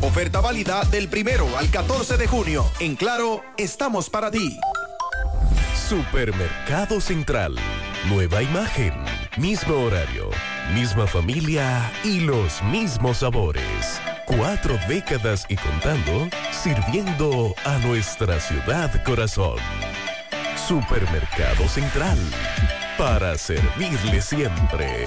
Oferta válida del primero al 14 de junio. En Claro, estamos para ti. Supermercado Central. Nueva imagen. Mismo horario. Misma familia y los mismos sabores. Cuatro décadas y contando, sirviendo a nuestra ciudad corazón. Supermercado Central. Para servirle siempre.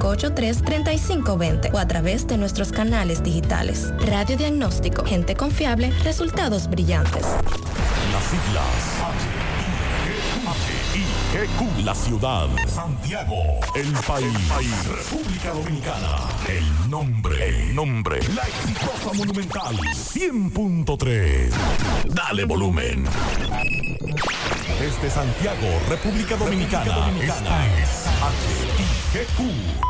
583-3520 o a través de nuestros canales digitales. Radio Diagnóstico, gente confiable, resultados brillantes. Las siglas H, la ciudad, Santiago, el país, República Dominicana, el nombre, el nombre, la exitosa monumental, 100.3. Dale volumen. Desde Santiago, República Dominicana, esta es HIGQ.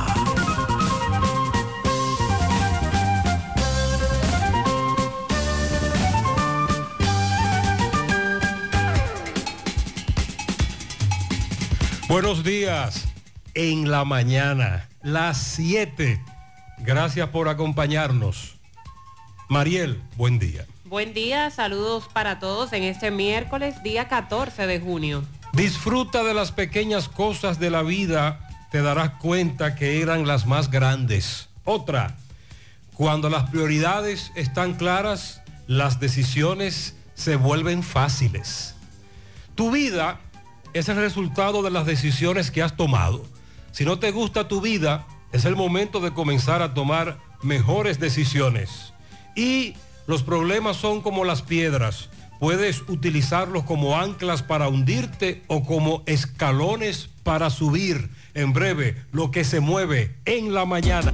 Buenos días en la mañana, las 7. Gracias por acompañarnos. Mariel, buen día. Buen día, saludos para todos en este miércoles, día 14 de junio. Disfruta de las pequeñas cosas de la vida, te darás cuenta que eran las más grandes. Otra, cuando las prioridades están claras, las decisiones se vuelven fáciles. Tu vida es el resultado de las decisiones que has tomado. Si no te gusta tu vida, es el momento de comenzar a tomar mejores decisiones. Y los problemas son como las piedras. Puedes utilizarlos como anclas para hundirte o como escalones para subir. En breve, lo que se mueve en la mañana.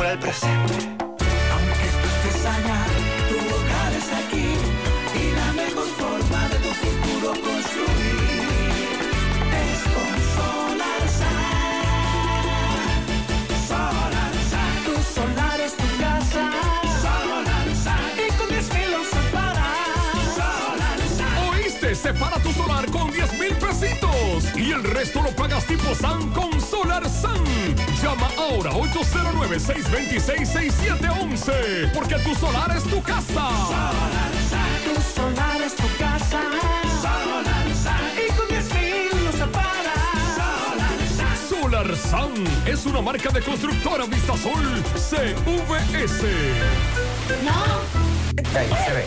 popular presente. Resto lo pagas tipo SAN con Solar SAN. Llama ahora 809-626-6711 porque tu solar es tu casa. Solar Tu solar es tu casa. Solar Y con 10 mil lo separas. Solar Solar SAN es una marca de constructora Vistasol CVS. No. Ahí se ve.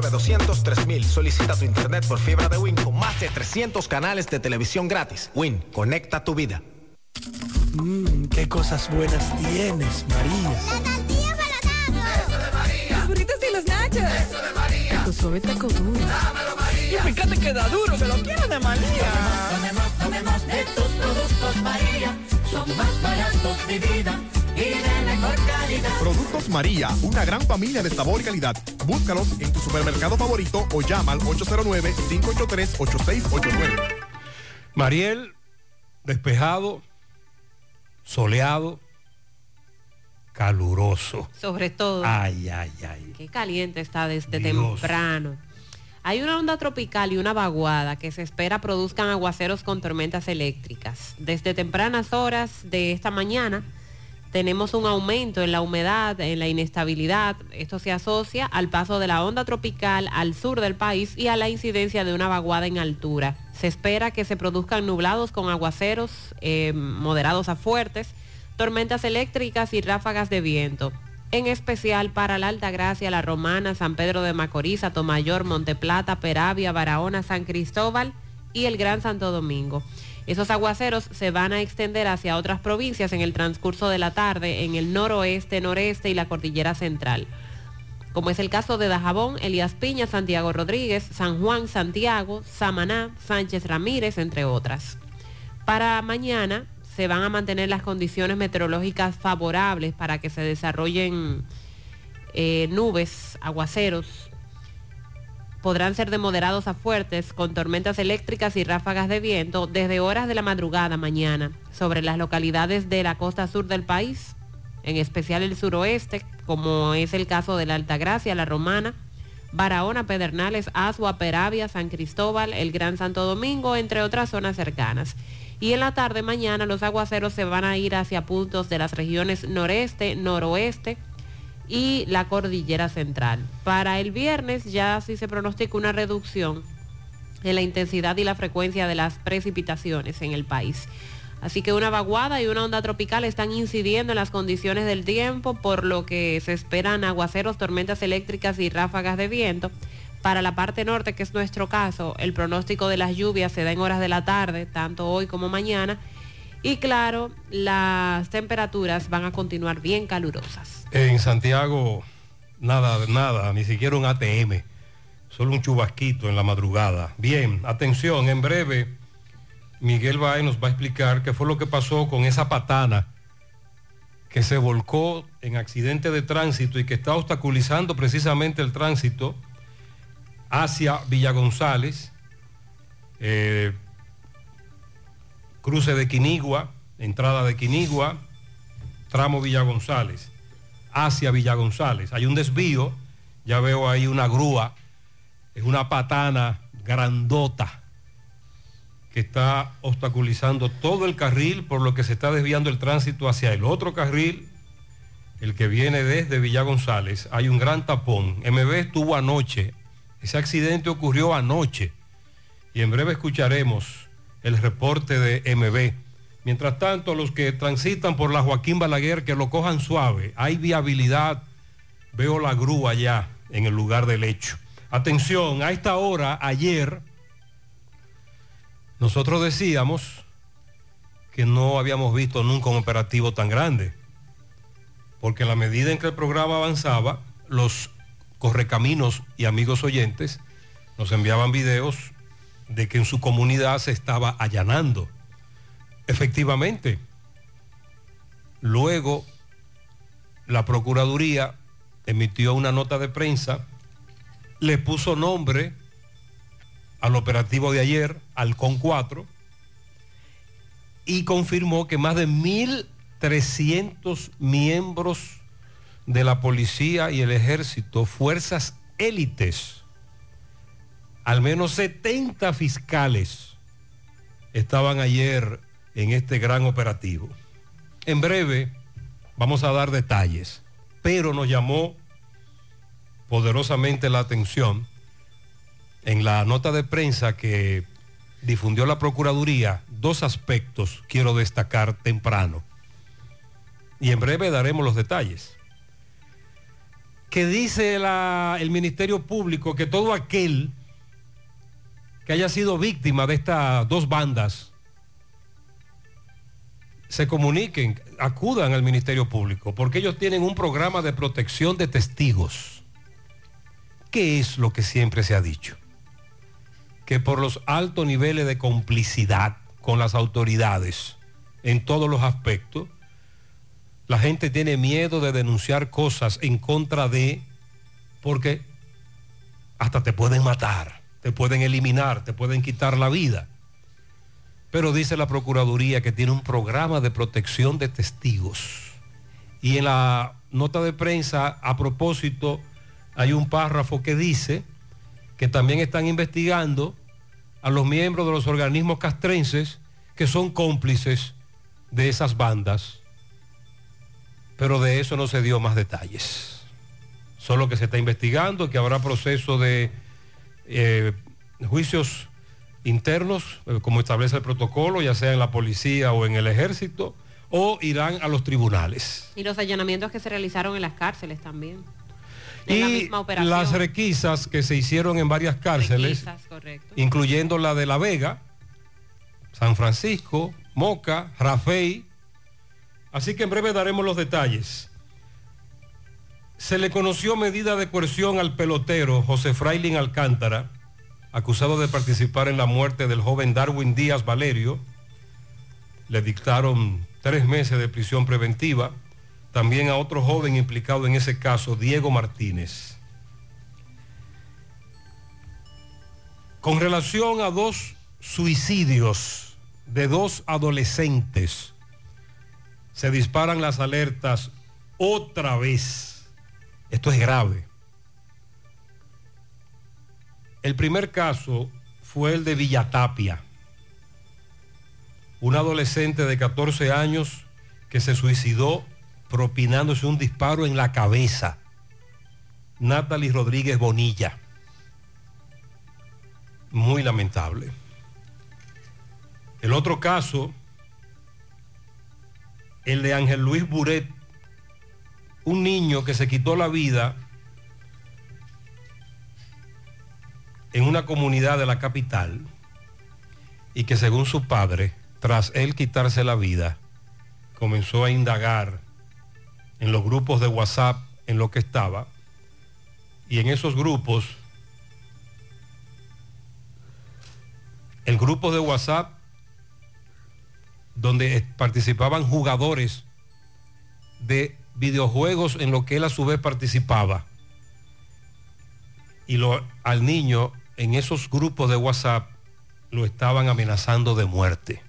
809-200-3000. Solicita tu internet por fibra de Win con más de 300 canales de televisión gratis. Win, conecta tu vida. Mmm, qué cosas buenas tienes, María. Los burritos y los nachos. Eso de María. Tu suave taco duro. Dámelo, María. Y fíjate que da duro, que lo quiero de María. Tomemos, tomemos de tus productos María. Son más baratos de vida y de mejor calidad. Productos María, una gran familia de sabor y calidad. Búscalos en tu supermercado favorito o llama al 809-583-8689. Mariel, despejado, soleado, caluroso. Sobre todo. Ay, ay, ay. Qué caliente está desde Dios. temprano. Hay una onda tropical y una vaguada que se espera produzcan aguaceros con tormentas eléctricas. Desde tempranas horas de esta mañana tenemos un aumento en la humedad, en la inestabilidad. Esto se asocia al paso de la onda tropical al sur del país y a la incidencia de una vaguada en altura. Se espera que se produzcan nublados con aguaceros eh, moderados a fuertes, tormentas eléctricas y ráfagas de viento en especial para la Altagracia, La Romana, San Pedro de Macorís, Atomayor, Monteplata, Peravia, Barahona, San Cristóbal y el Gran Santo Domingo. Esos aguaceros se van a extender hacia otras provincias en el transcurso de la tarde en el noroeste, noreste y la cordillera central, como es el caso de Dajabón, Elías Piña, Santiago Rodríguez, San Juan, Santiago, Samaná, Sánchez Ramírez, entre otras. Para mañana se van a mantener las condiciones meteorológicas favorables para que se desarrollen eh, nubes, aguaceros. Podrán ser de moderados a fuertes con tormentas eléctricas y ráfagas de viento desde horas de la madrugada mañana sobre las localidades de la costa sur del país, en especial el suroeste, como es el caso de la Altagracia, la Romana, Barahona, Pedernales, Asua, Peravia, San Cristóbal, el Gran Santo Domingo, entre otras zonas cercanas. Y en la tarde mañana los aguaceros se van a ir hacia puntos de las regiones noreste, noroeste y la cordillera central. Para el viernes ya sí se pronostica una reducción en la intensidad y la frecuencia de las precipitaciones en el país. Así que una vaguada y una onda tropical están incidiendo en las condiciones del tiempo, por lo que se esperan aguaceros, tormentas eléctricas y ráfagas de viento. Para la parte norte, que es nuestro caso, el pronóstico de las lluvias se da en horas de la tarde, tanto hoy como mañana. Y claro, las temperaturas van a continuar bien calurosas. En Santiago, nada, nada, ni siquiera un ATM, solo un chubasquito en la madrugada. Bien, atención, en breve Miguel Baez nos va a explicar qué fue lo que pasó con esa patana que se volcó en accidente de tránsito y que está obstaculizando precisamente el tránsito hacia Villa González, eh, cruce de Quinigua, entrada de Quinigua, tramo Villa González, hacia Villa González. Hay un desvío, ya veo ahí una grúa, es una patana grandota que está obstaculizando todo el carril, por lo que se está desviando el tránsito hacia el otro carril, el que viene desde Villa González. Hay un gran tapón. MB estuvo anoche, ese accidente ocurrió anoche y en breve escucharemos el reporte de MB. Mientras tanto, los que transitan por la Joaquín Balaguer, que lo cojan suave, hay viabilidad, veo la grúa ya en el lugar del hecho. Atención, a esta hora, ayer, nosotros decíamos que no habíamos visto nunca un operativo tan grande, porque en la medida en que el programa avanzaba, los correcaminos y amigos oyentes nos enviaban videos de que en su comunidad se estaba allanando. Efectivamente, luego la Procuraduría emitió una nota de prensa, le puso nombre al operativo de ayer, al CON 4, y confirmó que más de 1.300 miembros de la policía y el ejército, fuerzas élites, al menos 70 fiscales estaban ayer en este gran operativo. En breve vamos a dar detalles, pero nos llamó poderosamente la atención en la nota de prensa que difundió la Procuraduría, dos aspectos quiero destacar temprano. Y en breve daremos los detalles. Que dice el Ministerio Público que todo aquel que haya sido víctima de estas dos bandas se comuniquen, acudan al Ministerio Público, porque ellos tienen un programa de protección de testigos. ¿Qué es lo que siempre se ha dicho? Que por los altos niveles de complicidad con las autoridades en todos los aspectos, la gente tiene miedo de denunciar cosas en contra de, porque hasta te pueden matar, te pueden eliminar, te pueden quitar la vida. Pero dice la Procuraduría que tiene un programa de protección de testigos. Y en la nota de prensa, a propósito, hay un párrafo que dice que también están investigando a los miembros de los organismos castrenses que son cómplices de esas bandas. Pero de eso no se dio más detalles. Solo que se está investigando, que habrá proceso de eh, juicios internos, eh, como establece el protocolo, ya sea en la policía o en el ejército, o irán a los tribunales. Y los allanamientos que se realizaron en las cárceles también. En la Y misma operación. las requisas que se hicieron en varias cárceles, Requisas, incluyendo la de La Vega, San Francisco, Moca, Rafey. Así que en breve daremos los detalles. Se le conoció medida de coerción al pelotero José Frailin Alcántara, acusado de participar en la muerte del joven Darwin Díaz Valerio. Le dictaron tres meses de prisión preventiva. También a otro joven implicado en ese caso, Diego Martínez. Con relación a dos suicidios de dos adolescentes, se disparan las alertas otra vez. Esto es grave. El primer caso fue el de Villatapia, un adolescente de 14 años que se suicidó propinándose un disparo en la cabeza. Natalie Rodríguez Bonilla. Muy lamentable. El otro caso, el de Ángel Luis Buret, un niño que se quitó la vida en una comunidad de la capital y que según su padre, tras él quitarse la vida, comenzó a indagar en los grupos de WhatsApp en lo que estaba y en esos grupos, el grupo de WhatsApp donde participaban jugadores de videojuegos en lo que él a su vez participaba. Y lo, al niño en esos grupos de WhatsApp lo estaban amenazando de muerte.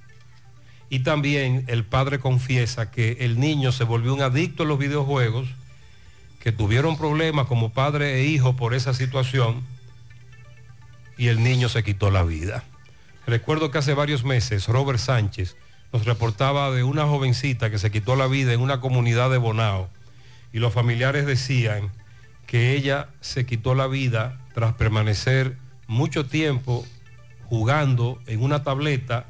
Y también el padre confiesa que el niño se volvió un adicto a los videojuegos, que tuvieron problemas como padre e hijo por esa situación y el niño se quitó la vida. Recuerdo que hace varios meses Robert Sánchez nos reportaba de una jovencita que se quitó la vida en una comunidad de Bonao y los familiares decían que ella se quitó la vida tras permanecer mucho tiempo jugando en una tableta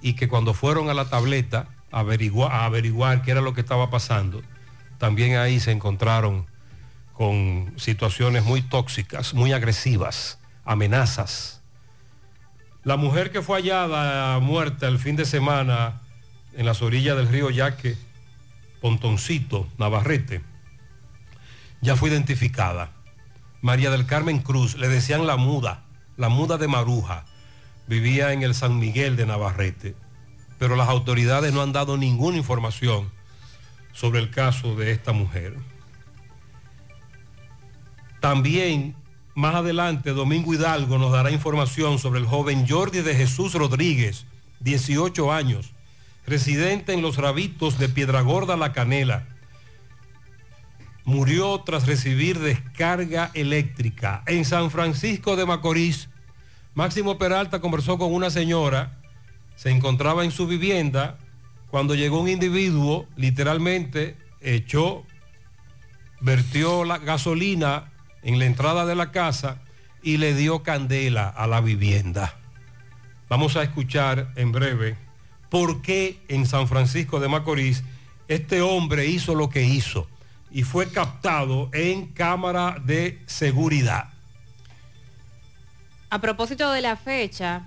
y que cuando fueron a la tableta a averiguar, averiguar qué era lo que estaba pasando, también ahí se encontraron con situaciones muy tóxicas, muy agresivas, amenazas. La mujer que fue hallada muerta el fin de semana en las orillas del río Yaque, Pontoncito, Navarrete, ya fue identificada. María del Carmen Cruz, le decían la muda, la muda de Maruja, vivía en el San Miguel de Navarrete, pero las autoridades no han dado ninguna información sobre el caso de esta mujer. También más adelante Domingo Hidalgo nos dará información sobre el joven Jordi de Jesús Rodríguez, 18 años, residente en los Rabitos de Piedragorda La Canela. Murió tras recibir descarga eléctrica. En San Francisco de Macorís, Máximo Peralta conversó con una señora, se encontraba en su vivienda cuando llegó un individuo, literalmente echó, vertió la gasolina en la entrada de la casa y le dio candela a la vivienda. Vamos a escuchar en breve por qué en San Francisco de Macorís este hombre hizo lo que hizo y fue captado en cámara de seguridad. A propósito de la fecha,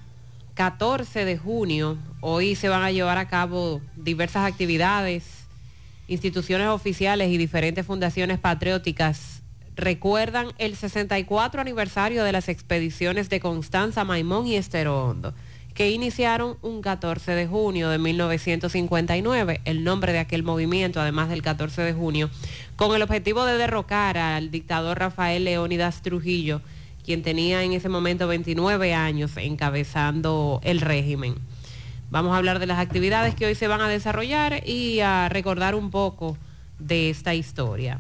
14 de junio, hoy se van a llevar a cabo diversas actividades, instituciones oficiales y diferentes fundaciones patrióticas recuerdan el 64 aniversario de las expediciones de Constanza, Maimón y Estero Hondo, que iniciaron un 14 de junio de 1959, el nombre de aquel movimiento, además del 14 de junio, con el objetivo de derrocar al dictador Rafael Leónidas Trujillo, quien tenía en ese momento 29 años encabezando el régimen. Vamos a hablar de las actividades que hoy se van a desarrollar y a recordar un poco de esta historia.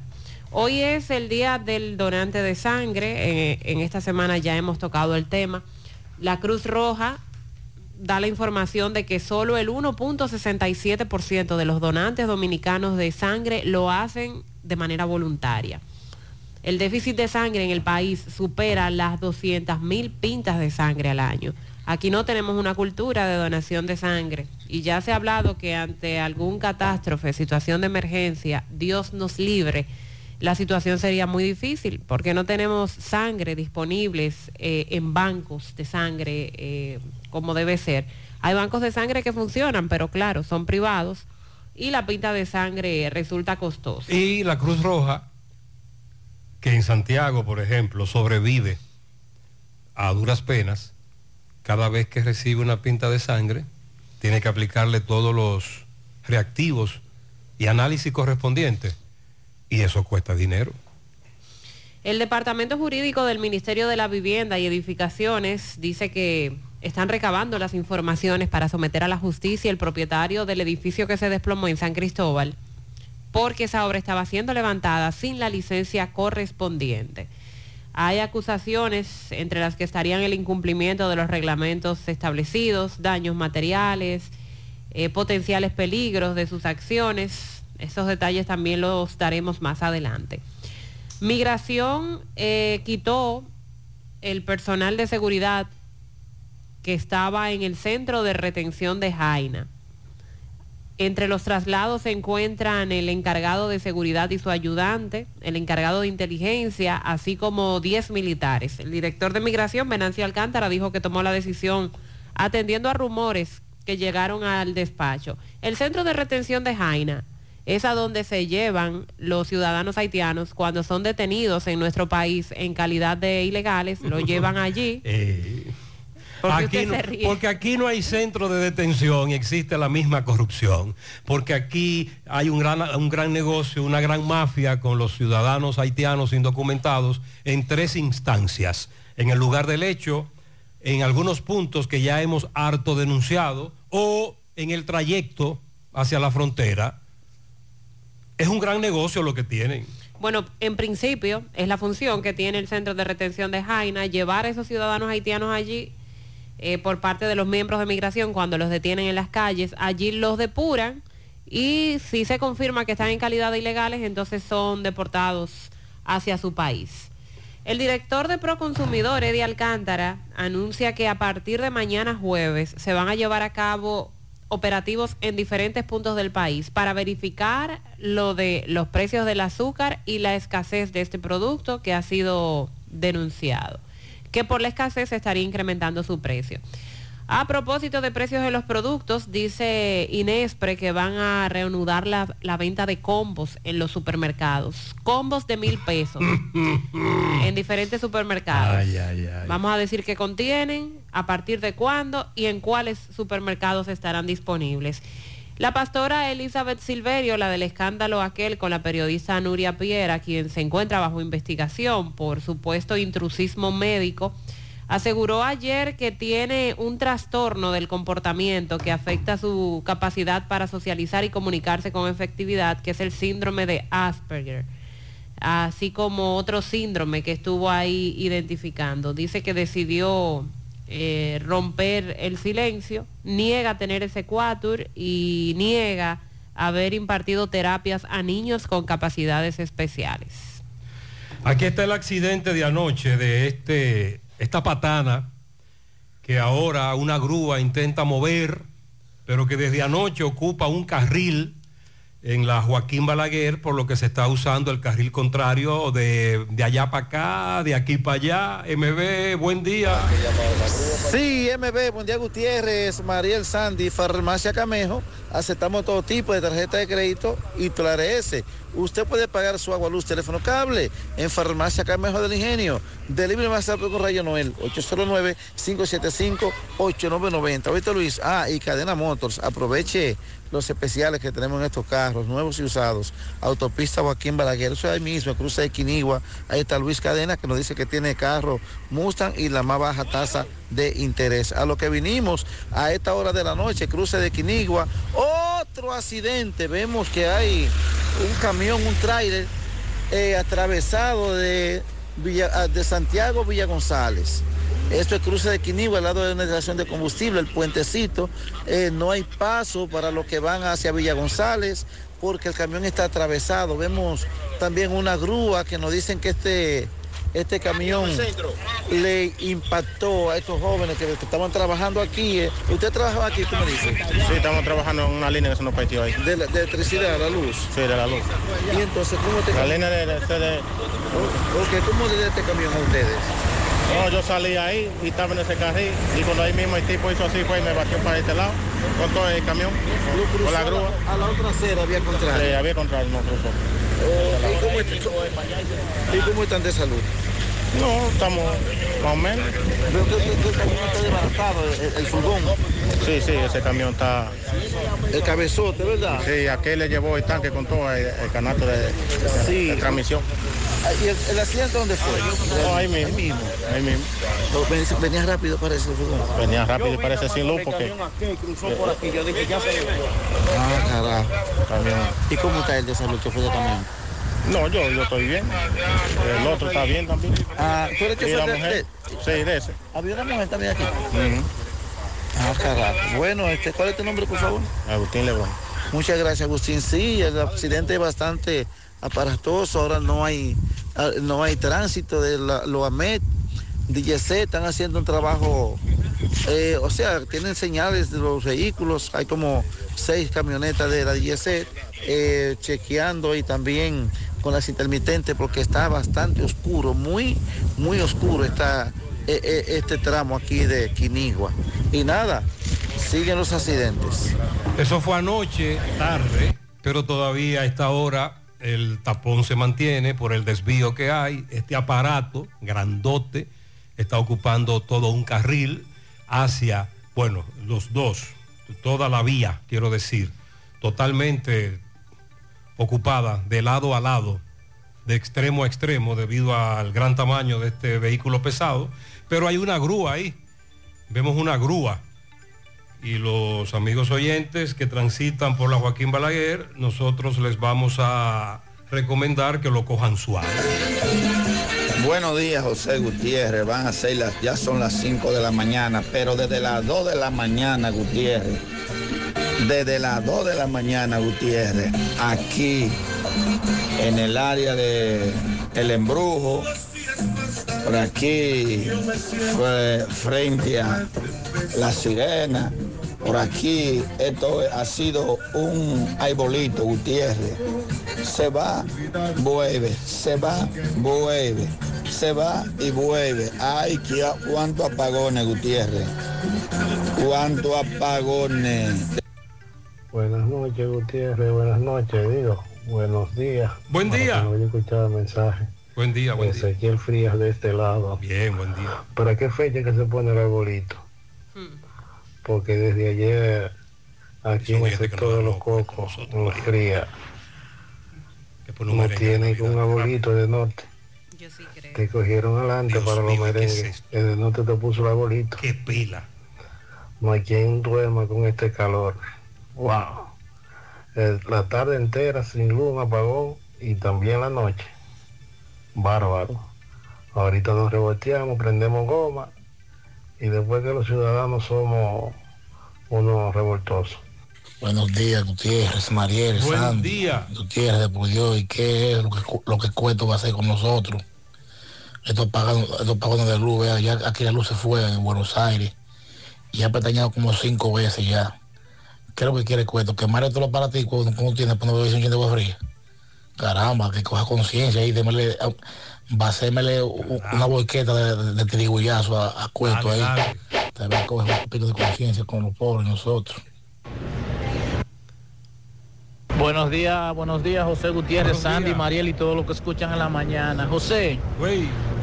Hoy es el día del donante de sangre. Eh, en esta semana ya hemos tocado el tema. La Cruz Roja da la información de que solo el 1.67% de los donantes dominicanos de sangre lo hacen de manera voluntaria. El déficit de sangre en el país supera las 200.000 pintas de sangre al año. Aquí no tenemos una cultura de donación de sangre y ya se ha hablado que ante algún catástrofe, situación de emergencia, Dios nos libre, la situación sería muy difícil porque no tenemos sangre disponibles eh, en bancos de sangre eh, como debe ser. Hay bancos de sangre que funcionan, pero claro, son privados y la pinta de sangre resulta costosa. Y la Cruz Roja, que en Santiago, por ejemplo, sobrevive a duras penas, cada vez que recibe una pinta de sangre, tiene que aplicarle todos los reactivos y análisis correspondientes y eso cuesta dinero. El Departamento Jurídico del Ministerio de la Vivienda y Edificaciones dice que están recabando las informaciones para someter a la justicia el propietario del edificio que se desplomó en San Cristóbal, porque esa obra estaba siendo levantada sin la licencia correspondiente. Hay acusaciones entre las que estarían el incumplimiento de los reglamentos establecidos, daños materiales, eh, potenciales peligros de sus acciones, esos detalles también los daremos más adelante. Migración eh, quitó el personal de seguridad que estaba en el centro de retención de Jaina. Entre los traslados se encuentran el encargado de seguridad y su ayudante, el encargado de inteligencia, así como 10 militares. El director de migración, Venancio Alcántara, dijo que tomó la decisión atendiendo a rumores que llegaron al despacho. El centro de retención de Jaina es a donde se llevan los ciudadanos haitianos cuando son detenidos en nuestro país en calidad de ilegales, lo llevan allí. Eh, Porque Aquí no- porque aquí no hay centro de detención y existe la misma corrupción. Porque aquí hay un gran, un gran negocio, una gran mafia con los ciudadanos haitianos indocumentados en tres instancias. En el lugar del hecho, en algunos puntos que ya hemos harto denunciado o en el trayecto hacia la frontera. Es un gran negocio lo que tienen. Bueno, en principio es la función que tiene el centro de retención de Jaina, llevar a esos ciudadanos haitianos allí eh, por parte de los miembros de migración cuando los detienen en las calles, allí los depuran y si se confirma que están en calidad de ilegales, entonces son deportados hacia su país. El director de Proconsumidor, Eddie Alcántara, anuncia que a partir de mañana jueves se van a llevar a cabo operativos en diferentes puntos del país para verificar lo de los precios del azúcar y la escasez de este producto que ha sido denunciado, que por la escasez se estaría incrementando su precio. A propósito de precios de los productos, dice Inespre que van a reanudar la, la venta de combos en los supermercados. Combos de mil pesos en diferentes supermercados. Ay, ay, ay. Vamos a decir qué contienen, a partir de cuándo y en cuáles supermercados estarán disponibles. La pastora Elizabeth Silverio, la del escándalo aquel con la periodista Nuria Piera, quien se encuentra bajo investigación por supuesto intrusismo médico, aseguró ayer que tiene un trastorno del comportamiento que afecta su capacidad para socializar y comunicarse con efectividad, que es el síndrome de Asperger así como otro síndrome que estuvo ahí identificando. Dice que decidió eh, romper el silencio, niega tener ese cuatur y niega haber impartido terapias a niños con capacidades especiales. Aquí está el accidente de anoche de este, esta patana que ahora una grúa intenta mover, pero que desde anoche ocupa un carril en la Joaquín Balaguer, por lo que se está usando el carril contrario de, de allá para acá, de aquí para allá. MB, buen día. Sí, MB, buen día Gutiérrez, Mariel Sandy, Farmacia Camejo. Aceptamos todo tipo de tarjeta de crédito y TRS. Usted puede pagar su agua, luz, teléfono, cable en Farmacia Camejo del Ingenio. Delivery más rápido con Rayo Noel, 809-575-8990. Ahorita Luis, ah, y Cadena Motors, aproveche los especiales que tenemos en estos carros, nuevos y usados. Autopista Joaquín Balaguer, eso es ahí mismo, cruce de Quinigua. Ahí está Luis Cadena que nos dice que tiene carro Mustang y la más baja tasa de interés. A lo que vinimos a esta hora de la noche, cruce de Quinigua, otro accidente. Vemos que hay un camión, un tráiler eh, atravesado de, Villa- ah, de Santiago Villa González. Esto es cruce de Quinigua, al lado de una estación de combustible, el puentecito. Eh, no hay paso para los que van hacia Villa González porque el camión está atravesado. Vemos también una grúa que nos dicen que este, este camión le impactó a estos jóvenes que, estaban trabajando aquí. eh. ¿Usted trabajaba aquí, tú me dices? Sí, estamos trabajando en una línea que se nos partió ahí. De, la- de electricidad, la luz. Sí, de la luz. Y entonces, ¿cómo te La línea de, de, de- Ok, ¿cómo le dio este camión a ustedes? No, yo salí ahí y estaba en ese carril y cuando ahí mismo el tipo hizo así fue y me batió para este lado con todo el camión, con la grúa. A la otra acera había contrario. Sí, había contrario, no cruzó. ¿y, cómo, est- ¿Y cómo están de salud? No, estamos más o menos. Veo que, el camión está desbaratado, el, el furgón. Sí, sí, ese camión está... El cabezote, ¿verdad? Sí, aquel le llevó el tanque con todo el, el canasto de, Sí. de transmisión. Ah, ¿Y el, el accidente dónde fue? No, ahí mismo. Ahí mismo. No, ven- Venía rápido parece el furgón. Venía rápido y parece sin luz porque... Ah, carajo. Camión. ¿Y cómo está el de salud que fue de camión? No, yo, yo estoy bien. El otro está bien también. Ah, ¿tú eres chofer de- mujer, Sí, de ese. Había una mujer también aquí. Ujú. Ah, carajo. Bueno, este, ¿cuál es tu nombre, por favor? Agustín Lebrón. Muchas gracias, Agustín. Sí, el accidente es bastante aparatoso. Ahora no hay, ah, no hay tránsito de la, los AMET, DGC, están haciendo un trabajo, eh, o sea, tienen señales de los vehículos. Hay como seis camionetas de la DGC eh, chequeando y también con las intermitentes porque está bastante oscuro, muy, muy oscuro está eh, eh, este tramo aquí de Quinigua. Y nada, siguen los accidentes. Eso fue anoche, tarde, pero todavía a esta hora el tapón se mantiene por el desvío que hay. Este aparato grandote está ocupando todo un carril. hacia, bueno, los dos, toda la vía, quiero decir, totalmente ocupada de lado a lado, de extremo a extremo, debido al gran tamaño de este vehículo pesado, pero hay una grúa ahí, vemos una grúa. Y los amigos oyentes que transitan por la Joaquín Balaguer, nosotros les vamos a recomendar que lo cojan suave. Buenos días, José Gutiérrez. Van a ser ya son las 5 de la mañana, pero desde las 2 de la mañana, Gutiérrez. Desde las 2 de la mañana, Gutiérrez, aquí en el área de El Embrujo, por aquí, frente a La Sirena, por aquí, esto ha sido un aibolito, Gutiérrez. Se va, vuelve, se va, vuelve, se va y vuelve. Ay, qué, cuánto apagones, Gutiérrez. Cuánto apagones. Buenas noches, Gutiérrez. Buenas noches, digo. Buenos días. Buen día. No escuchado el mensaje. Buen día, buen día. Ezequiel Frías de este lado. Bien, buen día. ¿Para qué fecha que se pone el arbolito? Porque desde ayer aquí en el sector de los cocos, en la fría, no tienen un arbolito de norte. Te cogieron adelante para los merengues. El de norte te puso el arbolito. Qué pila. No hay quien duerma con este calor. Wow. Eh, la tarde entera sin luz, un apagón y también la noche. Bárbaro. Ahorita nos revolteamos, prendemos goma y después que los ciudadanos somos unos revoltosos. Buenos días, Gutiérrez, Mariel, Buen Sandy, día. Gutiérrez de Puyo, ¿y qué es lo que, lo que Cueto va a hacer con nosotros? Estos pagos, estos pagones de luz, vea, ya aquí la luz se fue en Buenos Aires y ha pestañado como cinco veces ya. ¿Qué es lo que quiere Cueto? Quemar esto los para ti cuando uno tiene para no beberse un chin de agua fría. Caramba, que coja conciencia y démele, vacémele u- una boqueta de, de, de trigullazo a, a ahí. dale. Tal vez coge un poquito de conciencia con los pobres nosotros. Buenos días, buenos días, José Gutiérrez, Sandy, Mariel y todos los que escuchan en la mañana. José,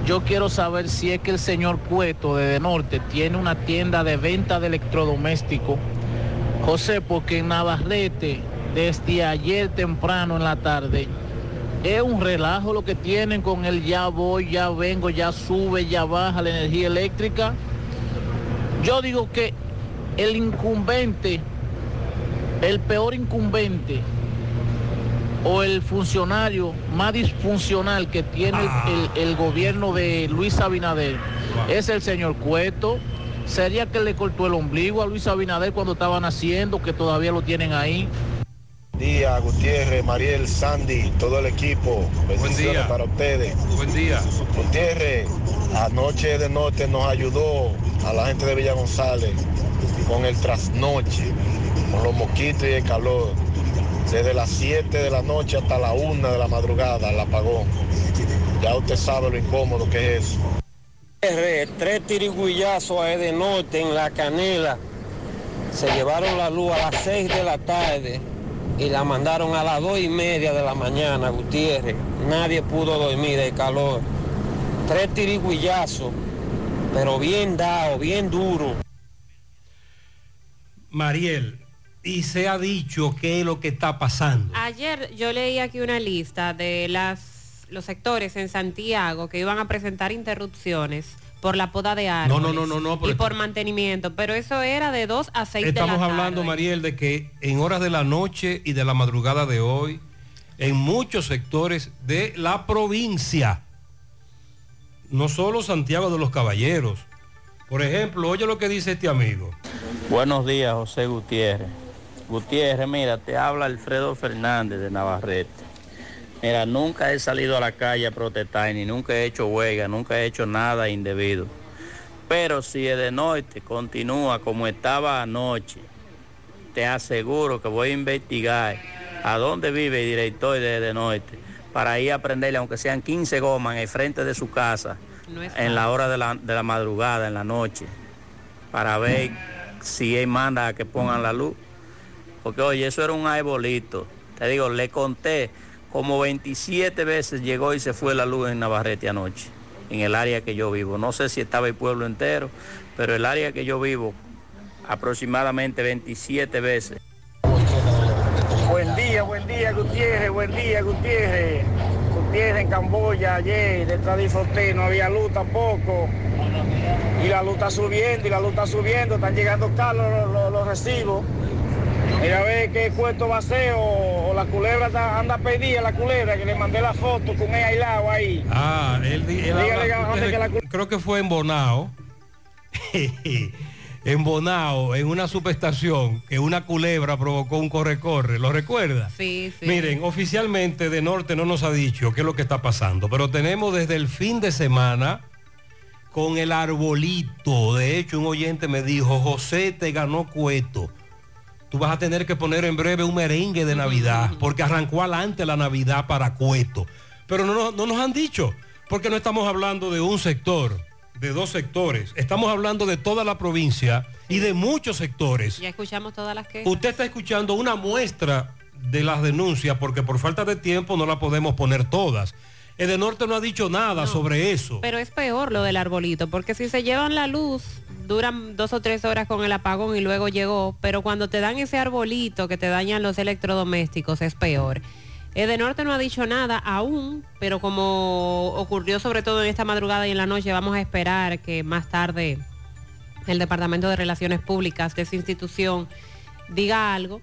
yo quiero saber si es que el señor Cueto de, de Norte tiene una tienda de venta de electrodomésticos. José, porque en Navarrete, desde ayer temprano en la tarde, es un relajo lo que tienen con el ya voy, ya vengo, ya sube, ya baja la energía eléctrica. Yo digo que el incumbente, el peor incumbente o el funcionario más disfuncional que tiene el, gobierno de Luis Abinader es el señor Cueto. Sería que le cortó el ombligo a Luis Abinader cuando estaban haciendo, que todavía lo tienen ahí. Día, Gutiérrez, Mariel, Sandy, todo el equipo. Bendiciones día. para ustedes. Buen día. Gutiérrez, anoche de norte nos ayudó a la gente de Villa González con el trasnoche, con los mosquitos y el calor. Desde las 7 de la noche hasta la 1 de la madrugada, el apagón. Ya usted sabe lo incómodo que es eso. R, tres tirigullazos a de norte en la canela. Se llevaron la luz a las 6 de la tarde y la mandaron a las dos y media de la mañana, Gutiérrez. Nadie pudo dormir de calor. Tres tirigullazos, pero bien dado, bien duro. Mariel, y se ha dicho qué es lo que está pasando. Ayer yo leí aquí una lista de las los sectores en Santiago que iban a presentar interrupciones por la poda de árboles no, no, no, no, y pero- por mantenimiento, pero eso era de 2 a 6 de la Estamos tarde. hablando, Mariel, de que en horas de la noche y de la madrugada de hoy, en muchos sectores de la provincia, no solo Santiago de los Caballeros. Por ejemplo, oye lo que dice este amigo. Buenos días, José Gutiérrez. Gutiérrez, mira, te habla Alfredo Fernández de Navarrete. Mira, nunca he salido a la calle a protestar, ni nunca he hecho huelga, nunca he hecho nada indebido. Pero si el de norte continúa como estaba anoche, te aseguro que voy a investigar a dónde vive el director de, de norte para ir a prenderle, aunque sean 15 gomas en el frente de su casa, No en la hora de la, de la madrugada, en la noche, para ver si él manda a que pongan la luz. Porque oye, eso era un arbolito. Te digo, le conté como 27 veces llegó y se fue la luz en Navarrete anoche. en el área que yo vivo. No sé si estaba el pueblo entero, pero el área que yo vivo aproximadamente 27 veces. Buen día, buen día, Gutiérrez, buen día, Gutiérrez. Gutiérrez en Camboya ayer, detrás de Ifoté, no había luz tampoco. Y la luz está subiendo, y la luz está subiendo, están llegando caros los, los- los recibos. Mira a ver qué cuento va a ser, o, o la culebra está- anda pedida, la culebra, que le mandé la foto con ella aislado ahí. Ah, él, él habla- que la creo que fue en Bonao. en Bonao, en una subestación, que una culebra provocó un corre-corre. ¿Lo recuerda? Sí, sí. Miren, oficialmente de Norte no nos ha dicho qué es lo que está pasando, pero tenemos desde el fin de semana con el arbolito. De hecho, un oyente me dijo, José te ganó cueto. Tú vas a tener que poner en breve un merengue de Navidad, porque arrancó adelante la Navidad para cueto. Pero no, no- no nos han dicho, porque no estamos hablando de un sector, de dos sectores. Estamos hablando de toda la provincia y de muchos sectores. Ya escuchamos todas las quejas. Usted está escuchando una muestra de las denuncias porque por falta de tiempo no la podemos poner todas. El Norte no ha dicho nada sobre eso. Pero es peor lo del arbolito, porque si se llevan la luz, duran dos o tres horas con el apagón y luego llegó, pero cuando te dan ese arbolito que te dañan los electrodomésticos es peor. Edenorte no ha dicho nada aún, pero como ocurrió sobre todo en esta madrugada y en la noche, vamos a esperar que más tarde el Departamento de Relaciones Públicas de esa institución diga algo.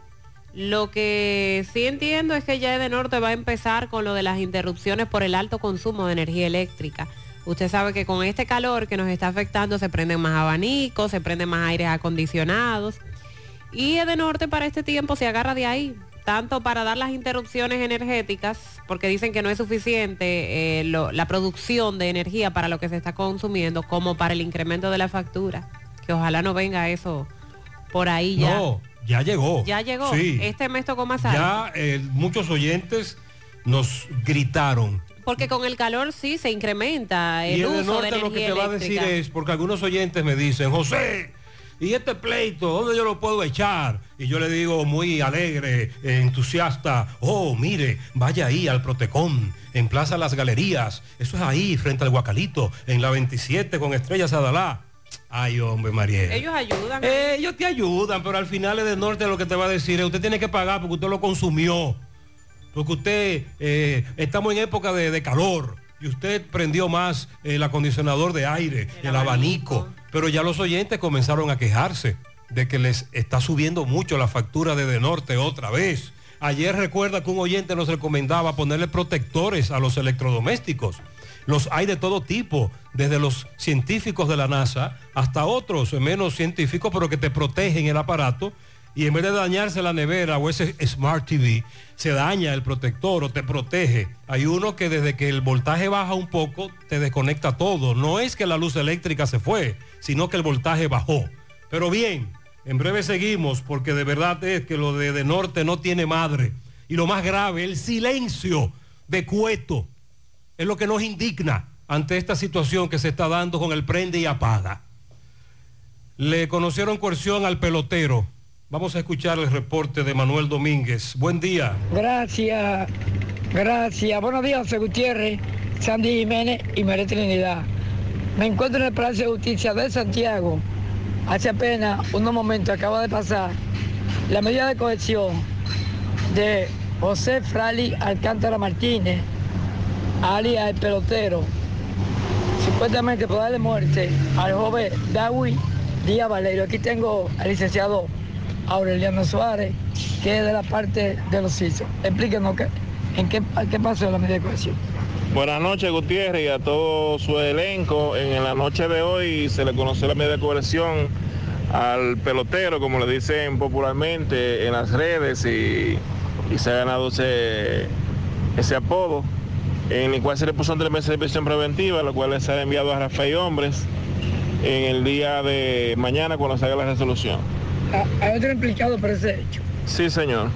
Lo que sí entiendo es que ya Edenorte va a empezar con lo de las interrupciones por el alto consumo de energía eléctrica. Usted sabe que con este calor que nos está afectando se prenden más abanicos, se prenden más aires acondicionados. Y Edenorte para este tiempo se agarra de ahí, tanto para dar las interrupciones energéticas, porque dicen que no es suficiente eh, lo- la producción de energía para lo que se está consumiendo, como para el incremento de la factura. Que ojalá no venga eso por ahí ya. No, ya llegó. Ya llegó. Sí. Este mes tocó más alto. Ya eh, muchos oyentes nos gritaron. Porque con el calor sí se incrementa y el el de uso de norte energía lo que te va a decir es, porque algunos oyentes me dicen, José, ¿y este pleito dónde yo lo puedo echar? Y yo le digo muy alegre, entusiasta, oh, mire, vaya ahí al Protecón, en Plaza Las Galerías, eso es ahí, frente al Guacalito, en la 27 con Estrellas Adalá. Ay, hombre, Mariel. Ellos ayudan. Eh, ellos te ayudan, pero al final es del norte lo que te va a decir es, usted tiene que pagar porque usted lo consumió. Porque usted, eh, estamos en época de, de calor y usted prendió más el acondicionador de aire, el, abanico. Pero ya los oyentes comenzaron a quejarse de que les está subiendo mucho la factura de De Norte otra vez. Ayer recuerda que un oyente nos recomendaba ponerle protectores a los electrodomésticos. Los hay de todo tipo, desde los científicos de la NASA hasta otros menos científicos, pero que te protegen el aparato. Y en vez de dañarse la nevera o ese Smart TV, se daña el protector o te protege. Hay uno que desde que el voltaje baja un poco, te desconecta todo. No es que la luz eléctrica se fue, sino que el voltaje bajó. Pero bien, en breve seguimos porque de verdad es que lo de, de norte no tiene madre. Y lo más grave, el silencio de Cueto es lo que nos indigna ante esta situación que se está dando con el prende y apaga. Le conocieron coerción al pelotero. Vamos a escuchar el reporte de Manuel Domínguez. Buen día. Gracias, gracias. Buenos días, José Gutiérrez, Sandy Jiménez y María Trinidad. Me encuentro en el Palacio de Justicia de Santiago. Hace apenas unos momentos acaba de pasar la medida de cohesión de José Frali Alcántara Martínez, alias el pelotero, supuestamente por darle muerte al joven Dawi Díaz Valerio. Aquí tengo al licenciado Aureliano Suárez, que es de la parte de los CISO. Explíquenos qué, en qué, qué pasó la medida de cohesión. Buenas noches, Gutiérrez, y a todo su elenco. En la noche de hoy se le conoció la medida de coerción al pelotero, como le dicen popularmente en las redes, y, y se ha ganado ese, ese apodo, en el cual se le puso la mesa de prisión preventiva, lo cual se ha enviado a Rafael Hombres en el día de mañana cuando se haga la resolución. Hay otro implicado por ese hecho. Sí, señor.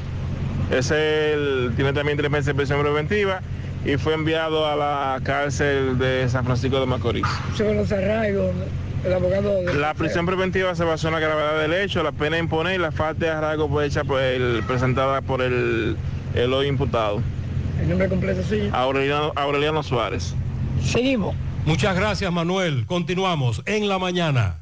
Ese el- tiene también tres meses de prisión preventiva y fue enviado a la cárcel de San Francisco de Macorís. Sobre los arraigos, el abogado... de- La prisión preventiva se basó en la gravedad del hecho, la pena a imponer y la falta de arraigo fue hecha por el, presentada por el, el hoy imputado, El nombre completo suyo. Aureliano, Aureliano Suárez. Seguimos. Muchas gracias, Manuel. Continuamos en la mañana.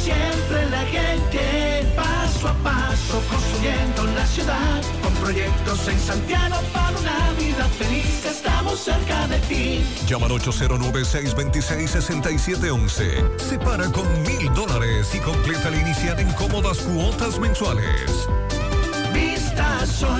Siempre la gente, paso a paso construyendo la ciudad, con proyectos en Santiago para una vida feliz, estamos cerca de ti. Llama al 809-626-6711. Separa con mil dólares y completa el inicial en cómodas cuotas mensuales. Vista Sol,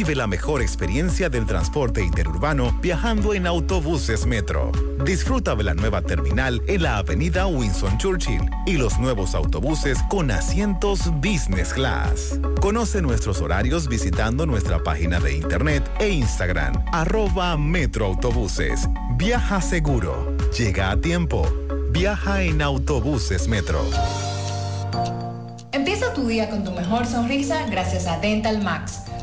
Vive la mejor experiencia del transporte interurbano viajando en autobuses Metro. Disfruta de la nueva terminal en la avenida Winston Churchill y los nuevos autobuses con asientos Business Class. Conoce nuestros horarios visitando nuestra página de internet e Instagram, arroba Metroautobuses. Viaja seguro. Llega a tiempo. Viaja en autobuses Metro. Empieza tu día con tu mejor sonrisa gracias a Dental Max,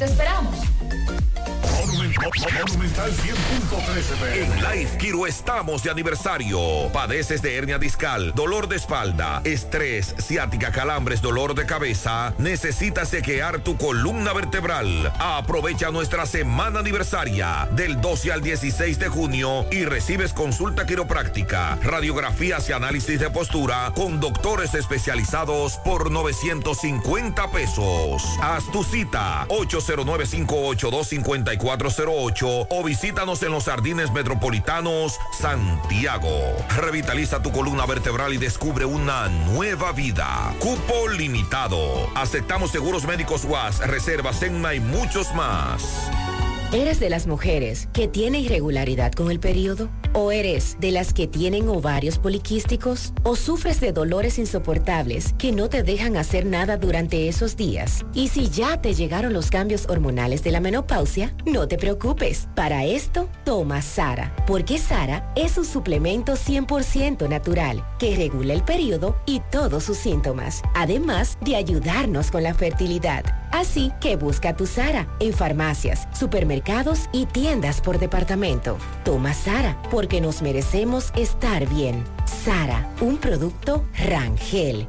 ¡Te esperamos! Monumental 100.13 En Life Kiro estamos de aniversario. Padeces de hernia discal, dolor de espalda, estrés, ciática, calambres, dolor de cabeza. Necesitas chequear tu columna vertebral. Aprovecha nuestra semana aniversaria del 12 al 16 de junio y recibes consulta quiropráctica, radiografías y análisis de postura con doctores especializados por 950 pesos. Haz tu cita 809 582 5408 o visítanos en los Jardines Metropolitanos Santiago. Revitaliza tu columna vertebral y descubre una nueva vida. Cupo limitado. Aceptamos seguros médicos UAS, reservas ENMA y muchos más. ¿Eres de las mujeres que tiene irregularidad con el periodo? ¿O eres de las que tienen ovarios poliquísticos? ¿O sufres de dolores insoportables que no te dejan hacer nada durante esos días? Y si ya te llegaron los cambios hormonales de la menopausia, no te preocupes. Para esto, toma Sara, porque Sara es un suplemento 100% natural que regula el periodo y todos sus síntomas, además de ayudarnos con la fertilidad. Así que busca tu Sara en farmacias, supermercados y tiendas por departamento. Toma Sara porque nos merecemos estar bien. Sara, un producto Rangel.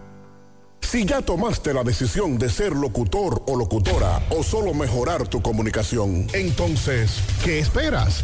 Si ya tomaste la decisión de ser locutor o locutora o solo mejorar tu comunicación, entonces, ¿qué esperas?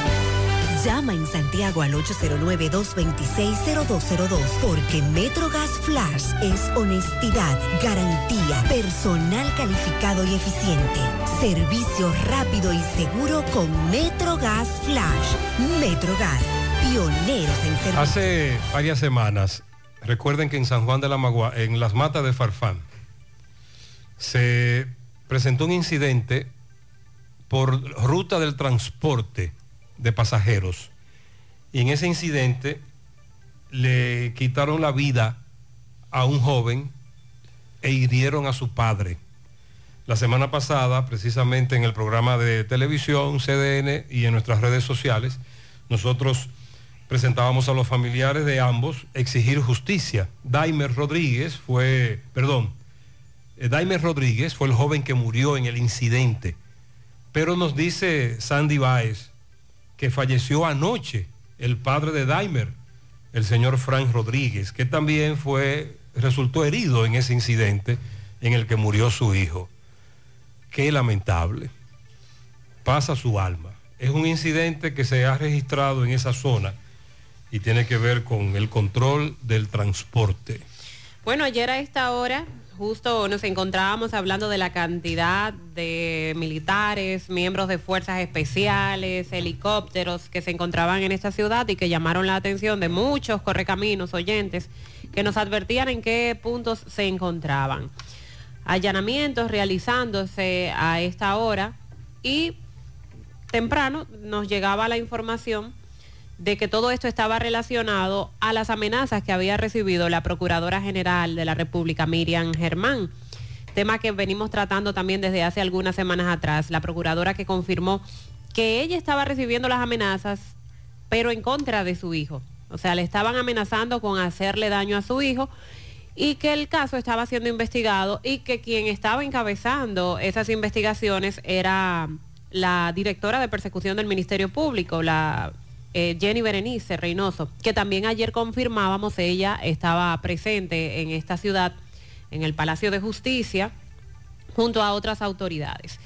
Llama en Santiago al 809-226-0202 porque MetroGas Flash es honestidad, garantía, personal calificado y eficiente, servicio rápido y seguro con MetroGas Flash. MetroGas, pioneros en servicio. Hace varias semanas, recuerden que en San Juan de la Magua, en las matas de Farfán, se presentó un incidente por ruta del transporte de pasajeros. Y en ese incidente le quitaron la vida a un joven e hirieron a su padre. La semana pasada, precisamente en el programa de televisión, CDN y en nuestras redes sociales, nosotros presentábamos a los familiares de ambos exigir justicia. Daimer Rodríguez fue, perdón, eh, Daimer Rodríguez fue el joven que murió en el incidente. Pero nos dice Sandy Báez que falleció anoche el padre de Daimer, el señor Frank Rodríguez, que también fue, resultó herido en ese incidente en el que murió su hijo. Qué lamentable. Pasa su alma. Es un incidente que se ha registrado en esa zona y tiene que ver con el control del transporte. Bueno, ayer a esta hora justo nos encontrábamos hablando de la cantidad de militares, miembros de fuerzas especiales, helicópteros que se encontraban en esta ciudad y que llamaron la atención de muchos correcaminos oyentes que nos advertían en qué puntos se encontraban. Allanamientos realizándose a esta hora y temprano nos llegaba la información de que todo esto estaba relacionado a las amenazas que había recibido la Procuradora General de la República, Miriam Germán. Tema que venimos tratando también desde hace algunas semanas atrás. La Procuradora que confirmó que ella estaba recibiendo las amenazas, pero en contra de su hijo. O sea, le estaban amenazando con hacerle daño a su hijo y que el caso estaba siendo investigado y que quien estaba encabezando esas investigaciones era la directora de persecución del Ministerio Público, la eh, Jenny Berenice Reynoso, que también ayer confirmábamos, ella estaba presente en esta ciudad, en el Palacio de Justicia, junto a otras autoridades.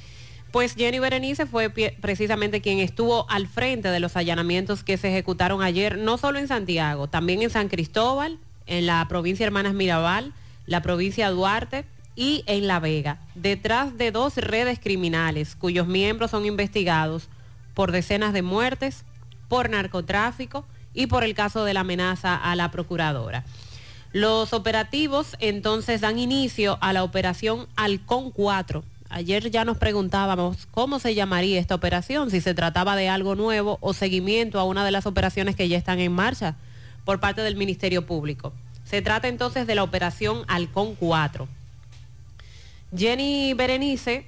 Pues Jenny Berenice fue precisamente quien estuvo al frente de los allanamientos que se ejecutaron ayer, no solo en Santiago, también en San Cristóbal, en la provincia Hermanas Mirabal, la provincia Duarte y en La Vega, detrás de dos redes criminales cuyos miembros son investigados por decenas de muertes, por narcotráfico y por el caso de la amenaza a la procuradora. Los operativos entonces dan inicio a la operación Halcón 4. Ayer ya nos preguntábamos cómo se llamaría esta operación, si se trataba de algo nuevo o seguimiento a una de las operaciones que ya están en marcha por parte del Ministerio Público. Se trata entonces de la operación Halcón 4. Jenny Berenice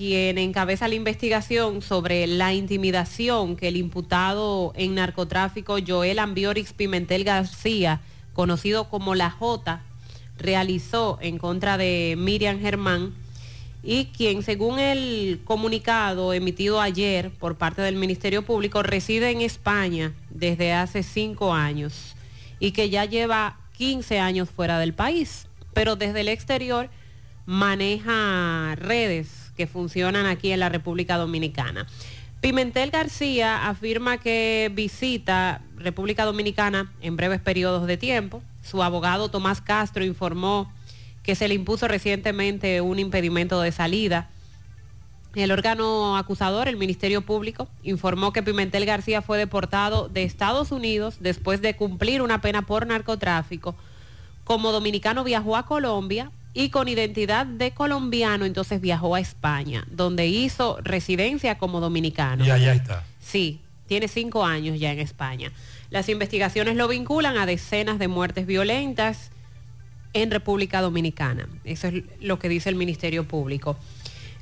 quien encabeza la investigación sobre la intimidación que el imputado en narcotráfico Joel Ambiorix Pimentel García, conocido como La J, realizó en contra de Miriam Germán y quien según el comunicado emitido ayer por parte del Ministerio Público reside en España desde hace cinco años y que ya lleva 15 años fuera del país, pero desde el exterior maneja redes que funcionan aquí en la República Dominicana. Pimentel García afirma que visita República Dominicana en breves periodos de tiempo. Su abogado Tomás Castro informó que se le impuso recientemente un impedimento de salida. El órgano acusador, el Ministerio Público, informó que Pimentel García fue deportado de Estados Unidos después de cumplir una pena por narcotráfico. Como dominicano viajó a Colombia y con identidad de colombiano, entonces viajó a España, donde hizo residencia como dominicano. Y allá está. Sí, tiene cinco años ya en España. Las investigaciones lo vinculan a decenas de muertes violentas en República Dominicana. Eso es lo que dice el Ministerio Público.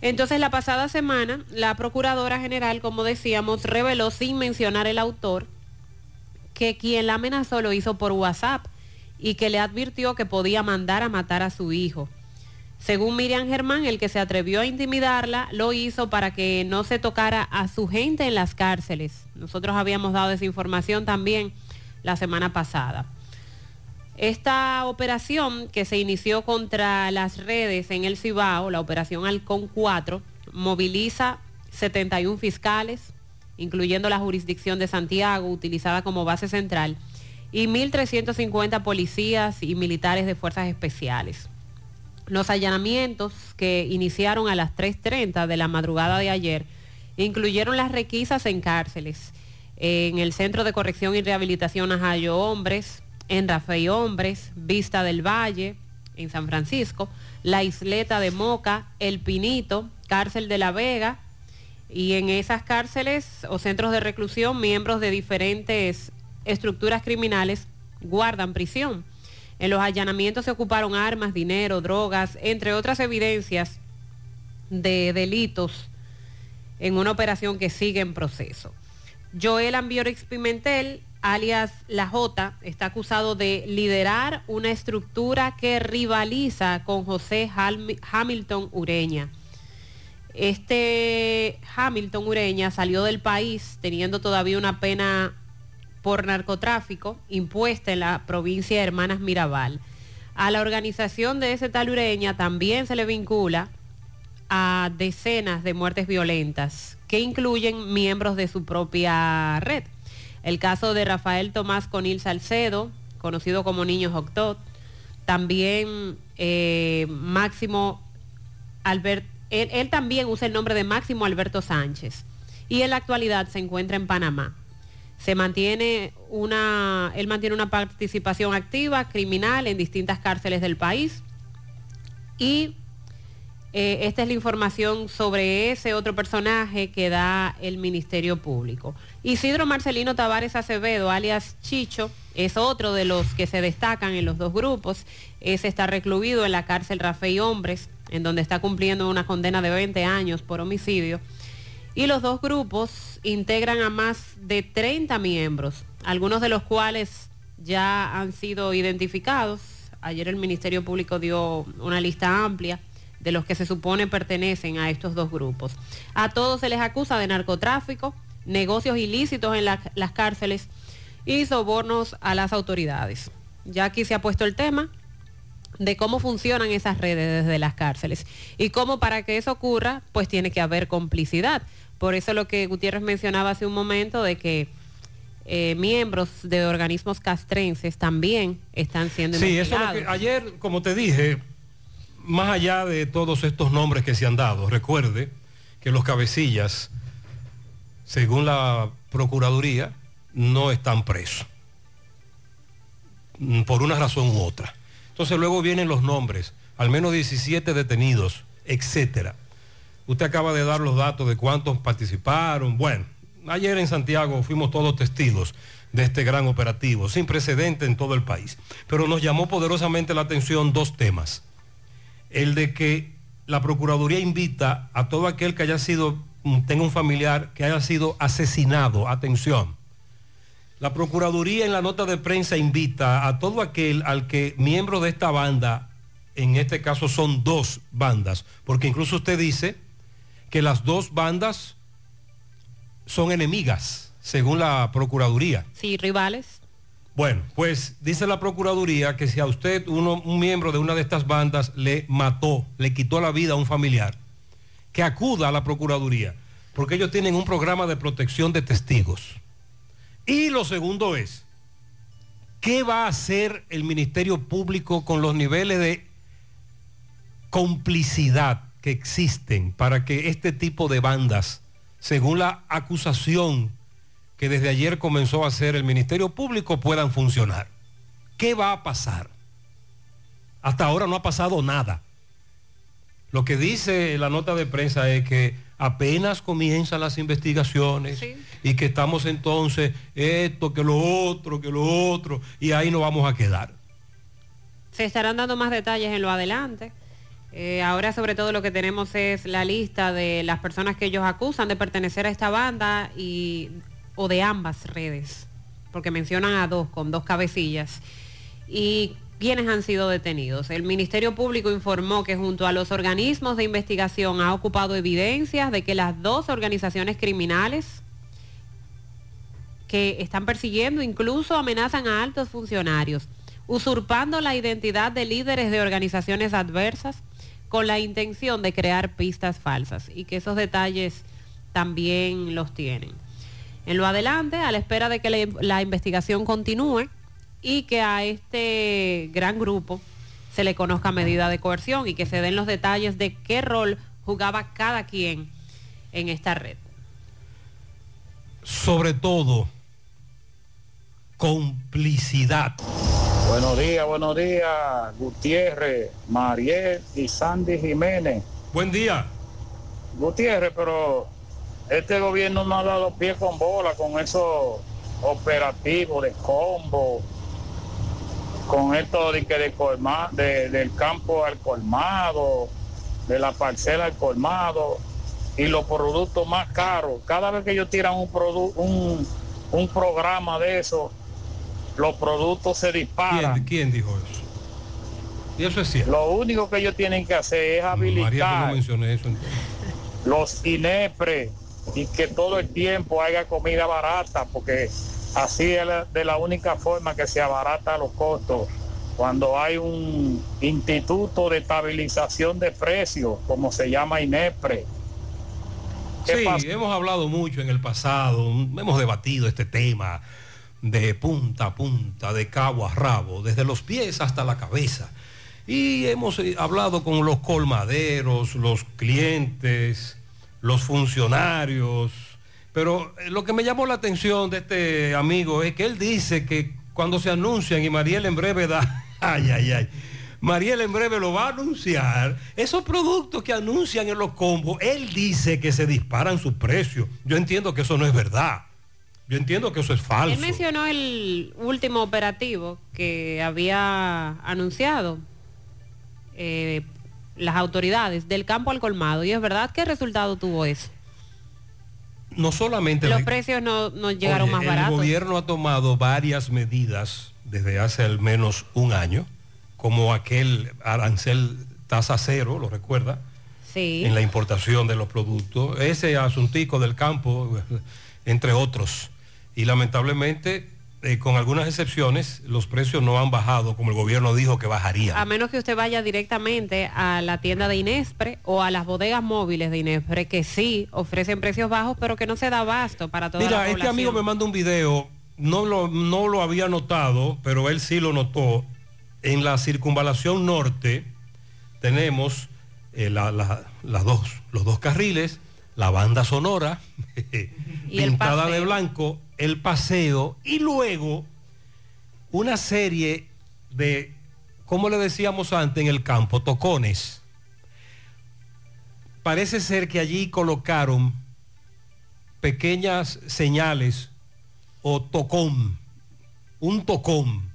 Entonces, la pasada semana, la Procuradora General, como decíamos, reveló sin mencionar el autor que quien la amenazó lo hizo por WhatsApp y que le advirtió que podía mandar a matar a su hijo. Según Miriam Germán, el que se atrevió a intimidarla lo hizo para que no se tocara a su gente en las cárceles. Nosotros habíamos dado esa información también la semana pasada. Esta operación que se inició contra las redes en el Cibao, la operación Halcón 4, moviliza 71 fiscales, incluyendo la jurisdicción de Santiago, utilizada como base central, y 1.350 policías y militares de fuerzas especiales. Los allanamientos que iniciaron a las 3.30 de la madrugada de ayer incluyeron las requisas en cárceles, en el Centro de Corrección y Rehabilitación Ajayo Hombres, en Rafael Hombres, Vista del Valle, en San Francisco, la Isleta de Moca, El Pinito, Cárcel de la Vega, y en esas cárceles o centros de reclusión miembros de diferentes estructuras criminales guardan prisión. En los allanamientos se ocuparon armas, dinero, drogas, entre otras evidencias de delitos en una operación que sigue en proceso. Joel Ambiorix Pimentel, alias La J, está acusado de liderar una estructura que rivaliza con José Hamilton Ureña. Este Hamilton Ureña salió del país teniendo todavía una pena por narcotráfico impuesta en la provincia de Hermanas Mirabal. A la organización de ese tal Ureña también se le vincula a decenas de muertes violentas que incluyen miembros de su propia red. El caso de Rafael Tomás Conil Salcedo, conocido como Niño Octot, también eh, Máximo Albert, él también usa el nombre de Máximo Alberto Sánchez y en la actualidad se encuentra en Panamá se mantiene una, él mantiene una participación activa criminal en distintas cárceles del país y eh, esta es la información sobre ese otro personaje que da el Ministerio Público. Isidro Marcelino Tavares Acevedo, alias Chicho, es otro de los que se destacan en los dos grupos. Ese está recluido en la cárcel Rafael Hombres, en donde está cumpliendo una condena de 20 años por homicidio. Y los dos grupos integran a más de 30 miembros, algunos de los cuales ya han sido identificados. Ayer el Ministerio Público dio una lista amplia de los que se supone pertenecen a estos dos grupos. A todos se les acusa de narcotráfico, negocios ilícitos en las cárceles y sobornos a las autoridades. Ya aquí se ha puesto el tema de cómo funcionan esas redes desde las cárceles y cómo para que eso ocurra, pues tiene que haber complicidad. Por eso lo que Gutiérrez mencionaba hace un momento de que eh, miembros de organismos castrenses también están siendo Sí, eso es lo que ayer, como te dije, más allá de todos estos nombres que se han dado, recuerde que los cabecillas, según la Procuraduría, no están presos. Mm, por una razón u otra. Entonces luego vienen los nombres, al menos 17 detenidos, etcétera. Usted acaba de dar los datos de cuántos participaron. Bueno, ayer en Santiago fuimos todos testigos de este gran operativo, sin precedente en todo el país. Pero nos llamó poderosamente la atención dos temas el de que la Procuraduría invita a todo aquel que haya sido, tenga un familiar que haya sido asesinado, atención. La Procuraduría en la nota de prensa invita a todo aquel al que miembro de esta banda, en este caso son dos bandas, porque incluso usted dice que las dos bandas son enemigas, según la Procuraduría. Sí, rivales. Bueno, pues dice la Procuraduría que si a usted, uno, un miembro de una de estas bandas, le mató, le quitó la vida a un familiar, que acuda a la Procuraduría, porque ellos tienen un programa de protección de testigos. Y lo segundo es, ¿qué va a hacer el Ministerio Público con los niveles de complicidad que existen para que este tipo de bandas, según la acusación que desde ayer comenzó a hacer el Ministerio Público puedan funcionar. ¿Qué va a pasar? Hasta ahora no ha pasado nada. Lo que dice la nota de prensa es que apenas comienzan las investigaciones y que estamos entonces esto, que lo otro, que lo otro, y ahí nos vamos a quedar. Se estarán dando más detalles en lo adelante. Eh, ahora sobre todo lo que tenemos es la lista de las personas que ellos acusan de pertenecer a esta banda y o de ambas redes, porque mencionan a dos con dos cabecillas, y quienes han sido detenidos. El Ministerio Público informó que junto a los organismos de investigación ha ocupado evidencias de que las dos organizaciones criminales que están persiguiendo incluso amenazan a altos funcionarios, usurpando la identidad de líderes de organizaciones adversas con la intención de crear pistas falsas y que esos detalles también los tienen. En lo adelante, a la espera de que la, la investigación continúe y que a este gran grupo se le conozca medida de coerción y que se den los detalles de qué rol jugaba cada quien en esta red. Sobre todo, complicidad. Buenos días, buenos días, Gutiérrez, Mariel y Sandy Jiménez. Buen día. Gutiérrez, pero este gobierno no ha dado pie con bola con esos operativos de combo, con esto de que de colma, de- del campo al colmado, de la parcela al colmado y los productos más caros. Cada vez que ellos tiran un, produ- un, un programa de eso, los productos se disparan. ¿Quién, quién dijo eso? Y eso es cierto. Lo único que ellos tienen que hacer es María, no habilitar eso. los INEPRE y que todo el tiempo haya comida barata, porque así es de la única forma que se abarata los costos. Cuando hay un instituto de estabilización de precios, como se llama INEPRE. ¿Qué Sí, pasa? hemos hablado mucho en el pasado, hemos debatido este tema de punta a punta, de cabo a rabo, desde los pies hasta la cabeza. Y hemos eh, hablado con los colmaderos, los clientes, los funcionarios. Pero eh, lo que me llamó la atención de este amigo es que él dice que cuando se anuncian, y Mariel en breve da, ay, ay, ay, Mariel en breve lo va a anunciar, esos productos que anuncian en los combos, él dice que se disparan sus precios. Yo entiendo que eso no es verdad. Yo entiendo que eso es falso. Él mencionó el último operativo que había anunciado eh, las autoridades del campo al colmado. Y es verdad, ¿qué resultado tuvo eso? No solamente... Los precios no, no llegaron Oye, más el baratos. gobierno ha tomado varias medidas desde hace al menos un año, como aquel arancel tasa cero, ¿lo recuerda? Sí. En la importación de los productos. Ese asuntico del campo, entre otros. Y lamentablemente, eh, con algunas excepciones, los precios no han bajado como el gobierno dijo que bajarían. A menos que usted vaya directamente a la tienda de Inespre o a las bodegas móviles de Inespre, que sí ofrecen precios bajos, pero que no se da abasto para toda la Mira, población. este amigo me manda un video, no lo, no lo había notado, pero él sí lo notó. En la circunvalación norte tenemos eh, la- la- las dos, los dos carriles, la banda sonora, Y pintada de blanco, el paseo y luego una serie de, como le decíamos antes en el campo, tocones. Parece ser que allí colocaron pequeñas señales o tocón, un tocón,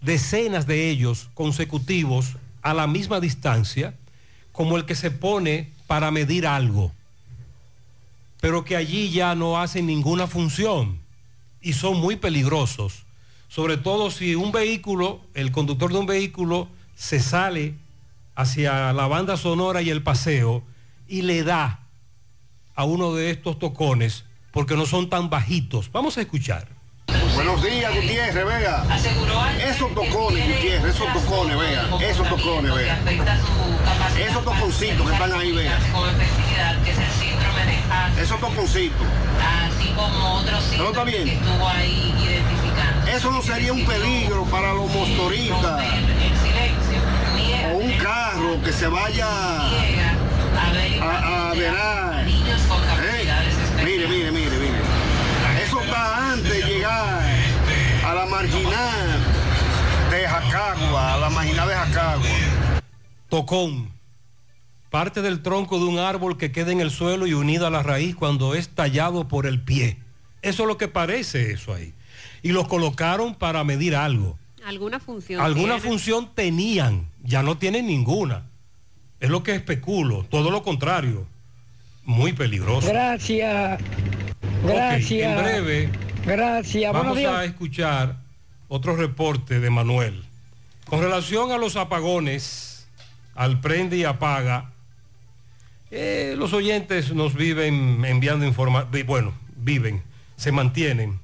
decenas de ellos consecutivos a la misma distancia, como el que se pone para medir algo, pero que allí ya no hacen ninguna función y son muy peligrosos, sobre todo si un vehículo, el conductor de un vehículo se sale hacia la banda sonora y el paseo y le da a uno de estos tocones porque no son tan bajitos. Vamos a escuchar. Buenos días, Gutiérrez, vea. Esos tocones, Gutiérrez, esos tocones, vea. Esos tocones, vea. Esos toconcitos que están ahí, vea. Esos toconcitos. Así como otros ¿No está bien? que estuvo ahí identificando. Eso no sería un peligro para los motoristas. O un carro que se vaya a, a verar. ¿Eh? Mire, mire, mire, mire. Eso está antes de llegar a la marginal de Jacagua, a la marginal de Jacagua. Tocón, parte del tronco de un árbol que queda en el suelo y unido a la raíz cuando es tallado por el pie. Eso es lo que parece eso ahí. Y los colocaron para medir algo. Alguna función. Alguna tiene. función tenían, ya no tienen ninguna. Es lo que especulo, todo lo contrario. Muy peligroso. Gracias. Gracias. en breve Gracias. Buenos vamos días. a escuchar otro reporte de Manuel. Con relación a los apagones, al prende y apaga, eh, los oyentes nos viven enviando información, bueno, viven, se mantienen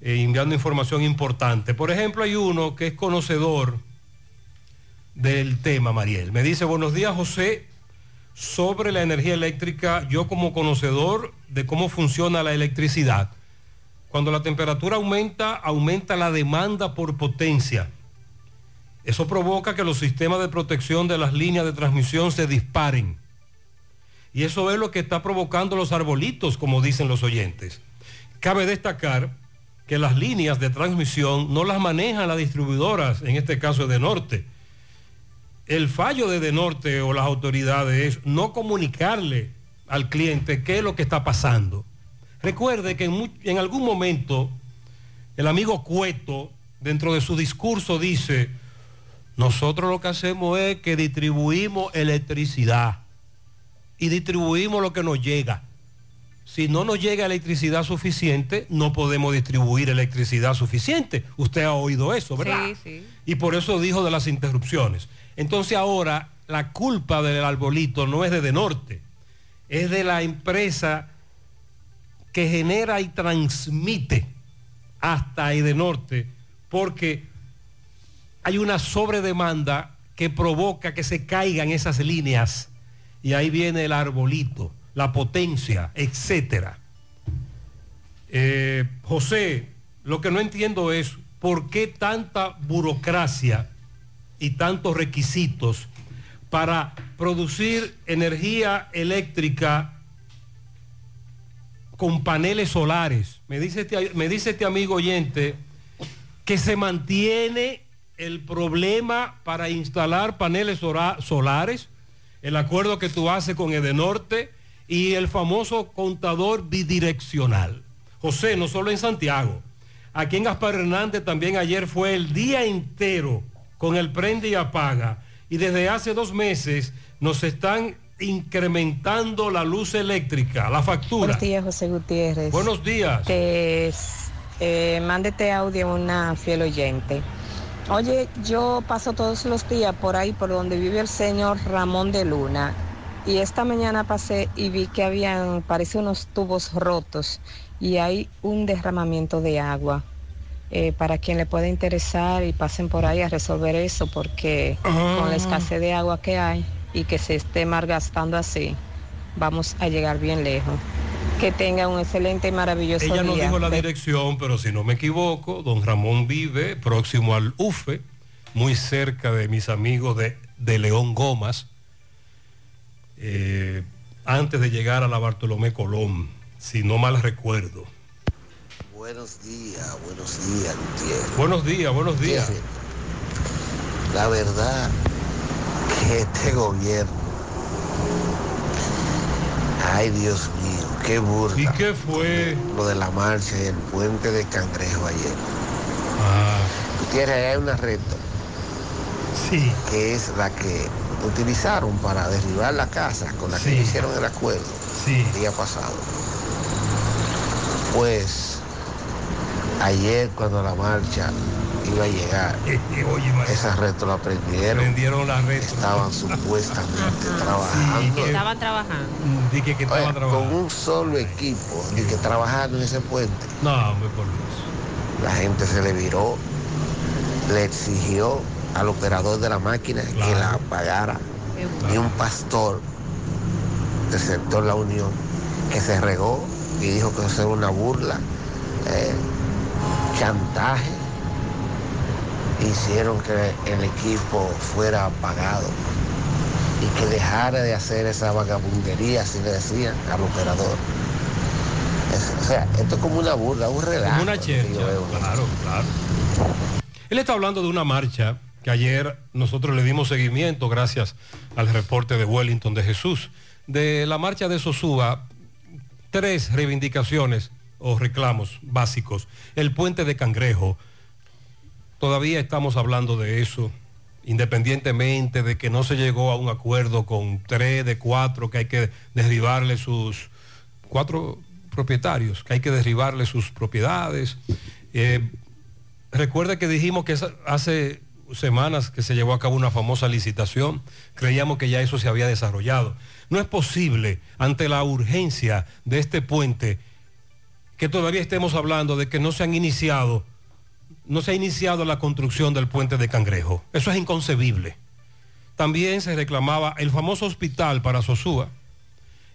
eh, enviando información importante. Por ejemplo, hay uno que es conocedor del tema, Mariel. Me dice, buenos días, José. sobre la energía eléctrica, yo como conocedor de cómo funciona la electricidad, cuando la temperatura aumenta, aumenta la demanda por potencia. Eso provoca que los sistemas de protección de las líneas de transmisión se disparen. Y eso es lo que está provocando los arbolitos, como dicen los oyentes. Cabe destacar que las líneas de transmisión no las manejan las distribuidoras, en este caso de Norte. El fallo de De Norte o las autoridades es no comunicarle al cliente qué es lo que está pasando. Recuerde que en algún momento el amigo Cueto, dentro de su discurso, dice, nosotros lo que hacemos es que distribuimos electricidad y distribuimos lo que nos llega. Si no nos llega electricidad suficiente, no podemos distribuir electricidad suficiente. Usted ha oído eso, ¿verdad? Sí, sí. Y por eso dijo de las interrupciones. Entonces ahora la culpa del arbolito no es de De Norte, es de la empresa que genera y transmite hasta Edenorte, porque hay una sobredemanda que provoca que se caigan esas líneas y ahí viene el arbolito, la potencia, etcétera. Eh, José, lo que no entiendo es por qué tanta burocracia y tantos requisitos para producir energía eléctrica con paneles solares. Me dice este, me dice este amigo oyente que se mantiene el problema para instalar paneles solares, el acuerdo que tú haces con Edenorte y el famoso contador bidireccional. José, no solo en Santiago, aquí en Gaspar Hernández también ayer fue el día entero con el prende y apaga y desde hace dos meses nos están incrementando la luz eléctrica, la factura. Buenos días, José Gutiérrez. Buenos días. Te, eh, mándete audio a una fiel oyente. Oye, yo paso todos los días por ahí, por donde vive el señor Ramón de Luna. Y esta mañana pasé y vi que habían, parece unos tubos rotos y hay un derramamiento de agua. Eh, para quien le pueda interesar y pasen por ahí a resolver eso, porque con la escasez de agua que hay y que se esté malgastando así, vamos a llegar bien lejos. Que tenga un excelente y maravilloso Ella no día. dijo la dirección, pero si no me equivoco, don Ramón vive próximo al UFE, muy cerca de mis amigos de, de León Gomas, eh, antes de llegar a la Bartolomé Colón, si no mal recuerdo. Buenos días, buenos días, Gutiérrez. Buenos días, buenos días. La verdad que este gobierno, ay Dios mío, qué burla. ¿Y qué fue? Lo de la marcha y el puente de Cangrejo ayer. Ah. Gutiérrez, hay una recta. Sí. Que es la que utilizaron para derribar la casa con la que hicieron el acuerdo Sí. el día pasado. Pues ayer cuando la marcha iba a llegar, esa reto la prendieron. Prendieron la reto. Estaban supuestamente trabajando. Estaban trabajando. Dije que Oye, con un solo equipo, y que trabajando en ese puente. No, hombre, por Dios. La gente se le viró, le exigió al operador de la máquina que la apagara. Y un pastor del sector La Unión que se regó y dijo que eso era una burla, eh, chantaje. Hicieron que el equipo fuera apagado y que dejara de hacer esa vagabundería, así le decían al operador. Es- o sea, esto es como una burla, un relajo. Como una chercha, claro, claro. Él está hablando de una marcha que ayer nosotros le dimos seguimiento gracias al reporte de Wellington de Jesús. De la marcha de Sosúa, tres reivindicaciones o reclamos básicos. El puente de Cangrejo, todavía estamos hablando de eso, independientemente de que no se llegó a un acuerdo con tres de cuatro, que hay que derribarle sus cuatro propietarios, que hay que derribarle sus propiedades. Eh, recuerda que dijimos que hace semanas que se llevó a cabo una famosa licitación, creíamos que ya eso se había desarrollado. No es posible, ante la urgencia de este puente, que todavía estemos hablando de que no se han iniciado, no se ha iniciado la construcción del puente de Cangrejo. Eso es inconcebible. También se reclamaba el famoso hospital para Sosúa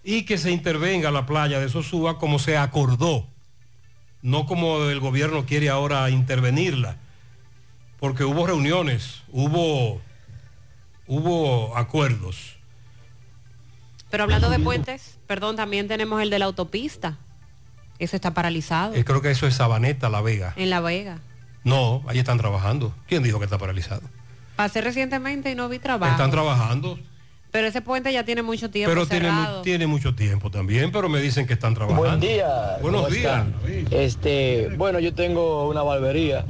y que se intervenga la playa de Sosúa como se acordó, no como el gobierno quiere ahora intervenirla, porque hubo reuniones, hubo, hubo acuerdos. Pero hablando de puentes, perdón, también tenemos el de la autopista. Eso está paralizado. Eh, creo que eso es Sabaneta, La Vega. En La Vega. No, ahí están trabajando. ¿Quién dijo que está paralizado? Pasé recientemente y no vi trabajo. Están trabajando. Pero ese puente ya tiene mucho tiempo Pero tiene, cerrado. mu- tiene mucho tiempo también, pero me dicen que están trabajando. Buen día. Buenos ¿cómo días. están? Este, bueno, yo tengo una barbería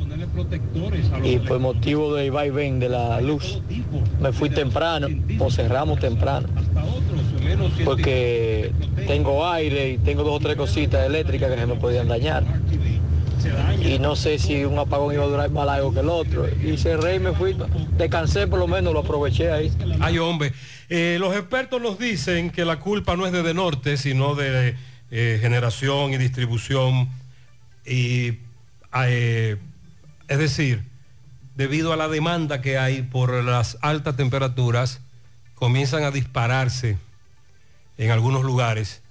y por motivo de va y ven de la luz me fui temprano o cerramos temprano porque tengo aire y tengo dos o tres cositas eléctricas que se me podían dañar y no sé si un apagón iba a durar más largo que el otro y cerré y me fui, descansé por lo menos, lo aproveché ahí. Ay, hombre, eh, los expertos nos dicen que la culpa no es de De Norte, sino de eh, generación y distribución. Y, eh, es decir, debido a la demanda que hay por las altas temperaturas, comienzan a dispararse en algunos lugares.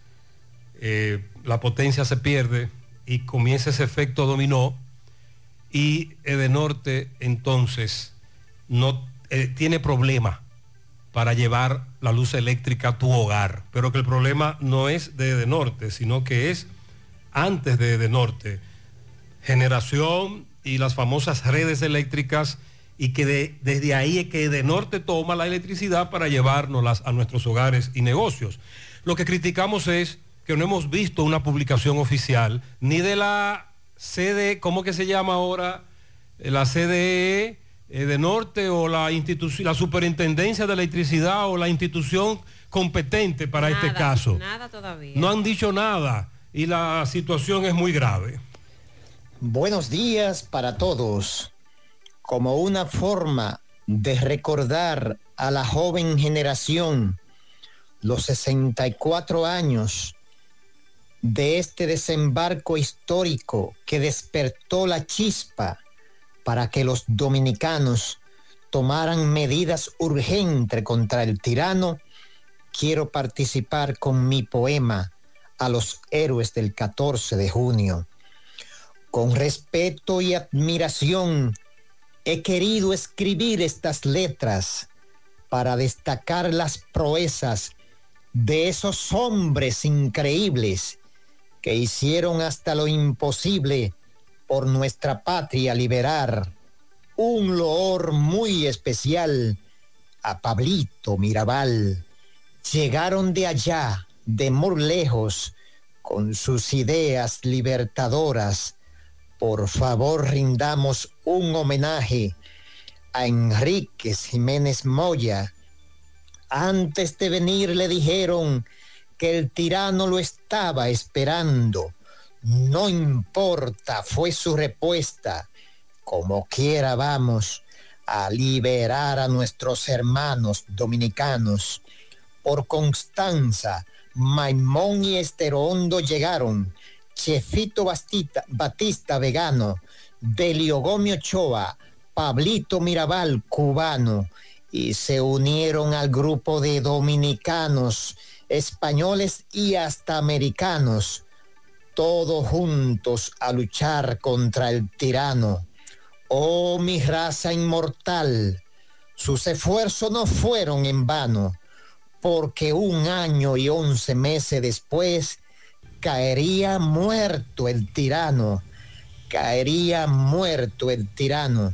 Eh, la potencia se pierde y comienza ese efecto dominó. Y Edenorte entonces no eh, tiene problema para llevar la luz eléctrica a tu hogar, pero que el problema no es de de norte, sino que es antes de de norte. Generación y las famosas redes eléctricas y que de- desde ahí es que de norte toma la electricidad para llevárnoslas a nuestros hogares y negocios. Lo que criticamos es que no hemos visto una publicación oficial ni de la sede, ¿cómo que se llama ahora? Eh, La CDE eh, de Norte o la institución, la Superintendencia de Electricidad o la institución competente para este caso. Nada todavía. No han dicho nada y la situación es muy grave. Buenos días para todos. Como una forma de recordar a la joven generación los 64 años de este desembarco histórico que despertó la chispa para que los dominicanos tomaran medidas urgentes contra el tirano, quiero participar con mi poema a los héroes del 14 de junio. Con respeto y admiración he querido escribir estas letras para destacar las proezas de esos hombres increíbles que hicieron hasta lo imposible por nuestra patria liberar. Un loor muy especial a Pablito Mirabal. Llegaron de allá, de muy lejos, con sus ideas libertadoras. Por favor, rindamos un homenaje a Enríquez Jiménez Moya. Antes de venir le dijeron que el tirano lo estaba esperando. No importa, fue su respuesta. Como quiera vamos a liberar a nuestros hermanos dominicanos. Por Constanza, Maimón y Esterondo llegaron. Chefito Bastita- Batista vegano, Delio Gómez Ochoa, Pablito Mirabal cubano y se unieron al grupo de dominicanos, españoles y hasta americanos, todos juntos a luchar contra el tirano. Oh mi raza inmortal, sus esfuerzos no fueron en vano, porque un año y once meses después caería muerto el tirano, caería muerto el tirano.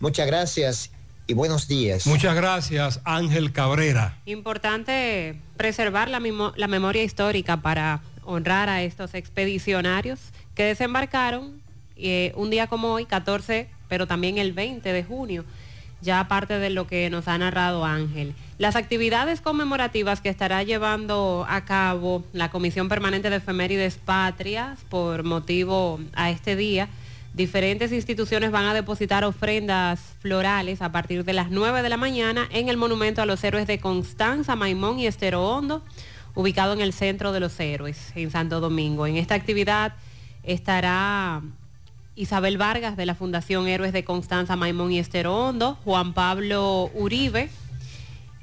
Muchas gracias y buenos días. Muchas gracias, Ángel Cabrera. Importante preservar la, mimo- la memoria histórica para honrar a estos expedicionarios que desembarcaron eh, un día como hoy, 14, pero también el 20 de junio, ya aparte de lo que nos ha narrado Ángel. Las actividades conmemorativas que estará llevando a cabo la Comisión Permanente de Efemérides Patrias por motivo a este día, diferentes instituciones van a depositar ofrendas florales a partir de las 9 de la mañana en el Monumento a los Héroes de Constanza, Maimón y Estero Hondo, ubicado en el Centro de los Héroes, en Santo Domingo. En esta actividad estará Isabel Vargas de la Fundación Héroes de Constanza, Maimón y Estero Hondo, Juan Pablo Uribe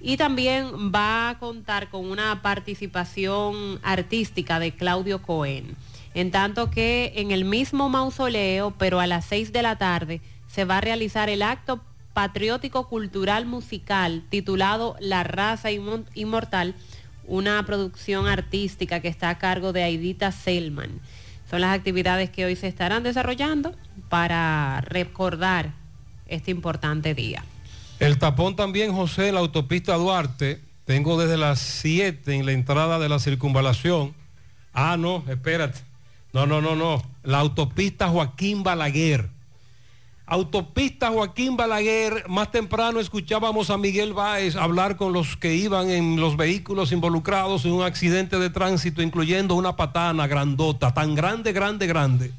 y también va a contar con una participación artística de Claudio Cohen. En tanto que en el mismo mausoleo, pero a las 6 de la tarde, se va a realizar el acto patriótico cultural musical titulado La raza Inmo- inmortal, una producción artística que está a cargo de Aidita Selman. Son las actividades que hoy se estarán desarrollando para recordar este importante día. El tapón también, José, en la autopista Duarte. Tengo desde las 7 en la entrada de la circunvalación. Ah, no, espérate. No, no, no, no. La autopista Joaquín Balaguer. Autopista Joaquín Balaguer, más temprano escuchábamos a Miguel Báez hablar con los que iban en los vehículos involucrados en un accidente de tránsito, incluyendo una patana grandota, tan grande, grande, grande,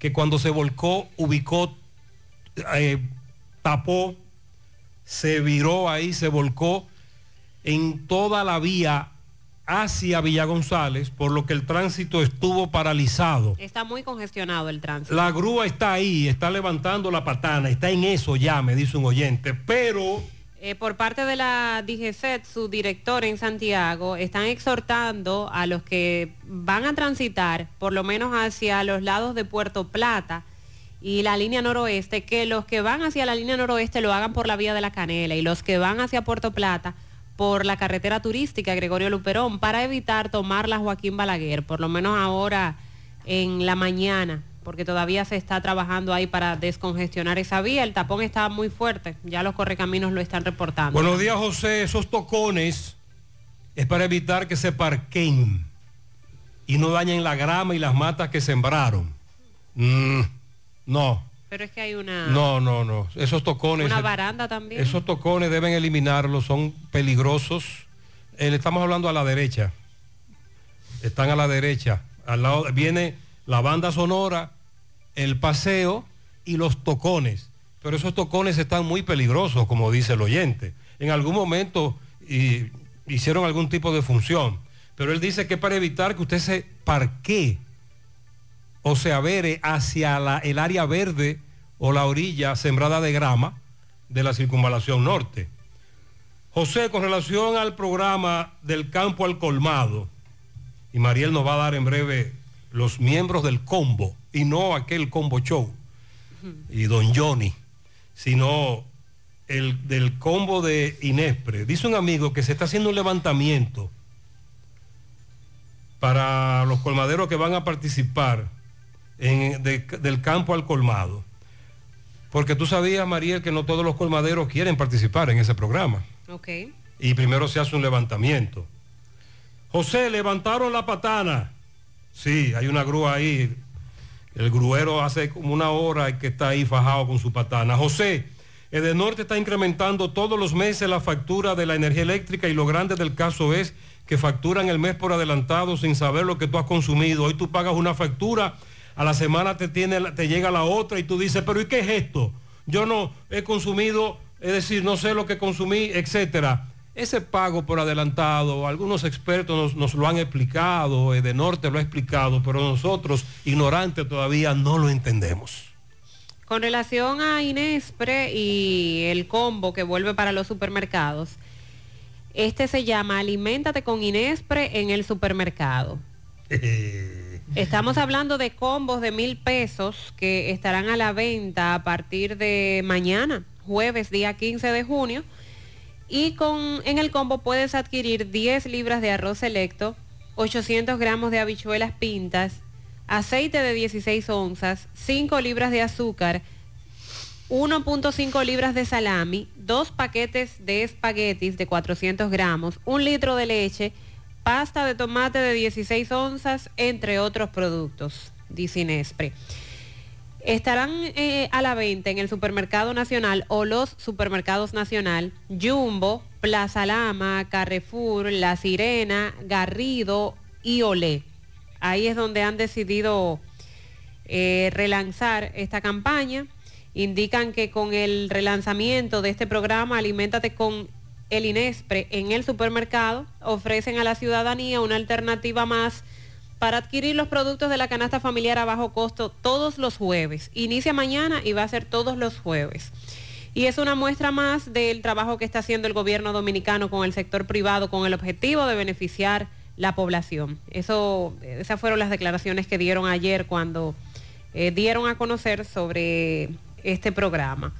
que cuando se volcó, ubicó, eh, tapó, se viró ahí, se volcó en toda la vía hacia Villa González, por lo que el tránsito estuvo paralizado. Está muy congestionado el tránsito. La grúa está ahí, está levantando la patana, está en eso ya, me dice un oyente, pero Eh, por parte de la DGCET, su director en Santiago, están exhortando a los que van a transitar, por lo menos hacia los lados de Puerto Plata y la línea noroeste, que los que van hacia la línea noroeste lo hagan por la vía de la Canela y los que van hacia Puerto Plata por la carretera turística Gregorio Luperón para evitar tomar la Joaquín Balaguer, por lo menos ahora en la mañana, porque todavía se está trabajando ahí para descongestionar esa vía. El tapón está muy fuerte, ya los correcaminos lo están reportando. buenos días José, esos tocones es para evitar que se parquen y no dañen la grama y las matas que sembraron. Mm, no, Pero es que hay una, no, no, no, esos tocones... una baranda también. Esos tocones deben eliminarlos, son peligrosos. Eh, le estamos hablando a la derecha. Están a la derecha. Al lado viene la banda sonora, el paseo y los tocones. Pero esos tocones están muy peligrosos, como dice el oyente. En algún momento y, hicieron algún tipo de función. Pero él dice que para evitar que usted se parquee o se avere hacia la- el área verde o la orilla sembrada de grama de la circunvalación norte. José, con relación al programa del campo al colmado, y Mariel nos va a dar en breve los miembros del combo, y no aquel combo show, y don Johnny, sino el del combo de Inespre. Dice un amigo que se está haciendo un levantamiento para los colmaderos que van a participar en- de- del campo al colmado. Porque tú sabías, Mariel, que no todos los colmaderos quieren participar en ese programa. Ok. Y primero se hace un levantamiento. José, levantaron la patana. Sí, hay una grúa ahí. El gruero hace como una hora que está ahí fajado con su patana. José, Edenorte está incrementando todos los meses la factura de la energía eléctrica y lo grande del caso es que facturan el mes por adelantado sin saber lo que tú has consumido. Hoy tú pagas una factura, a la semana te, tiene, te llega la otra y tú dices, pero ¿y qué es esto? Yo no he consumido, es decir, no sé lo que consumí, etcétera. Ese pago por adelantado, algunos expertos nos, nos lo han explicado, Edenorte lo ha explicado, pero nosotros, ignorantes todavía, no lo entendemos. Con relación a Inespre y el combo que vuelve para los supermercados, este se llama Aliméntate con Inespre en el supermercado. Estamos hablando de combos de mil pesos que estarán a la venta a partir de mañana, jueves día 15 de junio. Y con, en el combo puedes adquirir 10 libras de arroz selecto, 800 gramos de habichuelas pintas, aceite de 16 onzas, 5 libras de azúcar, 1.5 libras de salami, dos paquetes de espaguetis de 400 gramos, un litro de leche, pasta de tomate de 16 onzas, entre otros productos, dice Inespre. Estarán eh, a la venta en el Supermercado Nacional o los Supermercados Nacional, Jumbo, Plaza Lama, Carrefour, La Sirena, Garrido y Olé. Ahí es donde han decidido eh, relanzar esta campaña. Indican que con el relanzamiento de este programa Aliméntate con el Inespre en el supermercado, ofrecen a la ciudadanía una alternativa más para adquirir los productos de la canasta familiar a bajo costo todos los jueves. Inicia mañana y va a ser todos los jueves. Y es una muestra más del trabajo que está haciendo el gobierno dominicano con el sector privado con el objetivo de beneficiar la población. Eso, esas fueron las declaraciones que dieron ayer cuando eh, dieron a conocer sobre este programa.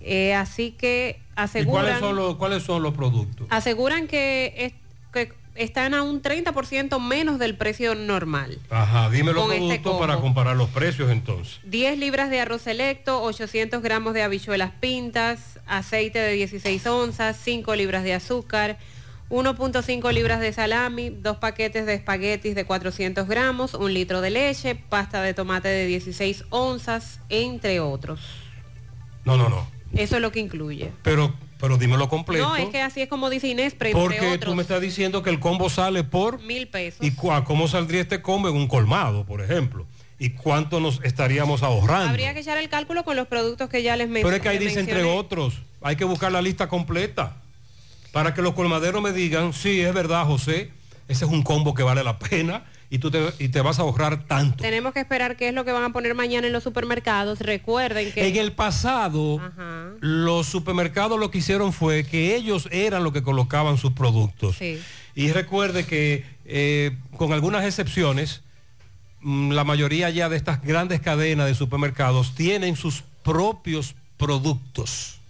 Eh, así que ¿Y aseguran, cuáles son los, cuáles son los productos? aseguran que, es- que están a un 30% menos del precio normal. Ajá, dime los este productos para combo. comparar los precios entonces. 10 libras de arroz selecto, 800 gramos de habichuelas pintas, aceite de 16 onzas, 5 libras de azúcar, 1.5 libras de salami, dos paquetes de espaguetis de 400 gramos, un litro de leche, pasta de tomate de 16 onzas, entre otros. No, no, no. Eso es lo que incluye. Pero, pero dímelo completo. No, es que así es como dice Inés, pero porque otros, tú me estás diciendo que el combo sale por... mil pesos. ¿Y cua- cómo saldría este combo en un colmado, por ejemplo? ¿Y cuánto nos estaríamos ahorrando? Habría que echar el cálculo con los productos que ya les mencioné. Pero es que ahí dice entre otros, hay que buscar la lista completa para que los colmaderos me digan, sí, es verdad, José, ese es un combo que vale la pena y tú te, y te vas a ahorrar tanto. Tenemos que esperar qué es lo que van a poner mañana en los supermercados. Recuerden que... En el pasado, los supermercados lo que hicieron fue que ellos eran los que colocaban sus productos. Sí. Y recuerde que eh, con algunas excepciones, mm, la mayoría ya de estas grandes cadenas de supermercados tienen sus propios productos.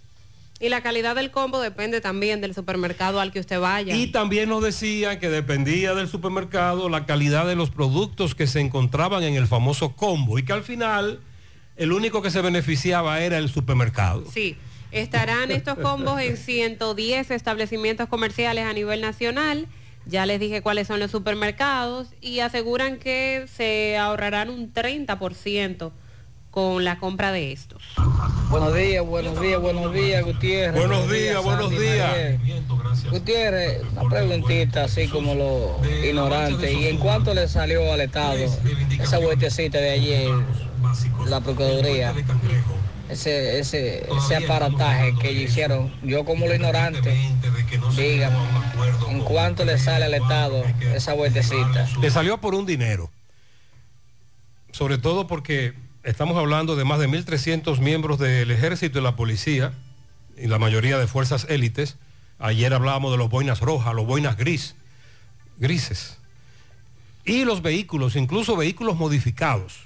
Y la calidad del combo depende también del supermercado al que usted vaya. Y también nos decían que dependía del supermercado la calidad de los productos que se encontraban en el famoso combo y que al final el único que se beneficiaba era el supermercado. Sí, estarán estos combos en 110 establecimientos comerciales a nivel nacional. Ya les dije cuáles son los supermercados y aseguran que se ahorrarán un 30% con la compra de estos. Buenos días, buenos días, buenos días, Gutiérrez. Buenos días, buenos Sandy, días. Gutiérrez, una preguntita así como lo ignorante. ¿Y en cuánto le salió al Estado esa vueltecita de ayer, la Procuraduría? Ese, ese, ese aparataje que hicieron, yo como lo ignorante, dígame, ¿en cuánto le sale al Estado esa vueltecita? Le salió por un dinero. Sobre todo porque estamos hablando de más de 1.300 miembros del ejército y la policía, y la mayoría de fuerzas élites. Ayer hablábamos de los boinas rojas, los boinas gris, grises. Y los vehículos, incluso vehículos modificados.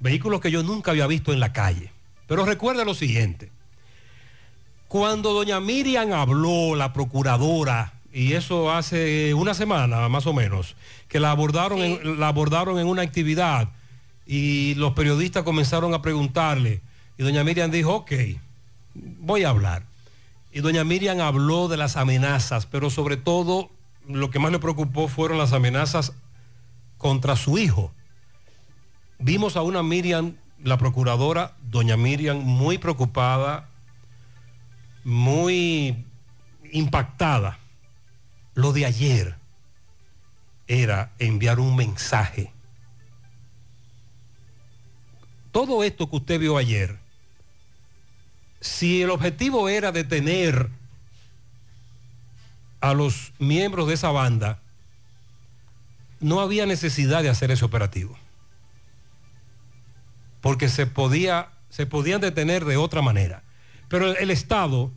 Vehículos que yo nunca había visto en la calle. Pero recuerda lo siguiente. Cuando doña Miriam habló, la procuradora, y eso hace una semana más o menos, que la abordaron, en, la abordaron en una actividad y los periodistas comenzaron a preguntarle, y doña Miriam dijo, ok, voy a hablar. Y doña Miriam habló de las amenazas, pero sobre todo lo que más le preocupó fueron las amenazas contra su hijo. Vimos a una Miriam, la procuradora, doña Miriam, muy preocupada, muy impactada. Lo de ayer era enviar un mensaje. Todo esto que usted vio ayer, si el objetivo era detener a los miembros de esa banda, no había necesidad de hacer ese operativo. Porque se, podía, se podían detener de otra manera. Pero el, Estado,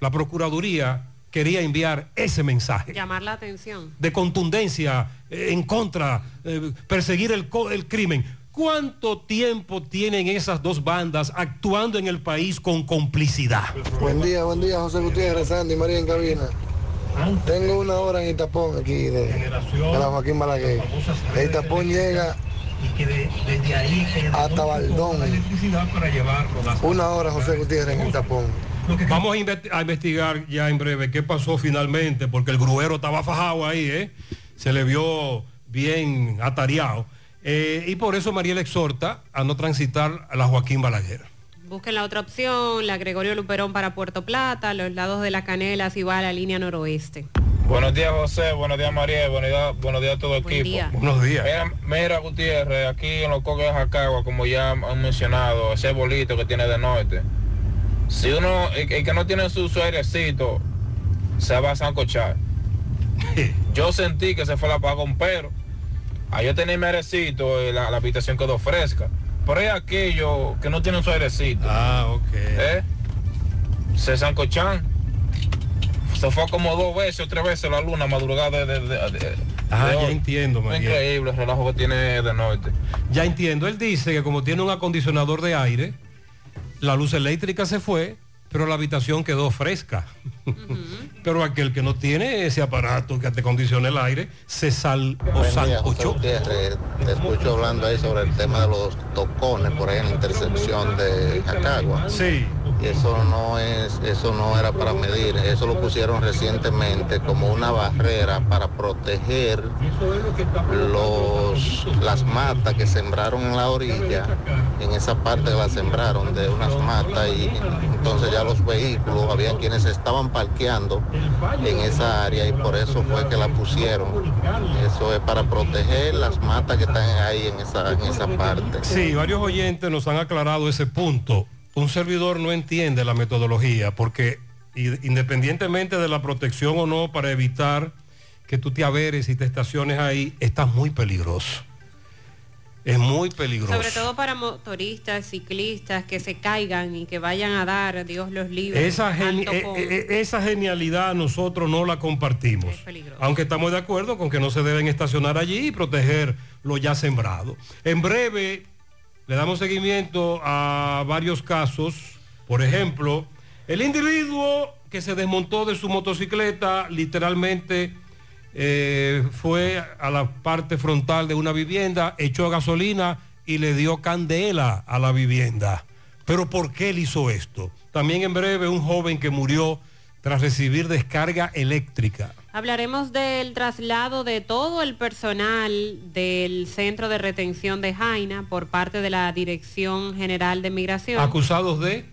la Procuraduría, quería enviar ese mensaje Llamar la atención. de contundencia eh, en contra, eh, perseguir el crimen. ¿Cuánto tiempo tienen esas dos bandas actuando en el país con complicidad? Buen día, buen día, José Gutiérrez, Sandy, María en cabina. Tengo una hora en Itapón aquí de, de la Joaquín Balaguer. El Itapón llega hasta Baldón. Una hora, José Gutiérrez, en Itapón. Vamos a investigar ya en breve qué pasó finalmente, porque el gruero estaba fajado ahí, ¿eh? se le vio bien atareado. Eh, y por eso Mariel exhorta a no transitar a la Joaquín Balaguer. Busquen la otra opción, la Gregorio Luperón para Puerto Plata, los lados de la Canela, si va a la línea noroeste. Buenos días, José. Buenos días, María. Buenos días, buenos días a todo el Buen equipo. día. Buenos días. Mira, mira, Gutiérrez, aquí en los coques de Jacagua, como ya han mencionado, ese bolito que tiene de norte. Si uno, el, el que no tiene su, su airecito, se va a sancochar. Yo sentí que se fue la apagón, pero a yo tenía mi airecito, eh, la, la habitación quedó fresca. Pero hay aquellos que no tienen su airecito. Ah, ok. ¿Eh? se zancochan. Se fue como dos veces o tres veces la luna madrugada de, de- de- Ah, ya entiendo, María. Increíble el relajo que tiene de norte. Ya entiendo, él dice que como tiene un acondicionador de aire, la luz eléctrica se fue, pero la habitación quedó fresca. pero aquel que no tiene ese aparato que te condiciona el aire, se sal o. Gutiérrez. Te escucho hablando ahí sobre el tema de los tocones por ahí en la intersección de Jacagua. Sí. Y eso no es, eso no era para medir, eso lo pusieron recientemente como una barrera para proteger los las matas que sembraron en la orilla. En esa parte la sembraron de unas matas y entonces ya los vehículos, habían quienes estaban parqueando en esa área y por eso fue que la pusieron. Eso es para proteger las matas que están ahí en esa, en esa parte. Sí, varios oyentes nos han aclarado ese punto. Un servidor no entiende la metodología porque independientemente de la protección o no para evitar que tú te averes y te estaciones ahí, estás muy peligroso. Es muy peligroso. Sobre todo para motoristas, ciclistas que se caigan y que vayan a dar, Dios los libre. Esa, geni- eh, eh, esa genialidad nosotros no la compartimos. Aunque estamos de acuerdo con que no se deben estacionar allí y proteger lo ya sembrado. En breve le damos seguimiento a varios casos. Por ejemplo, el individuo que se desmontó de su motocicleta literalmente eh, fue a la parte frontal de una vivienda, echó gasolina y le dio candela a la vivienda. Pero ¿por qué él hizo esto? También en breve un joven que murió tras recibir descarga eléctrica. Hablaremos del traslado de todo el personal del centro de retención de Jaina por parte de la Dirección General de Migración. Acusados de...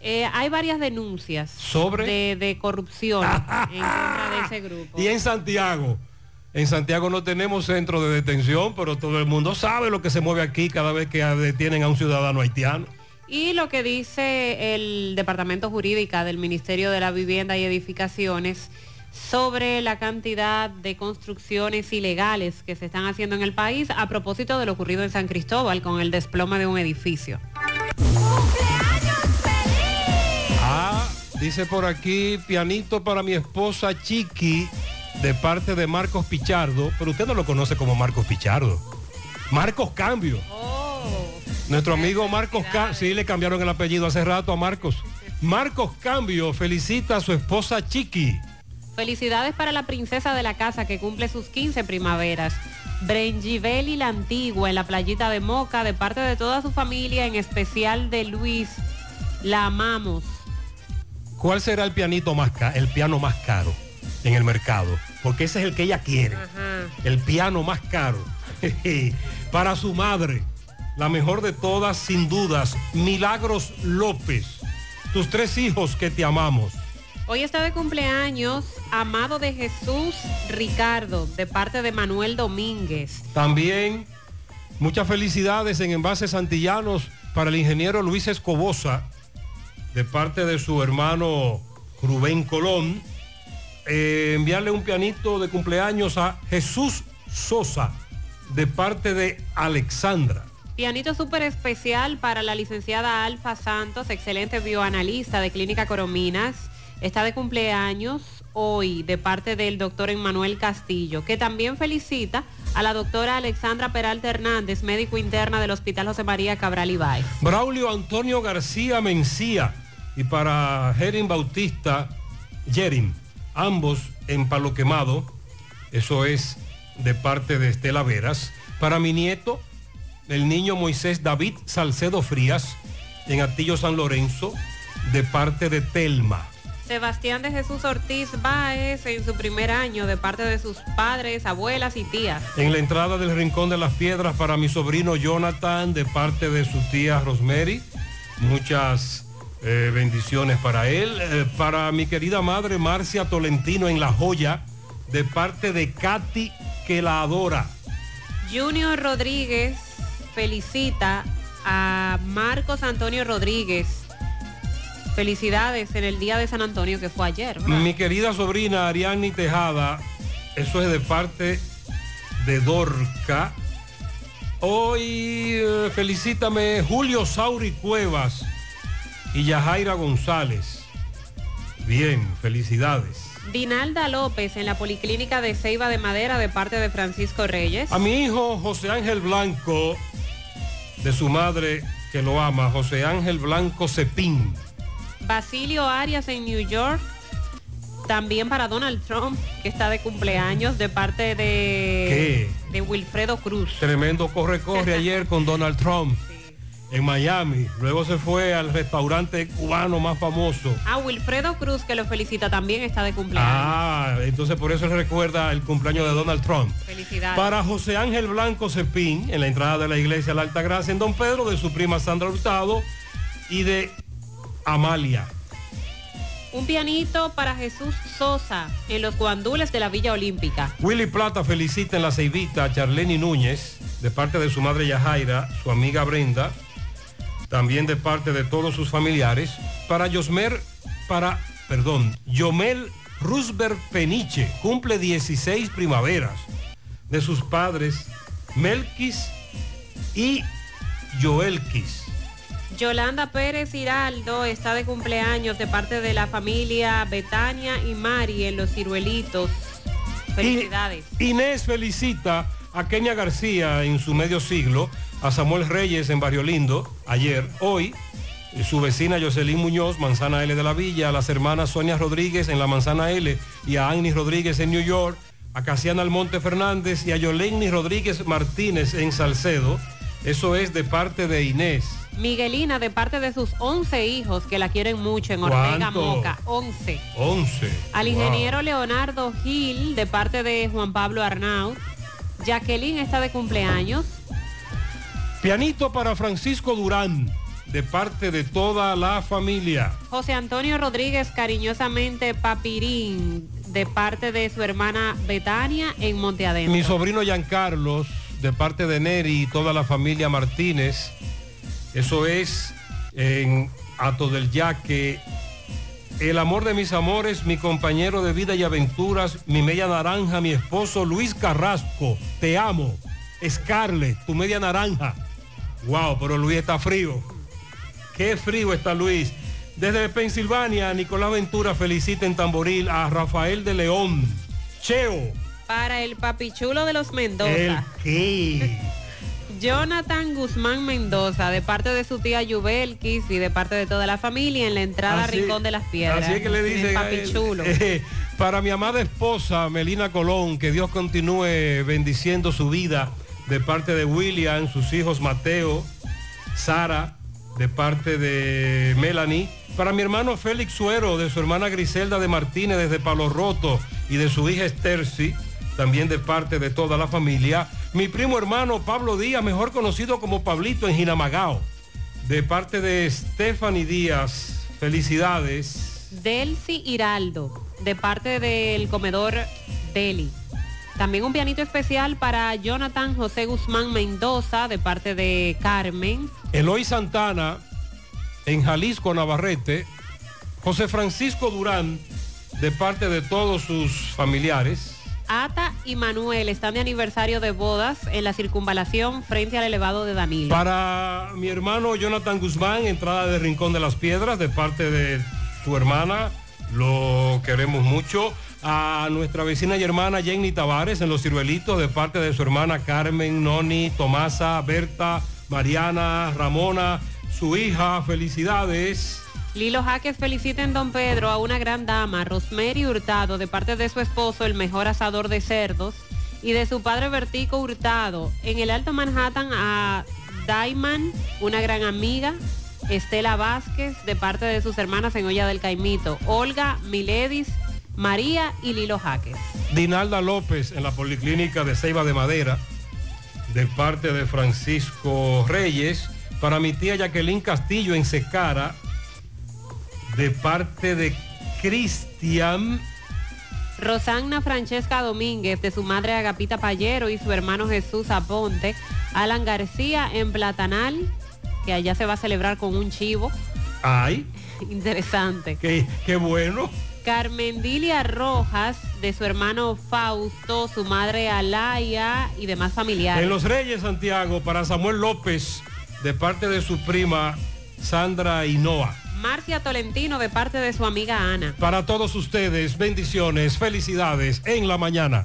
Eh, hay varias denuncias ¿Sobre? de, de corrupción en contra de ese grupo. Y en Santiago. En Santiago no tenemos centro de detención, pero todo el mundo sabe lo que se mueve aquí cada vez que detienen a un ciudadano haitiano. Y lo que dice el Departamento Jurídica del Ministerio de la Vivienda y Edificaciones sobre la cantidad de construcciones ilegales que se están haciendo en el país a propósito de lo ocurrido en San Cristóbal con el desplome de un edificio. Ah, dice por aquí, pianito para mi esposa Chiqui, de parte de Marcos Pichardo, pero usted no lo conoce como Marcos Pichardo. Marcos Cambio. Nuestro amigo Marcos Cambio, sí le cambiaron el apellido hace rato a Marcos. Marcos Cambio felicita a su esposa Chiqui. Felicidades para la princesa de la casa que cumple sus 15 primaveras. Brengibeli la Antigua en la playita de Moca, de parte de toda su familia, en especial de Luis. La amamos. ¿Cuál será el pianito más ca- el piano más caro en el mercado? Porque ese es el que ella quiere. El piano más caro. Para su madre, la mejor de todas, sin dudas, Milagros López. Tus tres hijos que te amamos. Hoy está de cumpleaños Amado de Jesús Ricardo, de parte de Manuel Domínguez. También muchas felicidades en envases antillanos para el ingeniero Luis Escobosa, de parte de su hermano Rubén Colón. Eh, enviarle un pianito de cumpleaños a Jesús Sosa, de parte de Alexandra. Pianito súper especial para la licenciada Alfa Santos, excelente bioanalista de Clínica Corominas. Está de cumpleaños hoy de parte del doctor Emmanuel Castillo, que también felicita a la doctora Alexandra Peralta Hernández, médico interna del Hospital José María Cabral Ibáez. Braulio Antonio García Mencía y para Jerin Bautista Yerim, ambos en Palo Quemado, eso es de parte de Estela Veras. Para mi nieto, el niño Moisés David Salcedo Frías, en Atillo San Lorenzo, de parte de Telma. Sebastián de Jesús Ortiz Báez en su primer año de parte de sus padres, abuelas y tías. En la entrada del Rincón de las Piedras para mi sobrino Jonathan de parte de su tía Rosemary. Muchas eh, bendiciones para él. Eh, para mi querida madre Marcia Tolentino en La Joya de parte de Katy que la adora. Junior Rodríguez felicita a Marcos Antonio Rodríguez. Felicidades en el día de San Antonio que fue ayer. ¿verdad? Mi querida sobrina Ariani Tejada, eso es de parte de Dorca. Hoy eh, felicítame Julio Sauri Cuevas y Yajaira González. Bien, felicidades. Dinalda López en la Policlínica de Ceiba de Madera de parte de Francisco Reyes. A mi hijo José Ángel Blanco, de su madre que lo ama, José Ángel Blanco Cepín. Basilio Arias en New York. También para Donald Trump, que está de cumpleaños, de parte de, de Wilfredo Cruz. Tremendo corre-corre ayer con Donald Trump en Miami. Luego se fue al restaurante cubano más famoso. Ah, Wilfredo Cruz, que lo felicita, también está de cumpleaños. Ah, entonces por eso recuerda el cumpleaños de Donald Trump. Felicidades. Para José Ángel Blanco Cepín, en la entrada de la iglesia La Alta Gracia en Don Pedro, de su prima Sandra Hurtado y de Amalia. Un pianito para Jesús Sosa en los guandules de la Villa Olímpica. Willy Plata felicita en la ceibita a Charleni Núñez, de parte de su madre Yajaira, su amiga Brenda, también de parte de todos sus familiares, para Yosmer, para, perdón, Yomel Roosevelt Peniche, cumple 16 primaveras, de sus padres Melquis y Joelquis. Yolanda Pérez Hiraldo está de cumpleaños de parte de la familia Betania y Mari en Los Ciruelitos. Felicidades. Inés felicita a Kenia García en su medio siglo, a Samuel Reyes en Barrio Lindo, ayer, hoy, eh, su vecina Jocelyn Muñoz, Manzana L de la Villa, a las hermanas Sonia Rodríguez en la Manzana L y a Agni Rodríguez en New York, a Casiana Almonte Fernández y a Yoleni Rodríguez Martínez en Salcedo. Eso es de parte de Inés. Miguelina de parte de sus 11 hijos que la quieren mucho en Ortega ¿Cuánto? Moca. 11. 11. Al Wow. ingeniero Leonardo Gil de parte de Juan Pablo Arnau. Jacqueline está de cumpleaños. Pianito para Francisco Durán, de parte de toda la familia. José Antonio Rodríguez cariñosamente Papirín de parte de su hermana Betania en Monte Adentro. Mi sobrino Giancarlos, de parte de Neri y toda la familia Martínez. Eso es en Ato del Yaque. El amor de mis amores, mi compañero de vida y aventuras, mi media naranja, mi esposo Luis Carrasco. Te amo. Scarlett, tu media naranja. Wow, pero Luis está frío. Qué frío está Luis. Desde Pensilvania, Nicolás Ventura felicita en Tamboril a Rafael de León. Cheo. Para el papichulo de los ¿El Mendoza. qué? Jonathan Guzmán Mendoza, de parte de su tía Yubelkis y de parte de toda la familia en la entrada Así- Rincón de las Piedras. Así es que le El él, papichulo. eh, para mi amada esposa Melina Colón, que Dios continúe bendiciendo su vida de parte de William, sus hijos Mateo, Sara, de parte de Melanie. Para mi hermano Félix Suero, de su hermana Griselda de Martínez desde Palo Roto y de su hija Esterci, también de parte de toda la familia. Mi primo hermano Pablo Díaz, mejor conocido como Pablito en Jinamagao, de parte de Stephanie Díaz. Felicidades. Delcy Hiraldo, de parte del comedor Deli. También un pianito especial para Jonathan José Guzmán Mendoza, de parte de Carmen. Eloy Santana en Jalisco, Navarrete. José Francisco Durán de parte de todos sus familiares. Ata y Manuel están de aniversario de bodas en la circunvalación frente al elevado de Danilo. Para mi hermano Jonathan Guzmán, entrada de Rincón de las Piedras de parte de su hermana. Lo queremos mucho. A nuestra vecina y hermana Jenny Tavares en Los Ciruelitos de parte de su hermana Carmen, Noni, Tomasa, Berta, Mariana, Ramona, su hija. Felicidades. Lilo Jaques felicita en Don Pedro a una gran dama, Rosemary Hurtado, de parte de su esposo, el mejor asador de cerdos, y de su padre Vertico Hurtado. En el Alto Manhattan a Daiman, una gran amiga, Estela Vázquez, de parte de sus hermanas en Olla del Caimito, Olga, Miledis, María y Lilo Jaques. Dinalda López en la Policlínica de Ceiba de Madera, de parte de Francisco Reyes. Para mi tía Jacqueline Castillo en Secara, de parte de Cristian. Rosanna Francesca Domínguez, de su madre Agapita Payero y su hermano Jesús Aponte. Alan García en Platanal, que allá se va a celebrar con un chivo. Ay, Interesante. qué, qué bueno. Carmen Dilia Rojas, de su hermano Fausto, su madre Alaya y demás familiares. En Los Reyes, Santiago, para Samuel López, de parte de su prima Sandra Hinoa. Marcia Tolentino de parte de su amiga Ana. Para todos ustedes, bendiciones, felicidades en la mañana.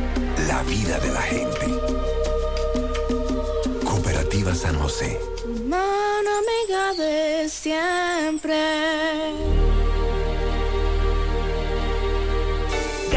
la vida de la gente. Cooperativa San José. Mano amiga de siempre.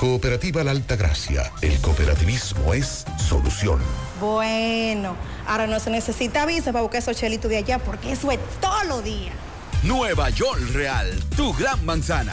Cooperativa La Alta Gracia. El cooperativismo es solución. Bueno, ahora no se necesita visa para buscar esos chelitos de allá porque eso es todos los días. Nueva York Real, tu gran manzana.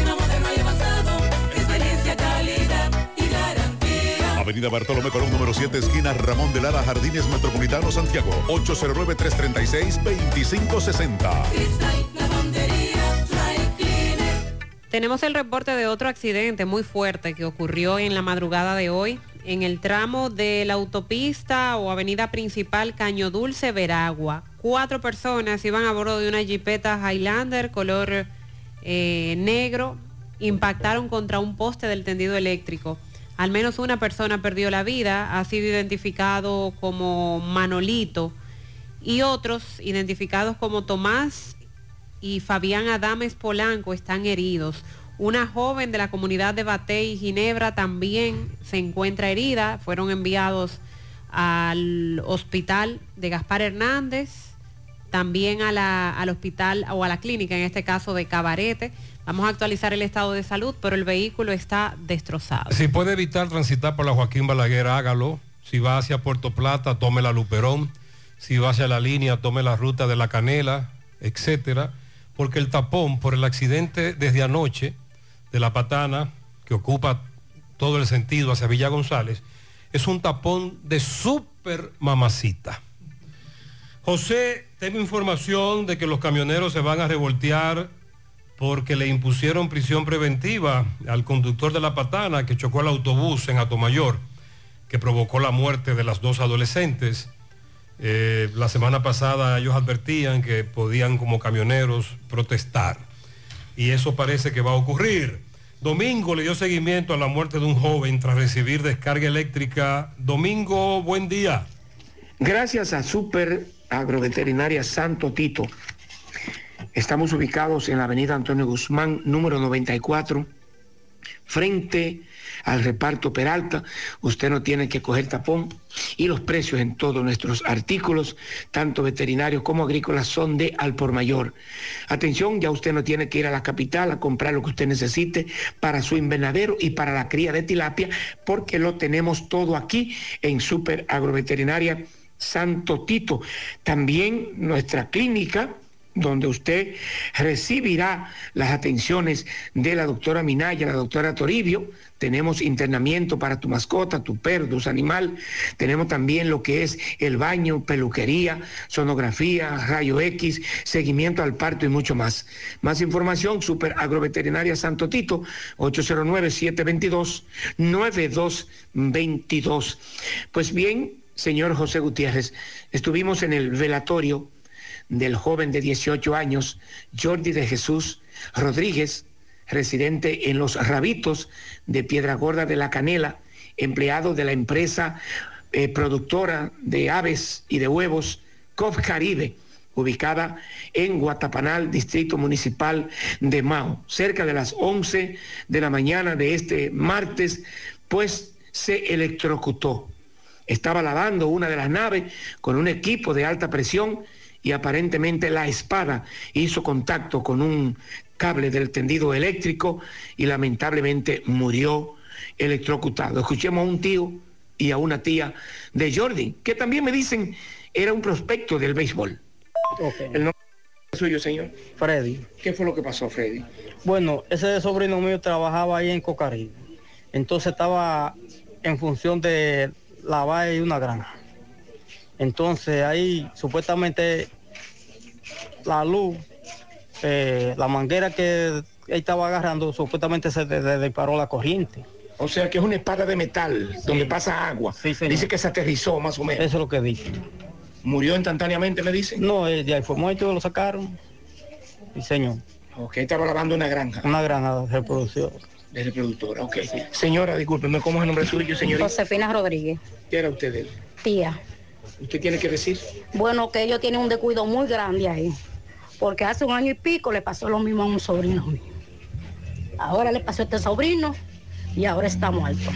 Avenida Bartolomé Colón número 7, esquina Ramón de Lara, Jardines Metropolitano, Santiago. 809-336-2560. Tenemos el reporte de otro accidente muy fuerte que ocurrió en la madrugada de hoy en el tramo de la autopista o avenida principal Caño Dulce Veragua. Cuatro personas iban a bordo de una jipeta Highlander color eh, negro, impactaron contra un poste del tendido eléctrico. Al menos una persona perdió la vida, ha sido identificado como Manolito y otros identificados como Tomás y Fabián Adames Polanco están heridos. Una joven de la comunidad de Batey y Ginebra también se encuentra herida. Fueron enviados al hospital de Gaspar Hernández, también al hospital o a la clínica, en este caso de Cabarete. Vamos a actualizar el estado de salud, pero el vehículo está destrozado. Si puede evitar transitar por la Joaquín Balaguer, hágalo. Si va hacia Puerto Plata, tome la Luperón. Si va hacia la línea, tome la ruta de la Canela, etcétera porque el tapón por el accidente desde anoche de la patana, que ocupa todo el sentido hacia Villa González, es un tapón de súper mamacita. José, tengo información de que los camioneros se van a revoltear porque le impusieron prisión preventiva al conductor de la patana que chocó el autobús en Atomayor, que provocó la muerte de las dos adolescentes. Eh, la semana pasada ellos advertían que podían como camioneros protestar y eso parece que va a ocurrir. Domingo le dio seguimiento a la muerte de un joven tras recibir descarga eléctrica. Domingo, buen día. Gracias a Super Agroveterinaria Santo Tito. Estamos ubicados en la avenida Antonio Guzmán, número 94, frente al reparto Peralta, usted no tiene que coger tapón y los precios en todos nuestros artículos, tanto veterinarios como agrícolas, son de al por mayor. Atención, ya usted no tiene que ir a la capital a comprar lo que usted necesite para su invernadero y para la cría de tilapia, porque lo tenemos todo aquí en Super Agroveterinaria Santo Tito. También nuestra clínica donde usted recibirá las atenciones de la doctora Minaya, la doctora Toribio, tenemos internamiento para tu mascota, tu perro, tu animal. Tenemos también lo que es el baño, peluquería, sonografía, rayo X, seguimiento al parto y mucho más. Más información, Super Agroveterinaria Santo Tito, 809-722-9222. Pues bien, señor José Gutiérrez, estuvimos en el velatorio del joven de 18 años, Jordi de Jesús Rodríguez, residente en Los Rabitos de Piedra Gorda de la Canela, empleado de la empresa eh, productora de aves y de huevos COF Caribe, ubicada en Guatapanal, Distrito Municipal de Mao. Cerca de las 11 de la mañana de este martes, pues se electrocutó. Estaba lavando una de las naves con un equipo de alta presión y aparentemente la espada hizo contacto con un cable del tendido eléctrico y lamentablemente murió electrocutado. Escuchemos a un tío y a una tía de Jordi, que también me dicen era un prospecto del béisbol. El nombre suyo, señor. Freddy. ¿Qué fue lo que pasó, Freddy? Bueno, ese sobrino mío trabajaba ahí en Cocarí. Entonces estaba en función de lavar una granja. Entonces ahí supuestamente la luz eh, la manguera que él estaba agarrando supuestamente se disparó la corriente. O sea que es una espada de metal donde pasa agua. dice que se aterrizó más o menos. Eso es lo que dice. ¿Murió instantáneamente, me dicen? No, él ya fue muerto, lo sacaron. Sí, señor. Ok, estaba lavando una granja. Una granja reproducción. De reproductora, ok. Señora, discúlpeme, ¿cómo es el nombre suyo, señorita? Josefina Rodríguez. ¿Qué era usted él? Tía. ¿Usted tiene que decir? Bueno, que ellos tienen un descuido muy grande ahí porque hace un año y pico le pasó lo mismo a un sobrino mío. Ahora le pasó a este sobrino y ahora está muerto.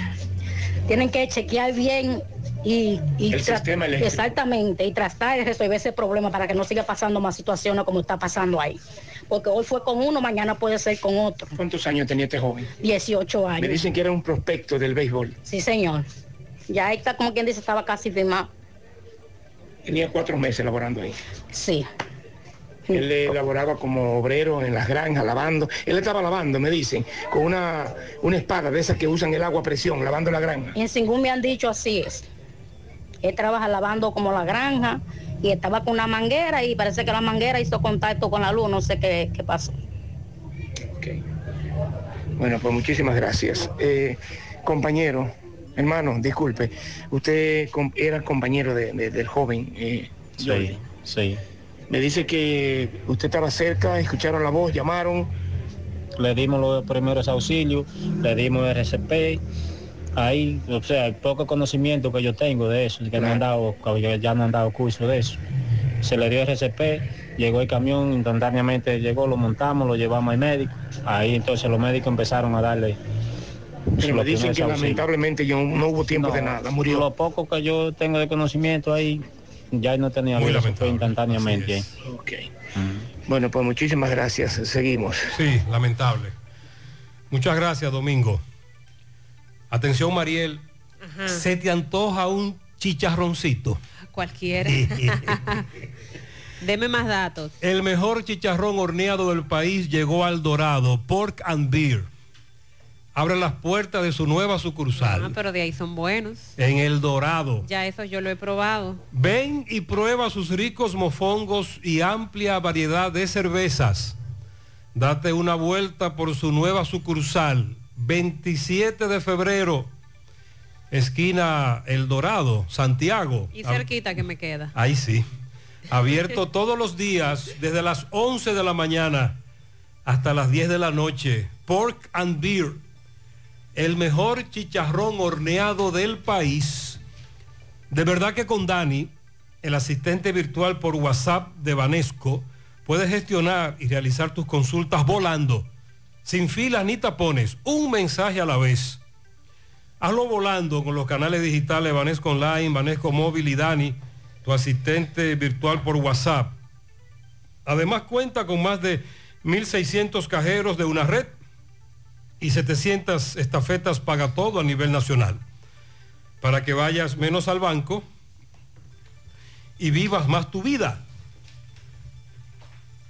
Tienen que chequear bien y, exactamente y tratar de resolver ese problema para que no siga pasando más situaciones como está pasando ahí. Porque hoy fue con uno, mañana puede ser con otro. ¿Cuántos años tenía este joven? 18 años. Me dicen que era un prospecto del béisbol. Sí, señor. Ya está como quien dice, estaba casi firmado. Tenía cuatro meses laborando ahí. Sí. Él laboraba como obrero en las granjas, lavando. Él estaba lavando, me dicen, con una, una espada de esas que usan el agua a presión, lavando la granja. Y en Singún me han dicho así es. Él trabaja lavando como la granja y estaba con una manguera y parece que la manguera hizo contacto con la luz, no sé qué, qué pasó. Bueno, pues muchísimas gracias. Eh, compañero, hermano, disculpe, usted com- era compañero de- de- del joven. eh, Jordi. sí. Me dice que usted estaba cerca, escucharon la voz, llamaron. Le dimos los primeros auxilios, le dimos RCP. Ahí, o sea, el poco conocimiento que yo tengo de eso, que no han dado, que ya no han dado curso de eso. Se le dio RCP, llegó el camión, instantáneamente llegó, lo montamos, lo llevamos al médico. Ahí entonces los médicos empezaron a darle. Pero me dicen que lamentablemente yo, no hubo tiempo de nada, murió. Lo poco que yo tengo de conocimiento ahí, ya no tenía Muy vida, se lamentable, fue instantáneamente. Ok. Bueno, pues muchísimas gracias. Seguimos. Sí, lamentable. Muchas gracias, Domingo. Atención, Mariel. ¿Se te antoja un chicharroncito? Cualquiera. Deme más datos. El mejor chicharrón horneado del país llegó al Dorado, Pork and Beer. Abre las puertas de su nueva sucursal Ah, pero de ahí son buenos. en El Dorado. Ya eso yo lo he probado. Ven y prueba sus ricos mofongos y amplia variedad de cervezas. Date una vuelta por su nueva sucursal, 27 de febrero, esquina El Dorado, Santiago. Y cerquita que me queda. Ahí sí. Abierto todos los días desde las 11 de la mañana hasta las 10 de la noche. Pork and Beer, el mejor chicharrón horneado del país. De verdad que con Dani, el asistente virtual por WhatsApp de Banesco, puedes gestionar y realizar tus consultas volando, sin filas ni tapones, un mensaje a la vez. Hazlo volando con los canales digitales Banesco Online, Banesco Móvil y Dani, tu asistente virtual por WhatsApp. Además cuenta con más de 1.600 cajeros de una red y 700 estafetas paga todo a nivel nacional. Para que vayas menos al banco y vivas más tu vida.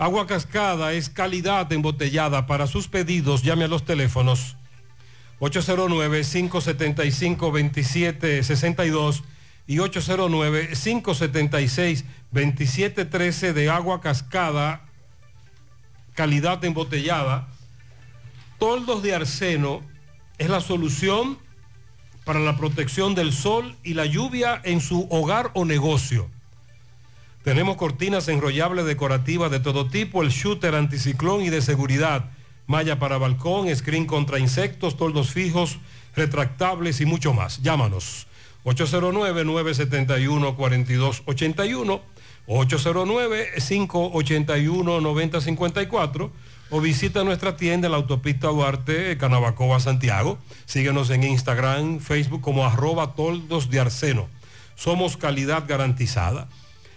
Agua cascada es calidad embotellada. Para sus pedidos, llame a los teléfonos 809-575-2762 y 809-576-2713 de agua cascada, calidad embotellada. Toldos de arseno es la solución para la protección del sol y la lluvia en su hogar o negocio. Tenemos cortinas enrollables decorativas de todo tipo, el shooter anticiclón y de seguridad, malla para balcón, screen contra insectos, toldos fijos, retractables y mucho más. Llámanos 809-971-4281, 809-581-9054 o visita nuestra tienda en la autopista Duarte, Canabacoa, Santiago. Síguenos en Instagram, Facebook como arroba toldos de arseno. Somos calidad garantizada.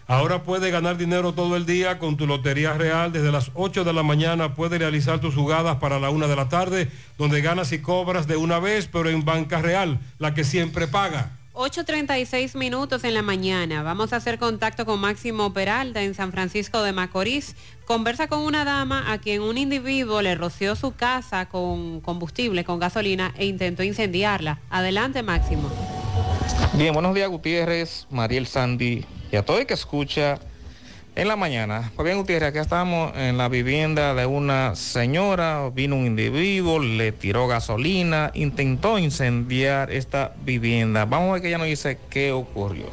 Ahora puede ganar dinero todo el día con tu Lotería Real. Desde las 8 de la mañana puedes realizar tus jugadas para la 1 de la tarde, donde ganas y cobras de una vez, pero en Banca Real, la que siempre paga. 8.36 minutos en la mañana. Vamos a hacer contacto con Máximo Peralta en San Francisco de Macorís. Conversa con una dama a quien un individuo le roció su casa con combustible, con gasolina e intentó incendiarla. Adelante, Máximo. Bien, buenos días Gutiérrez, Mariel Sandy y a todo el que escucha en la mañana. Pues bien Gutiérrez, acá estamos en la vivienda de una señora, vino un individuo, le tiró gasolina, intentó incendiar esta vivienda. Vamos a ver que ella nos dice qué ocurrió.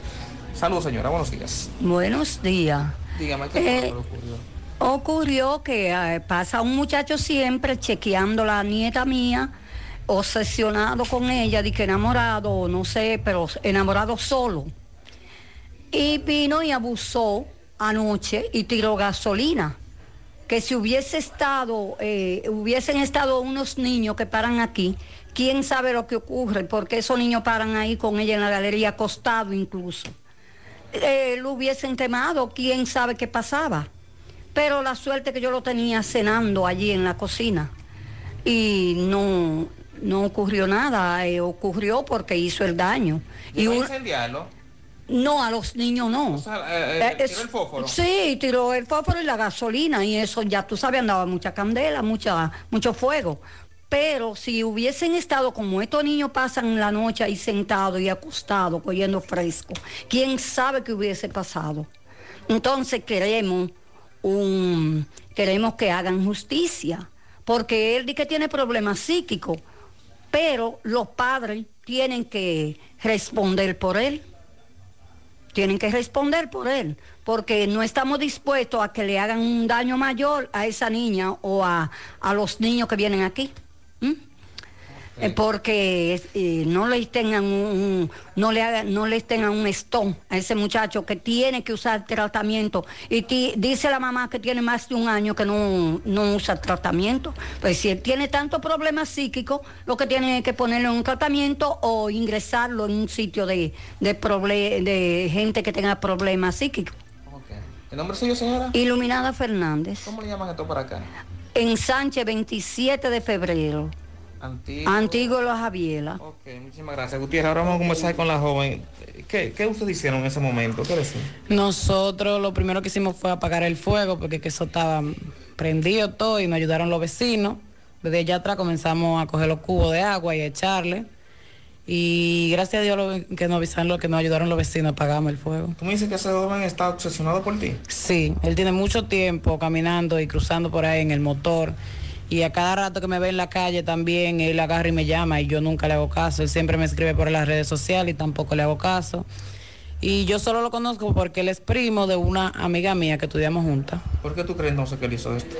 Saludos señora, buenos días. Buenos días. Dígame qué Eh, ocurrió. Ocurrió que eh, pasa un muchacho siempre chequeando la nieta mía obsesionado con ella, de que enamorado, no sé, pero enamorado solo. Y vino y abusó anoche y tiró gasolina. Que si hubiese estado, eh, hubiesen estado unos niños que paran aquí, quién sabe lo que ocurre, porque esos niños paran ahí con ella en la galería, acostado incluso. Eh, lo hubiesen quemado, quién sabe qué pasaba. Pero la suerte que yo lo tenía cenando allí en la cocina y no, no ocurrió nada, eh, ocurrió porque hizo el daño. ¿Y un- incendiarlo? No, a los niños no. O sea, eh, eh, Eh, tiró el fósforo. Sí, tiró el fósforo y la gasolina y eso ya tú sabes andaba mucha candela, mucha, mucho fuego. Pero si hubiesen estado como estos niños pasan la noche ahí sentados y acostados, cogiendo fresco, quién sabe qué hubiese pasado. Entonces queremos un, queremos que hagan justicia, porque él dice que tiene problemas psíquicos, pero los padres tienen que responder por él tienen que responder por él, porque no estamos dispuestos a que le hagan un daño mayor a esa niña o a, a los niños que vienen aquí. Eh, porque eh, no les tengan un, un- no le hagan, no les tengan un stone a ese muchacho que tiene que usar tratamiento. Y ti- dice la mamá que tiene más de un año que no, no usa tratamiento. Pues si él tiene tanto problema psíquico lo que tiene es que ponerlo en un tratamiento o ingresarlo en un sitio de de, proble- de gente que tenga problemas psíquicos. ¿El nombre suyo, señora? Iluminada Fernández. ¿Cómo le llaman esto para acá? en Sánchez 27 de febrero Antiguo. Antiguo Los Javiela Ok, muchísimas gracias, Gutiérrez. Ahora vamos a conversar con la joven. ¿Qué, qué ustedes hicieron en ese momento? ¿Qué decían? Nosotros lo primero que hicimos fue apagar el fuego porque que eso estaba prendido todo y nos ayudaron los vecinos. Desde allá atrás comenzamos a coger los cubos de agua y a echarle. Y gracias a Dios lo- que nos avisaron, lo que nos ayudaron los vecinos, apagamos el fuego. ¿Tú me dices que ese joven está obsesionado por ti? Sí, él tiene mucho tiempo caminando y cruzando por ahí en el motor. Y a cada rato que me ve en la calle también, él agarra y me llama y yo nunca le hago caso. Él siempre me escribe por las redes sociales y tampoco le hago caso. Y yo solo lo conozco porque él es primo de una amiga mía que estudiamos juntas. ¿Por qué tú crees entonces que él hizo esto?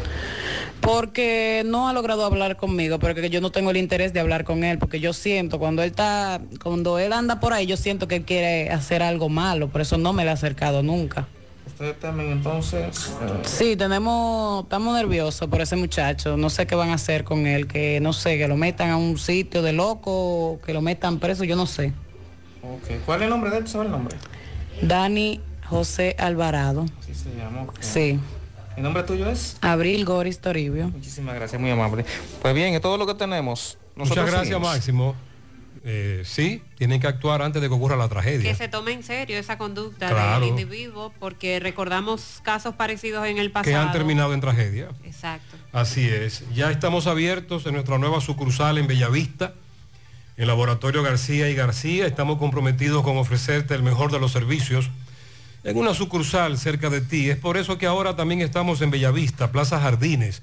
Porque no ha logrado hablar conmigo, porque yo no tengo el interés de hablar con él, porque yo siento cuando él está, cuando él anda por ahí, yo siento que él quiere hacer algo malo, por eso no me le he acercado nunca. ¿Ustedes temen entonces? eh, Sí, tenemos, estamos nerviosos por ese muchacho. No sé qué van a hacer con él, que no sé, que lo metan a un sitio de loco, que lo metan preso, yo no sé. ok. ¿Cuál es el nombre de él? ¿Sabe el nombre? Dani José Alvarado. Sí, se llama. Sí. ¿El nombre tuyo es? Abril Goris Toribio. Muchísimas gracias, muy amable. Pues bien, es todo lo que tenemos. Muchas gracias, seguimos. Máximo. Eh, sí, tienen que actuar antes de que ocurra la tragedia. Que se tome en serio esa conducta Claro. del individuo, porque recordamos casos parecidos en el que pasado. han terminado en tragedia. Exacto. Así es. Ya estamos abiertos en nuestra nueva sucursal en Bellavista, en Laboratorio García y García. Estamos comprometidos con ofrecerte el mejor de los servicios en una sucursal cerca de ti. Es por eso que ahora también estamos en Bellavista, Plaza Jardines,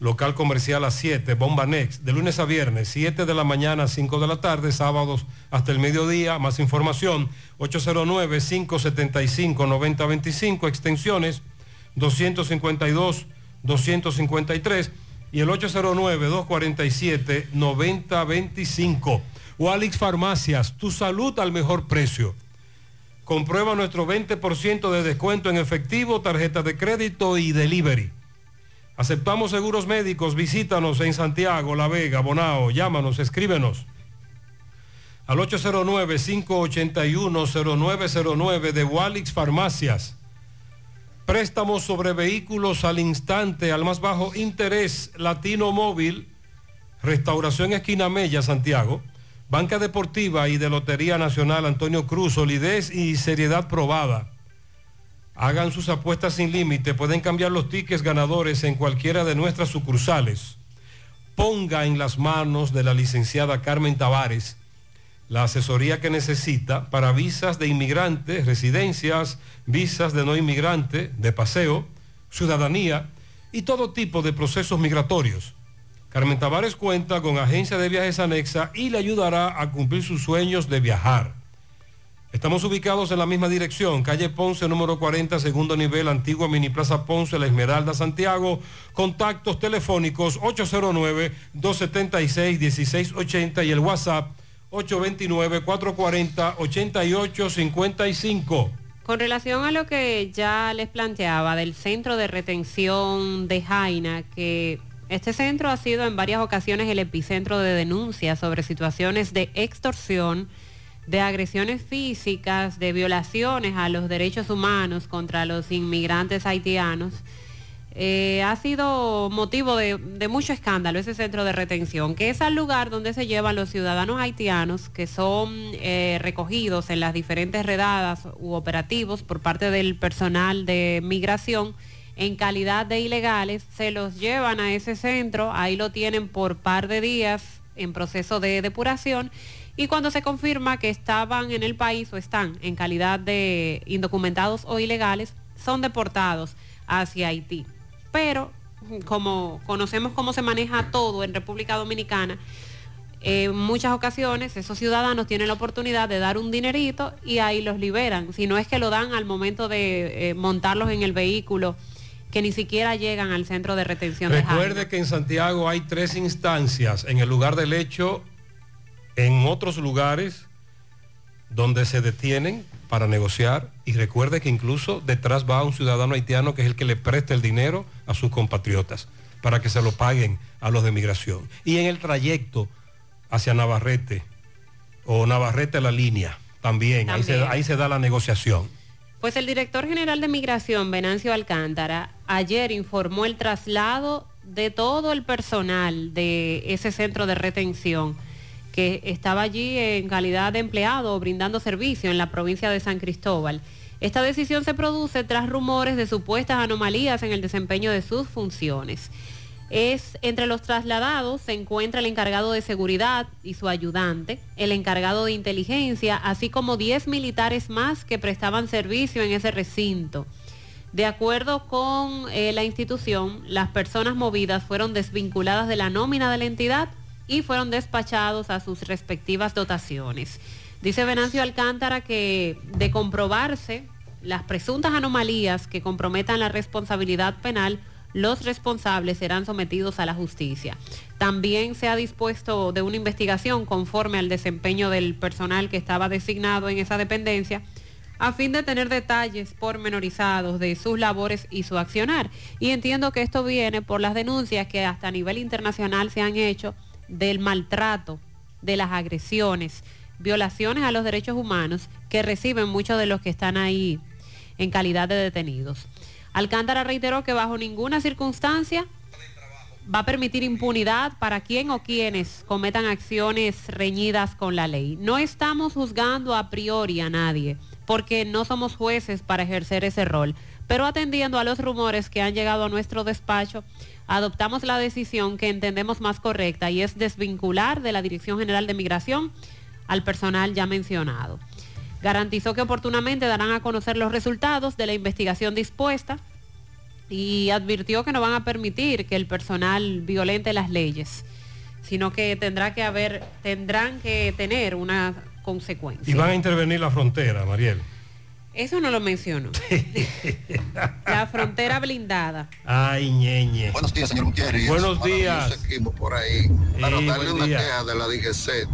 local comercial a 7, Bomba Next, de lunes a viernes, 7 de la mañana a 5 de la tarde, sábados hasta el mediodía. Más información, 809-575-9025, extensiones 252, 253 y el 809-247-9025. Walix Farmacias, tu salud al mejor precio. Comprueba nuestro 20% de descuento en efectivo, tarjeta de crédito y delivery. Aceptamos seguros médicos, visítanos en Santiago, La Vega, Bonao, llámanos, escríbenos al 809-581-0909 de Walix Farmacias. Préstamos sobre vehículos al instante, al más bajo interés, Latino Móvil, Restauración Esquina Mella, Santiago, Banca Deportiva y de Lotería Nacional Antonio Cruz, solidez y seriedad probada. Hagan sus apuestas sin límite, pueden cambiar los tickets ganadores en cualquiera de nuestras sucursales. Ponga en las manos de la licenciada Carmen Tavares la asesoría que necesita para visas de inmigrantes, residencias, visas de no inmigrante, de paseo, ciudadanía y todo tipo de procesos migratorios. Carmen Tavares cuenta con agencia de viajes anexa y le ayudará a cumplir sus sueños de viajar. Estamos ubicados en la misma dirección, calle Ponce, número 40, segundo nivel, antigua Mini Plaza Ponce, La Esmeralda, Santiago. Contactos telefónicos 809-276-1680 y el WhatsApp 829-440-8855. Con relación a lo que ya les planteaba del centro de retención de Jaina, que este centro ha sido en varias ocasiones el epicentro de denuncias sobre situaciones de extorsión, de agresiones físicas, de violaciones a los derechos humanos contra los inmigrantes haitianos. Eh, ha sido motivo de, mucho escándalo ese centro de retención, que es el lugar donde se llevan los ciudadanos haitianos que son eh, recogidos en las diferentes redadas u operativos por parte del personal de migración en calidad de ilegales, se los llevan a ese centro, ahí lo tienen por par de días en proceso de depuración y cuando se confirma que estaban en el país o están en calidad de indocumentados o ilegales, son deportados hacia Haití. Pero como conocemos cómo se maneja todo en República Dominicana, en muchas ocasiones esos ciudadanos tienen la oportunidad de dar un dinerito y ahí los liberan. Si no es que lo dan al momento de eh, montarlos en el vehículo, que ni siquiera llegan al centro de retención. Recuerde de que en Santiago hay tres instancias, en el lugar del hecho, en otros lugares donde se detienen para negociar y recuerde que incluso detrás va un ciudadano haitiano que es el que le presta el dinero a sus compatriotas para que se lo paguen a los de migración. Y en el trayecto hacia Navarrete o Navarrete a la línea, también, también. Ahí, se, ahí se da la negociación. Pues el director general de Migración, Venancio Alcántara, ayer informó el traslado de todo el personal de ese centro de retención estaba allí en calidad de empleado brindando servicio en la provincia de San Cristóbal. Esta decisión se produce tras rumores de supuestas anomalías en el desempeño de sus funciones. Es entre los trasladados se encuentra el encargado de seguridad y su ayudante, el encargado de inteligencia, así como 10 militares más que prestaban servicio en ese recinto. De acuerdo con eh, la institución, las personas movidas fueron desvinculadas de la nómina de la entidad y fueron despachados a sus respectivas dotaciones. Dice Venancio Alcántara que de comprobarse las presuntas anomalías que comprometan la responsabilidad penal, los responsables serán sometidos a la justicia. También se ha dispuesto de una investigación conforme al desempeño del personal que estaba designado en esa dependencia a fin de tener detalles pormenorizados de sus labores y su accionar. Y entiendo que esto viene por las denuncias que hasta a nivel internacional se han hecho del maltrato, de las agresiones, violaciones a los derechos humanos que reciben muchos de los que están ahí en calidad de detenidos. Alcántara reiteró que bajo ninguna circunstancia va a permitir impunidad para quien o quienes cometan acciones reñidas con la ley. No estamos juzgando a priori a nadie, porque no somos jueces para ejercer ese rol. Pero atendiendo a los rumores que han llegado a nuestro despacho, adoptamos la decisión que entendemos más correcta y es desvincular de la Dirección General de Migración al personal ya mencionado. Garantizó que oportunamente darán a conocer los resultados de la investigación dispuesta y advirtió que no van a permitir que el personal violente las leyes, sino que tendrá que haber, tendrán que tener una consecuencia. Y van a intervenir la frontera, Mariel. Eso no lo menciono. la frontera blindada. Ay, ñeñe. Buenos días, señor Gutiérrez. Buenos días. por ahí para darle una queja de la DGC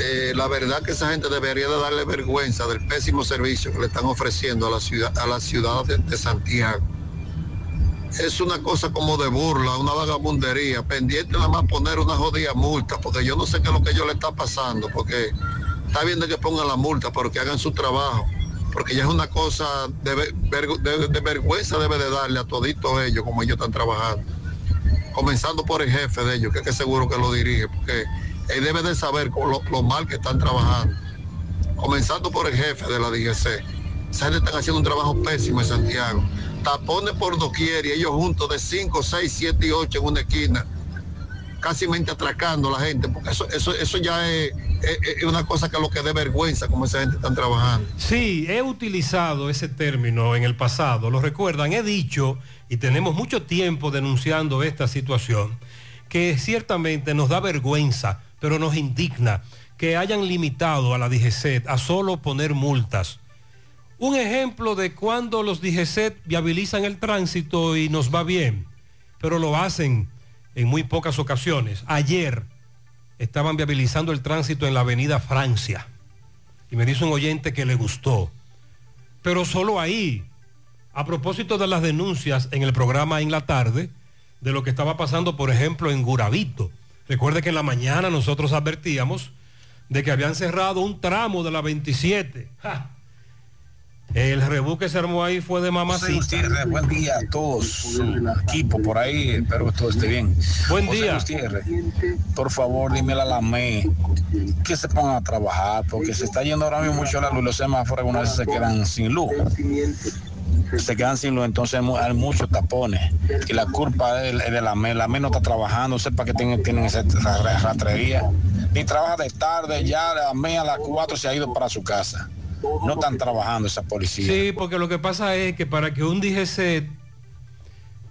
eh, la verdad que esa gente debería de darle vergüenza del pésimo servicio que le están ofreciendo a la ciudad, a la ciudad de, de Santiago. Es una cosa como de burla, una vagabundería, pendiente nada más poner una jodida multa, porque yo no sé qué es lo que ellos le está pasando, porque está bien de que pongan la multa, pero que hagan su trabajo, porque ya es una cosa de, de, vergüenza debe de darle a toditos ellos como ellos están trabajando. Comenzando por el jefe de ellos, que, que seguro que lo dirige, porque él debe de saber lo, mal que están trabajando. Comenzando por el jefe de la DGC. Esa gente están haciendo un trabajo pésimo en Santiago. Tapones por doquier y ellos juntos de 5, 6, 7 y 8 en una esquina. Casi atracando a la gente, porque eso, eso, eso ya es, es, es, una cosa que lo que dé vergüenza como esa gente están trabajando. Sí, he utilizado ese término en el pasado, lo recuerdan, he dicho, y tenemos mucho tiempo denunciando esta situación, que ciertamente nos da vergüenza pero nos indigna que hayan limitado a la DGCET a solo poner multas. Un ejemplo de cuando los DGCET viabilizan el tránsito y nos va bien, pero lo hacen en muy pocas ocasiones. Ayer estaban viabilizando el tránsito en la avenida Francia y me dice un oyente que le gustó, pero solo ahí. A propósito de las denuncias en el programa en la tarde, de lo que estaba pasando, por ejemplo, en Guravito. Recuerde que en la mañana nosotros advertíamos de que habían cerrado un tramo de la 27. ¡Ja! El rebú que se armó ahí fue de mamacita. Gutiérrez, buen día a todos, su equipo por ahí, espero que todo esté bien. Buen José día. Gutiérrez, por favor, a la ME que se pongan a trabajar, porque se está yendo ahora mismo mucho la luz, los semáforos algunas veces se quedan sin luz. Se quedan sin luz, entonces hay mu- hay muchos tapones. Y la culpa es de la ME, la ME no está trabajando, sepa que tienen, tienen esa ra- rastrería. Ni trabaja de tarde, ya la ME a las 4 se ha ido para su casa. No están trabajando esa policía. Sí, porque lo que pasa es que para que un DGC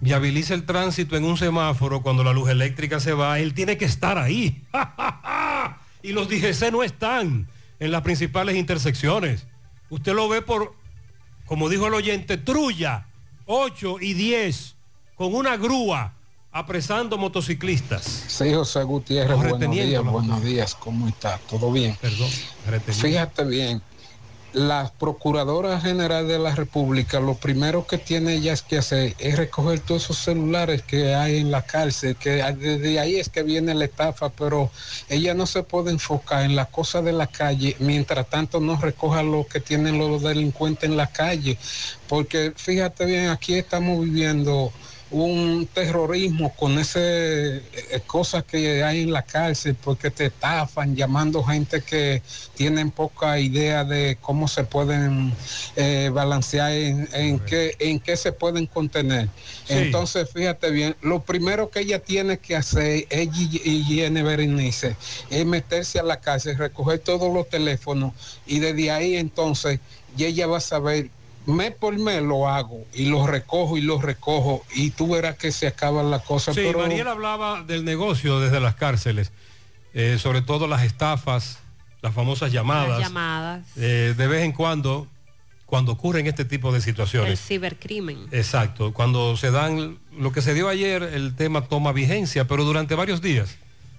viabilice el tránsito en un semáforo cuando la luz eléctrica se va, él tiene que estar ahí. y los DGC no están en las principales intersecciones. Usted lo ve por, como dijo el oyente, trulla 8 y 10 con una grúa apresando motociclistas. Sí, José Gutiérrez, buenos días, buenos días, ¿cómo está? ¿Todo bien? Perdón, reteniendo. Fíjate bien, la Procuradora General de la República, lo primero que tiene ella es que hacer es recoger todos esos celulares que hay en la cárcel, que desde ahí es que viene la estafa, pero ella no se puede enfocar en las cosas de la calle, mientras tanto no recoja lo que tienen los delincuentes en la calle, porque fíjate bien, aquí estamos viviendo un terrorismo con ese eh, cosas que hay en la cárcel porque te estafan llamando gente que tienen poca idea de cómo se pueden eh, balancear en, en qué en qué se pueden contener Sí. entonces fíjate bien lo primero que ella tiene que hacer ella y y Jenny Berenice es meterse a la cárcel recoger todos los teléfonos y desde ahí entonces y ella va a saber mes por mes lo hago y lo recojo y lo recojo y tú verás que se acaban las cosas. Sí, pero Mariel hablaba del negocio desde las cárceles, eh, sobre todo las estafas, las famosas llamadas. Las llamadas, Eh, de vez en cuando, cuando ocurren este tipo de el situaciones. cibercrimen. Exacto, cuando se dan, lo que se dio ayer, el tema toma vigencia, pero durante varios días.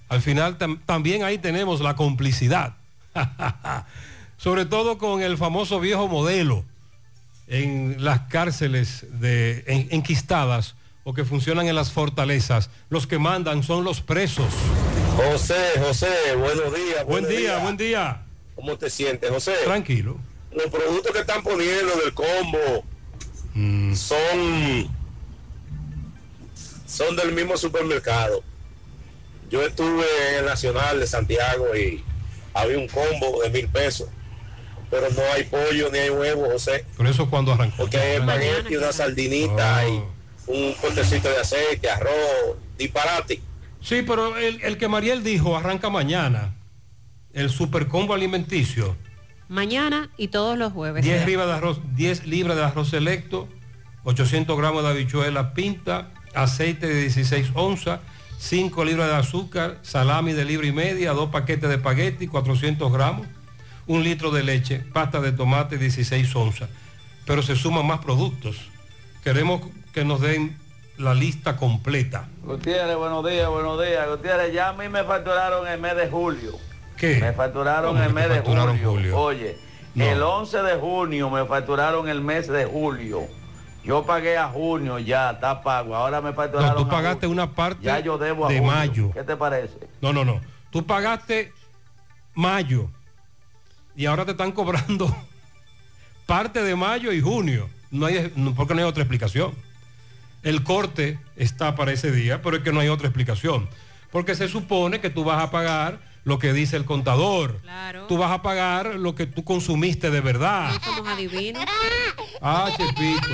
Al final tam- también ahí tenemos la complicidad, sobre todo con el famoso viejo modelo en las cárceles de, en- enquistadas o que funcionan en las fortalezas. Los que mandan son los presos. José, José, buenos días. Buen buenos día, días. buen día. ¿Cómo te sientes, José? Tranquilo. Los productos que están poniendo del combo son son del mismo supermercado. Yo estuve en el Nacional de Santiago y había un combo de mil pesos, pero no hay pollo ni hay huevo, José. Por eso cuando arrancó. Porque hay espagueti, una sardinita y un cortecito de aceite, arroz, disparate. Sí, pero el, el que Mariel dijo arranca mañana. El supercombo alimenticio. Mañana y todos los jueves. 10 libras de arroz, 10 libras de arroz selecto, 800 gramos de habichuela pinta, aceite de 16 onzas, 5 libras de azúcar, salami de libra y media, dos paquetes de espagueti, 400 gramos, un litro de leche, pasta de tomate 16 onzas. Pero se suman más productos. Queremos que nos den la lista completa. Gutiérrez, buenos días, buenos días. Gutiérrez, ya a mí me facturaron el mes de julio. ¿Qué? Me facturaron ¿Cómo el mes de julio. julio? Oye, No. el 11 de junio me facturaron el mes de julio. Yo pagué a junio ya, está pago. Ahora me facturaron No, tú pagaste una parte Ya yo debo a de mayo. ¿Qué te parece? No, no, no. Tú pagaste mayo y ahora te están cobrando parte de mayo y junio. No hay, porque no hay otra explicación. El corte está para ese día, pero es que no hay otra explicación. Porque se supone que tú vas a pagar lo que dice el contador. Tú vas a pagar lo que tú consumiste de verdad. No somos adivinos. Ah, Chepito.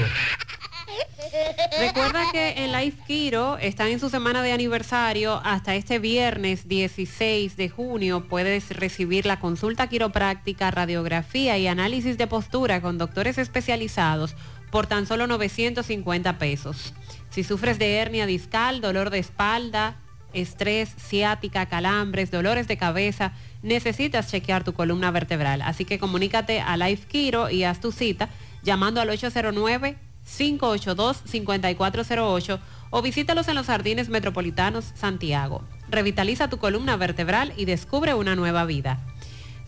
Recuerda que en Life Kiro están en su semana de aniversario. Hasta este viernes 16 de junio puedes recibir la consulta quiropráctica, radiografía y análisis de postura con doctores especializados por tan solo 950 pesos. Si sufres de hernia discal, dolor de espalda, estrés, ciática, calambres, dolores de cabeza, necesitas chequear tu columna vertebral. Así que comunícate a Life Kiro y haz tu cita llamando al 809-582-5408 o visítalos en los Jardines Metropolitanos Santiago. Revitaliza tu columna vertebral y descubre una nueva vida.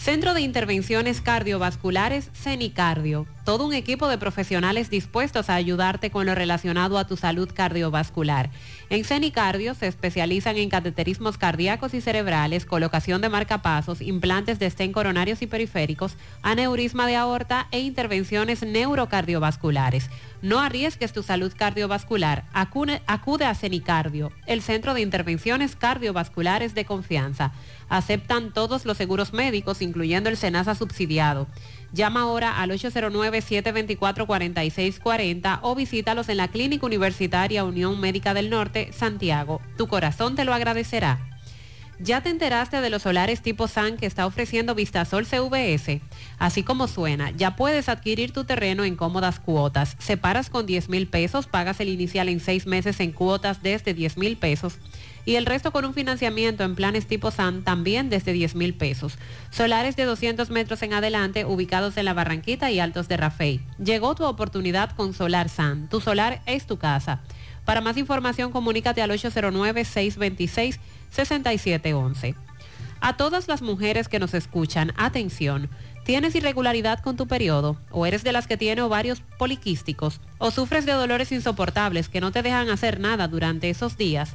Centro de Intervenciones Cardiovasculares, CENICardio. Todo un equipo de profesionales dispuestos a ayudarte con lo relacionado a tu salud cardiovascular. En CENICardio se especializan en cateterismos cardíacos y cerebrales, colocación de marcapasos, implantes de estén coronarios y periféricos, aneurisma de aorta e intervenciones neurocardiovasculares. No arriesgues tu salud cardiovascular. Acude, acude a CENICardio, el Centro de Intervenciones Cardiovasculares de Confianza. Aceptan todos los seguros médicos, incluyendo el SENASA subsidiado. Llama ahora al 809-724-4640 o visítalos en la Clínica Universitaria Unión Médica del Norte, Santiago. Tu corazón te lo agradecerá. ¿Ya te enteraste de los solares tipo SAN que está ofreciendo Vistasol CVS? Así como suena, ya puedes adquirir tu terreno en cómodas cuotas. Separas con 10 mil pesos, pagas el inicial en seis meses en cuotas desde 10 mil pesos y el resto con un financiamiento en planes tipo SAN también desde 10 mil pesos. Solares de 200 metros en adelante ubicados en la Barranquita y Altos de Rafey. Llegó tu oportunidad con Solar SAN. Tu solar es tu casa. Para más información comunícate al 809-626-6711. A todas las mujeres que nos escuchan, atención. ¿Tienes irregularidad con tu periodo? ¿O eres de las que tiene ovarios poliquísticos? ¿O sufres de dolores insoportables que no te dejan hacer nada durante esos días?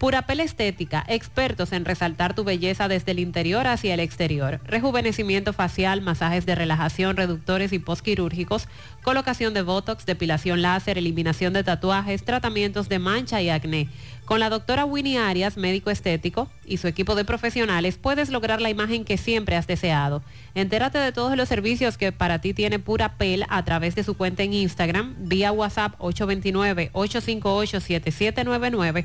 Purapel Estética, expertos en resaltar tu belleza desde el interior hacia el exterior. Rejuvenecimiento facial, masajes de relajación, reductores y postquirúrgicos, colocación de botox, depilación láser, eliminación de tatuajes, tratamientos de mancha y acné. Con la doctora Winnie Arias, médico estético, y su equipo de profesionales puedes lograr la imagen que siempre has deseado. Entérate de todos los servicios que para ti tiene Purapel a través de su cuenta en Instagram, vía WhatsApp 829-858-7799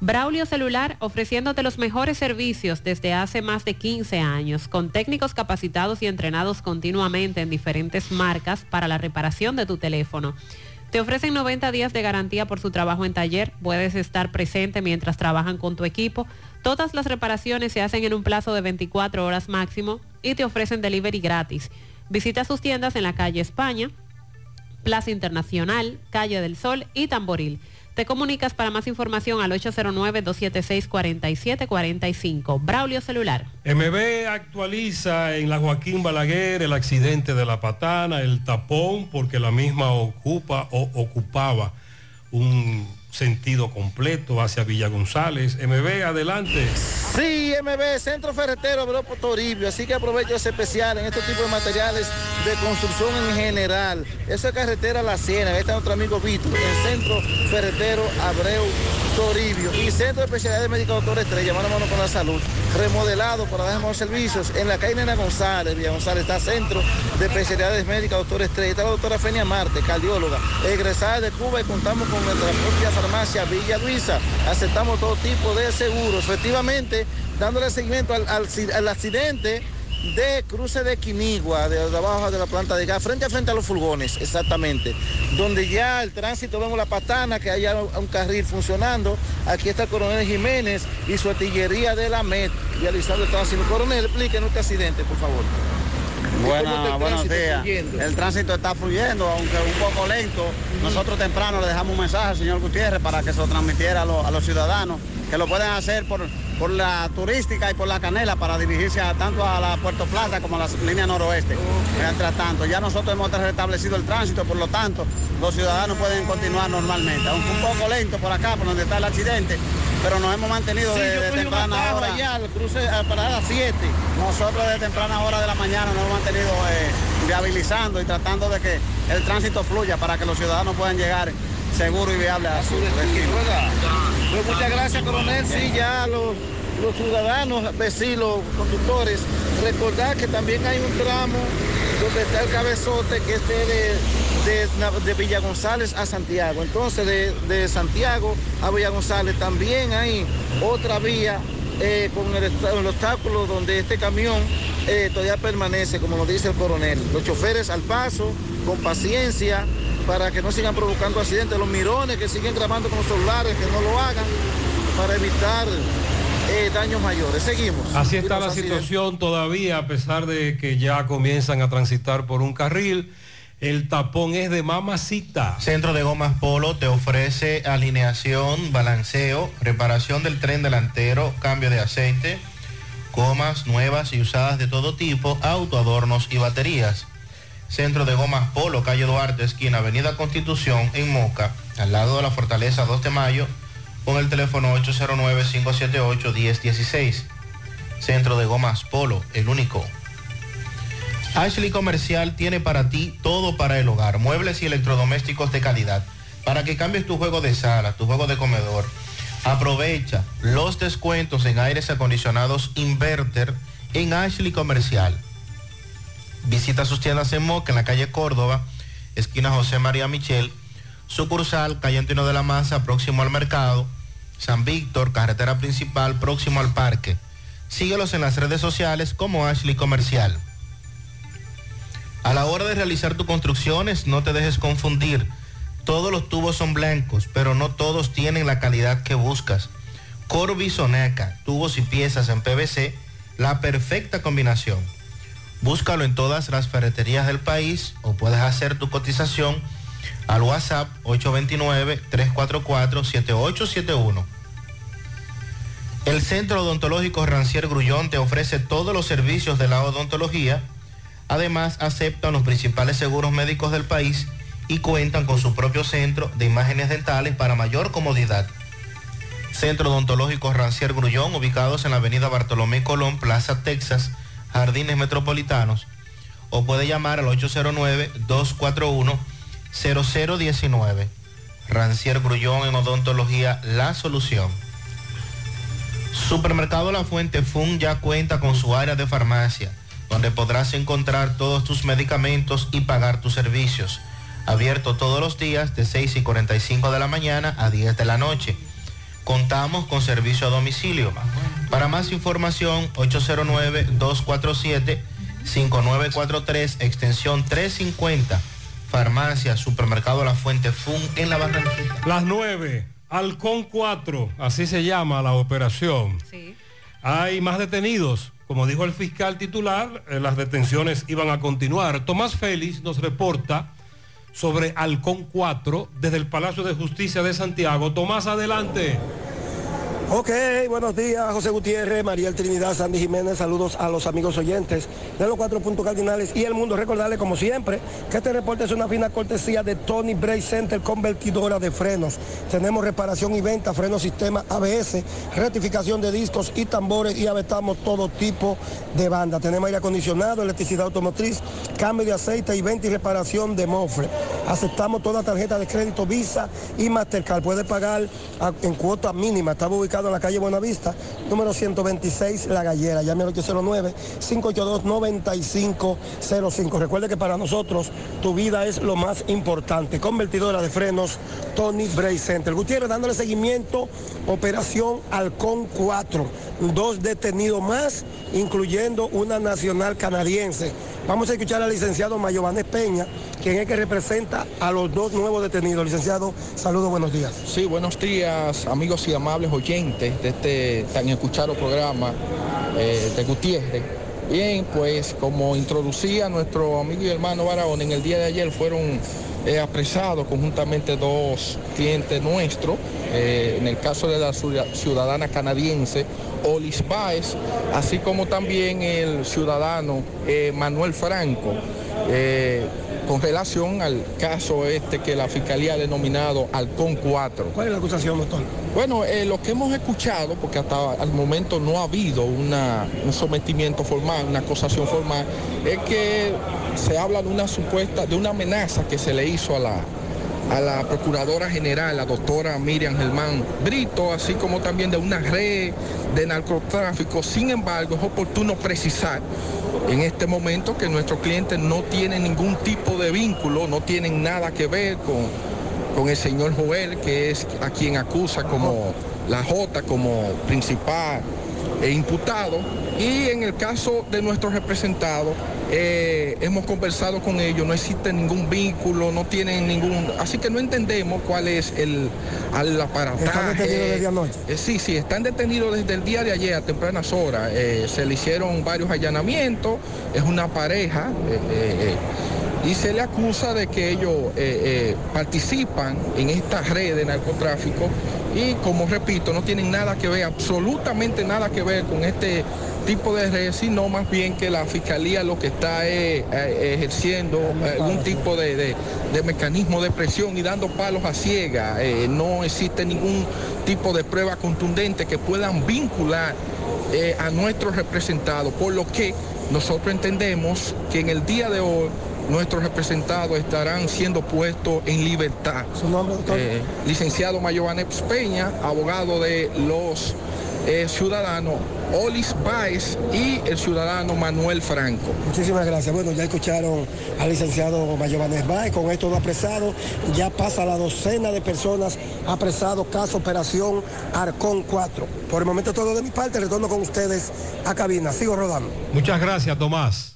Braulio Celular ofreciéndote los mejores servicios desde hace más de 15 años, con técnicos capacitados y entrenados continuamente en diferentes marcas para la reparación de tu teléfono. Te ofrecen 90 días de garantía por su trabajo en taller, puedes estar presente mientras trabajan con tu equipo. Todas las reparaciones se hacen en un plazo de 24 horas máximo y te ofrecen delivery gratis. Visita sus tiendas en la calle España, Plaza Internacional, Calle del Sol y Tamboril. Te comunicas para más información al 809-276-4745. Braulio Celular. MB actualiza en la Joaquín Balaguer el accidente de la patana, el tapón, porque la misma ocupa o ocupaba un sentido completo hacia Villa González. MB, adelante. Sí, MB, Centro Ferretero Abreu Toribio, así que aprovecho ese especial en este tipo de materiales de construcción en general. Esa carretera La Siena, ahí está nuestro amigo Víctor, el Centro Ferretero Abreu Toribio y Centro de Especialidades Médicas Doctor Estrella, mano mano con la salud, remodelado para dar más servicios. En la calle Nena González, Villa González, está Centro de Especialidades Médicas Doctor Estrella, está la doctora Fenia Marte, cardióloga, egresada de Cuba y contamos con nuestra propia farmacia Villa Luisa. Aceptamos todo tipo de seguros. Efectivamente, dándole seguimiento al, accidente de cruce de Quinigua, de, abajo de la planta de gas, frente a frente a los furgones, exactamente. Donde ya el tránsito, vemos la patana, que haya un, un carril funcionando. Aquí está el coronel Jiménez y su artillería de la MED realizando el tránsito. Coronel, explíquenos este accidente, por favor. ¿Cómo está Buena, el buenos días. El tránsito está fluyendo, aunque un poco lento. Nosotros temprano le dejamos un mensaje al señor Gutiérrez para que se lo transmitiera a, los- a los ciudadanos, que lo pueden hacer por, por la turística y por la canela para dirigirse a- tanto a la Puerto Plata como a la línea noroeste. Mientras tanto, ya nosotros hemos restablecido el tránsito, por lo tanto, los ciudadanos pueden continuar normalmente. Aunque un poco lento por acá, por donde está el accidente, pero nos hemos mantenido Sí, de, temprana hora. allá, al cruce a parada 7. Nosotros de temprana hora de la mañana nos hemos mantenido eh, viabilizando y tratando de que el tránsito fluya para que los ciudadanos puedan llegar seguro y viable a su destino. Pues muchas gracias, coronel. Sí, ya los, los ciudadanos, vecinos, conductores, recordar que también hay un tramo donde está el cabezote que es de, de, Villa González a Santiago. Entonces, de, de Santiago a Villa González también hay otra vía eh, con el, el obstáculo donde este camión eh, todavía permanece, como nos dice el coronel. Los choferes al paso, con paciencia, para que no sigan provocando accidentes. Los mirones que siguen grabando con los celulares, que no lo hagan, para evitar eh, daños mayores. Seguimos. Así está la accidentes. situación todavía, a pesar de que ya comienzan a transitar por un carril. El tapón es de mamacita. Centro de Gomas Polo te ofrece alineación, balanceo, reparación del tren delantero, cambio de aceite, gomas nuevas y usadas de todo tipo, autoadornos y baterías. Centro de Gomas Polo, calle Duarte, esquina Avenida Constitución, en Moca, al lado de la Fortaleza 2 de Mayo, con el teléfono 809-578-1016. Centro de Gomas Polo, el único. Ashley Comercial tiene para ti todo para el hogar, muebles y electrodomésticos de calidad, para que cambies tu juego de sala, tu juego de comedor. Aprovecha los descuentos en aires acondicionados Inverter en Ashley Comercial. Visita sus tiendas en Moca, en la calle Córdoba, esquina José María Michel, sucursal calle Antonio de la Maza, próximo al mercado, San Víctor, carretera principal, próximo al parque. Síguelos en las redes sociales como Ashley Comercial. A la hora de realizar tus construcciones, no te dejes confundir. Todos los tubos son blancos, pero no todos tienen la calidad que buscas. Corby Soneca, tubos y piezas en PVC, la perfecta combinación. Búscalo en todas las ferreterías del país o puedes hacer tu cotización al WhatsApp 829-344-7871. El Centro Odontológico Rancier Grullón te ofrece todos los servicios de la odontología. Además, aceptan los principales seguros médicos del país y cuentan con su propio centro de imágenes dentales para mayor comodidad. Centro Odontológico Rancier Grullón, ubicados en la avenida Bartolomé Colón, Plaza Texas, Jardines Metropolitanos, o puede llamar al 809-241-0019. Rancier Grullón en Odontología, la solución. Supermercado La Fuente Fun ya cuenta con su área de farmacia, donde podrás encontrar todos tus medicamentos y pagar tus servicios. Abierto todos los días de 6 y 45 de la mañana a 10 de la noche. Contamos con servicio a domicilio. Para más información, 809-247-5943, extensión 350. Farmacia, Supermercado La Fuente Fun en la Barranquilla. Las 9, Halcón 4, así se llama la operación. Hay más detenidos. Como dijo el fiscal titular, eh, las detenciones iban a continuar. Tomás Félix nos reporta sobre Halcón 4 desde el Palacio de Justicia de Santiago. Tomás, adelante. Ok, buenos días, José Gutiérrez, María Trinidad, Sandy Jiménez, saludos a los amigos oyentes de los cuatro puntos cardinales y el mundo. Recordarles, como siempre, que este reporte es una fina cortesía de Tony Bray Center, convertidora de frenos. Tenemos reparación y venta, frenos sistema ABS, rectificación de discos y tambores y aventamos todo tipo de banda. Tenemos aire acondicionado, electricidad automotriz, cambio de aceite y venta y reparación de mofre. Aceptamos toda tarjeta de crédito Visa y Mastercard. Puede pagar en cuota mínima. Estamos ubicados en la calle Buenavista, número 126 La Gallera. Llame al 809-582-9505. Recuerde que para nosotros tu vida es lo más importante. Convertidora de frenos Tony Bray Center. Gutiérrez dándole seguimiento, operación Halcón 4. Dos detenidos más, incluyendo una nacional canadiense. Vamos a escuchar al licenciado Mayobanes Peña, quien es que representa a los dos nuevos detenidos. Licenciado, saludos, buenos días. Sí, buenos días, amigos y amables oyentes de este tan escuchado programa eh, de Gutiérrez. Bien, pues como introducía nuestro amigo y hermano Barahona, en el día de ayer fueron eh, apresados conjuntamente dos clientes nuestros, eh, en el caso de la ciudad- ciudadana canadiense Olis Baez, así como también el ciudadano eh, Manuel Franco. Eh, con relación al caso este que la Fiscalía ha denominado Halcón 4. ¿Cuál es la acusación, doctor? Bueno, eh, lo que hemos escuchado, porque hasta al momento no ha habido una, un sometimiento formal, una acusación formal, es que se habla de una supuesta, de una amenaza que se le hizo a la, a la Procuradora General, la doctora Miriam Germán Brito, así como también de una red de narcotráfico. Sin embargo, es oportuno precisar en este momento que nuestros clientes no tienen ningún tipo de vínculo, no tienen nada que ver con, con el señor Joel, que es a quien acusa como la J como principal e imputado. Y en el caso de nuestros representados, eh, hemos conversado con ellos, no existe ningún vínculo, no tienen ningún... Así que no entendemos cuál es el, el aparataje. ¿Están detenidos desde anoche? Eh, sí, sí, están detenidos desde el día de ayer a tempranas horas. Eh, se le hicieron varios allanamientos, es una pareja. eh, eh, eh, y se le acusa de que ellos eh, eh, participan en esta red de narcotráfico y como repito, no tienen nada que ver, absolutamente nada que ver con este tipo de red, sino más bien que la fiscalía lo que está es eh, ejerciendo algún tipo de, de- de mecanismo de presión y dando palos a ciega. Eh, no existe ningún tipo de prueba contundente que puedan vincular eh, a nuestros representados, por lo que nosotros entendemos que en el día de hoy nuestros representados estarán siendo puestos en libertad. ¿Su nombre, doctor? Eh, licenciado Mayobanex Peña, abogado de los eh, ciudadanos Olis Baez y el ciudadano Manuel Franco. Muchísimas gracias. Bueno, ya escucharon al licenciado Mayobanes Báez con estos dos apresados. Ya pasa la docena de personas apresados, caso Operación Arcón 4. Por el momento todo de mi parte, retorno con ustedes a cabina. Sigo rodando. Muchas gracias, Tomás.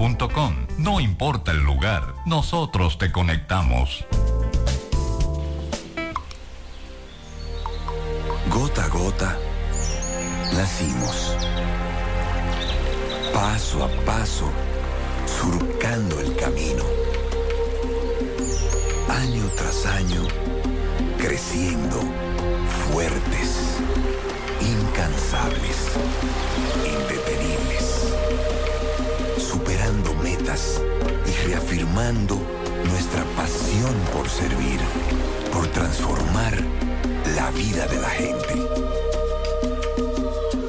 No importa el lugar, nosotros te conectamos. Gota a gota, nacimos. Paso a paso, surcando el camino. Año tras año, creciendo, fuertes, incansables, indetenibles superando metas y reafirmando nuestra pasión por servir, por transformar la vida de la gente.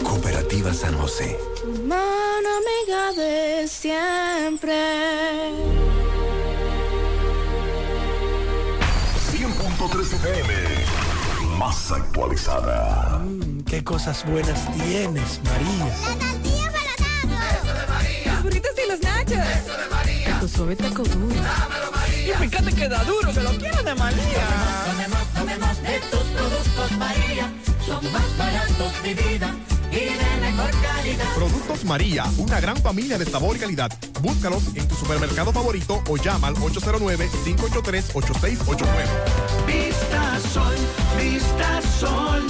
Cooperativa San José. Mano amiga de siempre. 100.3 FM. Más actualizada. Mm, qué cosas buenas tienes, María Tu suave taco duro. Dámelo, María. Y fíjate que da duro, que lo quiero de María. Tomemos, tomemos, tomemos de tus productos, María. Son más baratos, de vida y de mejor calidad. Productos María, una gran familia de sabor y calidad. Búscalos en tu supermercado favorito o llama al 809-583-8689. Vista Sol, Vista Sol.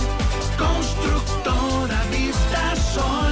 Constructora Vista Sol.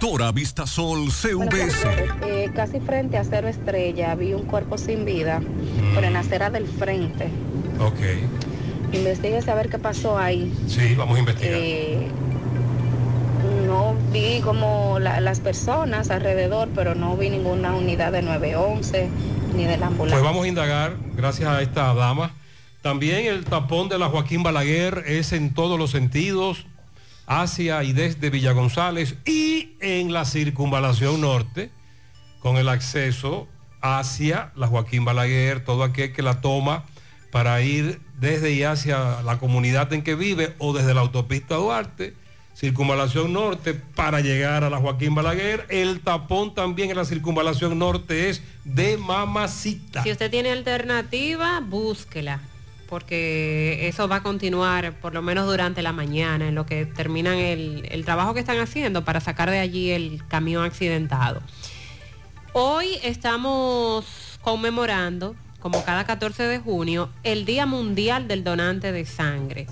Constructora Vista Sol CVS. Eh, casi frente a Cero Estrella vi un cuerpo sin vida por en la acera del frente. Ok. Investíguese a ver qué pasó ahí. Sí, vamos a investigar. Eh, no vi como la- las personas alrededor, pero no vi ninguna unidad de 911 ni de la ambulancia. Pues vamos a indagar, gracias a esta dama. También el tapón de la Joaquín Balaguer es en todos los sentidos, hacia y desde Villa González y en la circunvalación norte, con el acceso hacia la Joaquín Balaguer, todo aquel que la toma para ir desde y hacia la comunidad en que vive o desde la autopista Duarte, circunvalación norte para llegar a la Joaquín Balaguer. El tapón también en la circunvalación norte es de Mamacita. Si usted tiene alternativa, búsquela, porque eso va a continuar por lo menos durante la mañana, en lo que terminan el, el trabajo que están haciendo para sacar de allí el camión accidentado. Hoy estamos conmemorando, como cada 14 de junio, el Día Mundial del Donante de Sangre.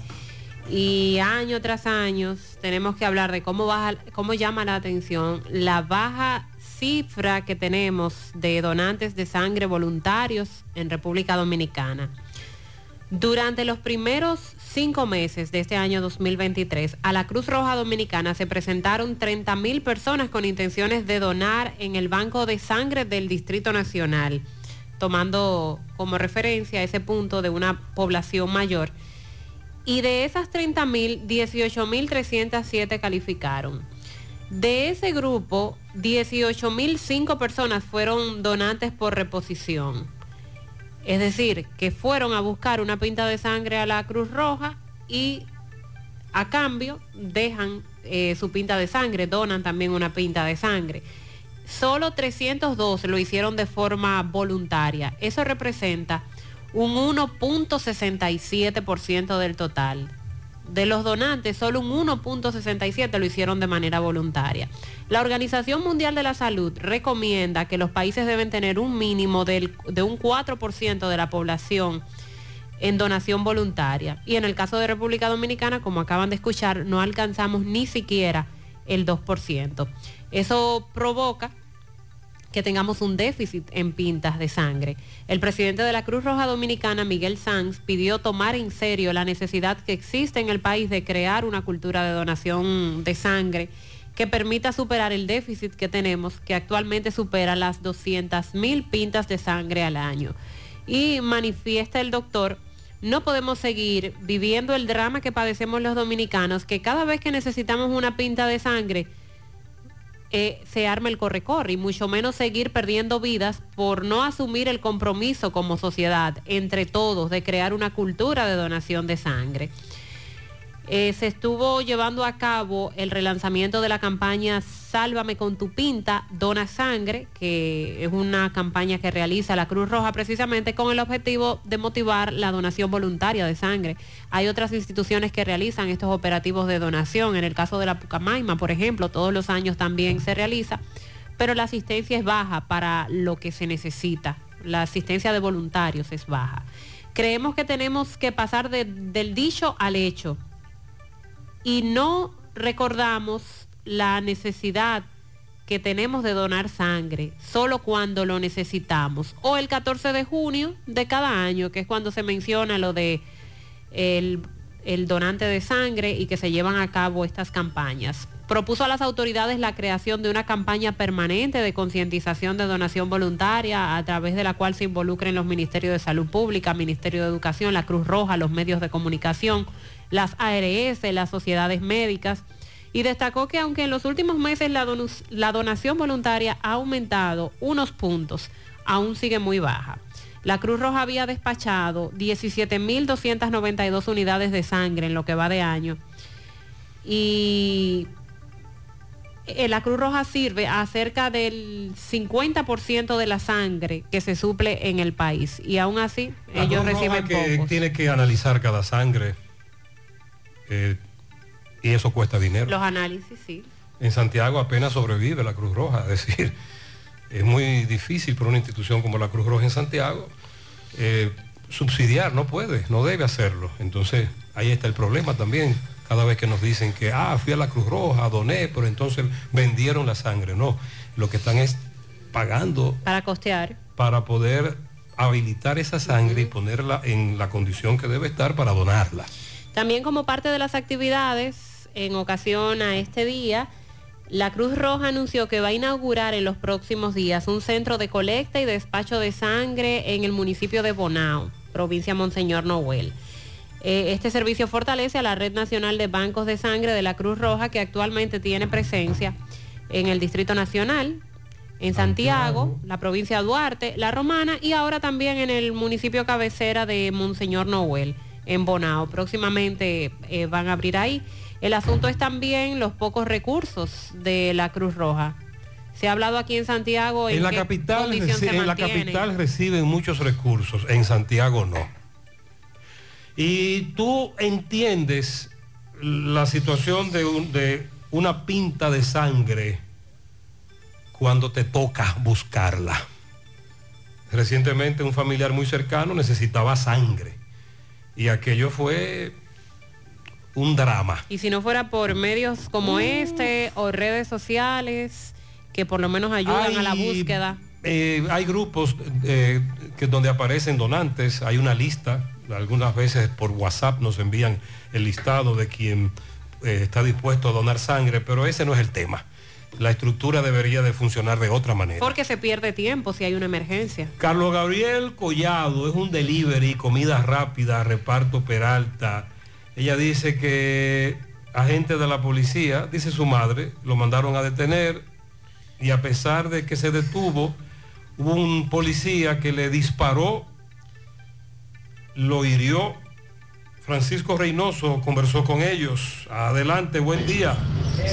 Y año tras año tenemos que hablar de cómo, baja, cómo llama la atención la baja cifra que tenemos de donantes de sangre voluntarios en República Dominicana. Durante los primeros cinco meses de este año 2023, a la Cruz Roja Dominicana se presentaron 30 mil personas con intenciones de donar en el Banco de Sangre del Distrito Nacional, tomando como referencia ese punto de una población mayor. Y de esas 30 mil, 18 mil 307 calificaron. De ese grupo, 18 mil 5 personas fueron donantes por reposición. Es decir, que fueron a buscar una pinta de sangre a la Cruz Roja y a cambio dejan eh, su pinta de sangre, donan también una pinta de sangre. Solo 302 lo hicieron de forma voluntaria. Eso representa un 1.67% del total. De los donantes, solo un 1.67 lo hicieron de manera voluntaria. La Organización Mundial de la Salud recomienda que los países deben tener un mínimo de un 4% de la población en donación voluntaria. Y en el caso de República Dominicana, como acaban de escuchar, no alcanzamos ni siquiera el 2%. Eso provoca que tengamos un déficit en pintas de sangre. El presidente de la Cruz Roja Dominicana, Miguel Sanz, pidió tomar en serio la necesidad que existe en el país de crear una cultura de donación de sangre que permita superar el déficit que tenemos, que actualmente supera las 200 mil pintas de sangre al año. Y manifiesta el doctor, no podemos seguir viviendo el drama que padecemos los dominicanos, que cada vez que necesitamos una pinta de sangre, eh, se arma el corre-corre y mucho menos seguir perdiendo vidas por no asumir el compromiso como sociedad entre todos de crear una cultura de donación de sangre. Eh, se estuvo llevando a cabo el relanzamiento de la campaña Sálvame con tu pinta, Dona Sangre, que es una campaña que realiza la Cruz Roja precisamente con el objetivo de motivar la donación voluntaria de sangre. Hay otras instituciones que realizan estos operativos de donación. En el caso de la Pucamaima, por ejemplo, todos los años también se realiza, pero la asistencia es baja para lo que se necesita. La asistencia de voluntarios es baja. Creemos que tenemos que pasar de- del dicho al hecho y no recordamos la necesidad que tenemos de donar sangre solo cuando lo necesitamos. O el 14 de junio de cada año, que es cuando se menciona lo de el, el donante de sangre y que se llevan a cabo estas campañas. Propuso a las autoridades la creación de una campaña permanente de concientización de donación voluntaria a través de la cual se involucren los Ministerios de Salud Pública, Ministerio de Educación, la Cruz Roja, los medios de comunicación, las ARS, las sociedades médicas y destacó que aunque en los últimos meses la, donus- la donación voluntaria ha aumentado unos puntos, aún sigue muy baja. La Cruz Roja había despachado 17.292 unidades de sangre en lo que va de año y eh, la Cruz Roja sirve a cerca del 50% de la sangre que se suple en el país y aún así La ellos Cruz Roja reciben que pocos. tiene que analizar cada sangre eh, y eso cuesta dinero. Los análisis, sí. En Santiago apenas sobrevive la Cruz Roja, es decir, es muy difícil para una institución como la Cruz Roja en Santiago eh, subsidiar, no puede, no debe hacerlo. Entonces ahí está el problema también. Cada vez que nos dicen que, ah, fui a la Cruz Roja, doné, pero entonces vendieron la sangre. No, lo que están es pagando Para costear. para poder habilitar esa sangre y ponerla en la condición que debe estar para donarla. También como parte de las actividades, en ocasión a este día, la Cruz Roja anunció que va a inaugurar en los próximos días un centro de colecta y despacho de sangre en el municipio de Bonao, provincia Monseñor Noel. Eh, este servicio fortalece a la Red Nacional de Bancos de Sangre de la Cruz Roja que actualmente tiene presencia en el Distrito Nacional, en Santiago, la provincia de Duarte, La Romana y ahora también en el municipio cabecera de Monseñor Noel, en Bonao. Próximamente eh, van a abrir ahí. El asunto es también los pocos recursos de la Cruz Roja. Se ha hablado aquí en Santiago en, En la, capital, en la capital reciben muchos recursos, en Santiago no. Y tú entiendes la situación de, un- de una pinta de sangre cuando te toca buscarla. Recientemente un familiar muy cercano necesitaba sangre y aquello fue un drama. Y si no fuera por medios como este o redes sociales que por lo menos ayudan a la búsqueda. eh, hay grupos eh, que donde aparecen donantes, hay una lista, algunas veces por WhatsApp nos envían el listado de quien eh, está dispuesto a donar sangre, pero ese no es el tema. La estructura debería de funcionar de otra manera. Porque se pierde tiempo si hay una emergencia. Carlos Gabriel Collado es un delivery, comida rápida, reparto Peralta. Ella dice que agentes de la policía, dice su madre, lo mandaron a detener y a pesar de que se detuvo, hubo un policía que le disparó, lo hirió. Francisco Reynoso conversó con ellos. Adelante, buen día.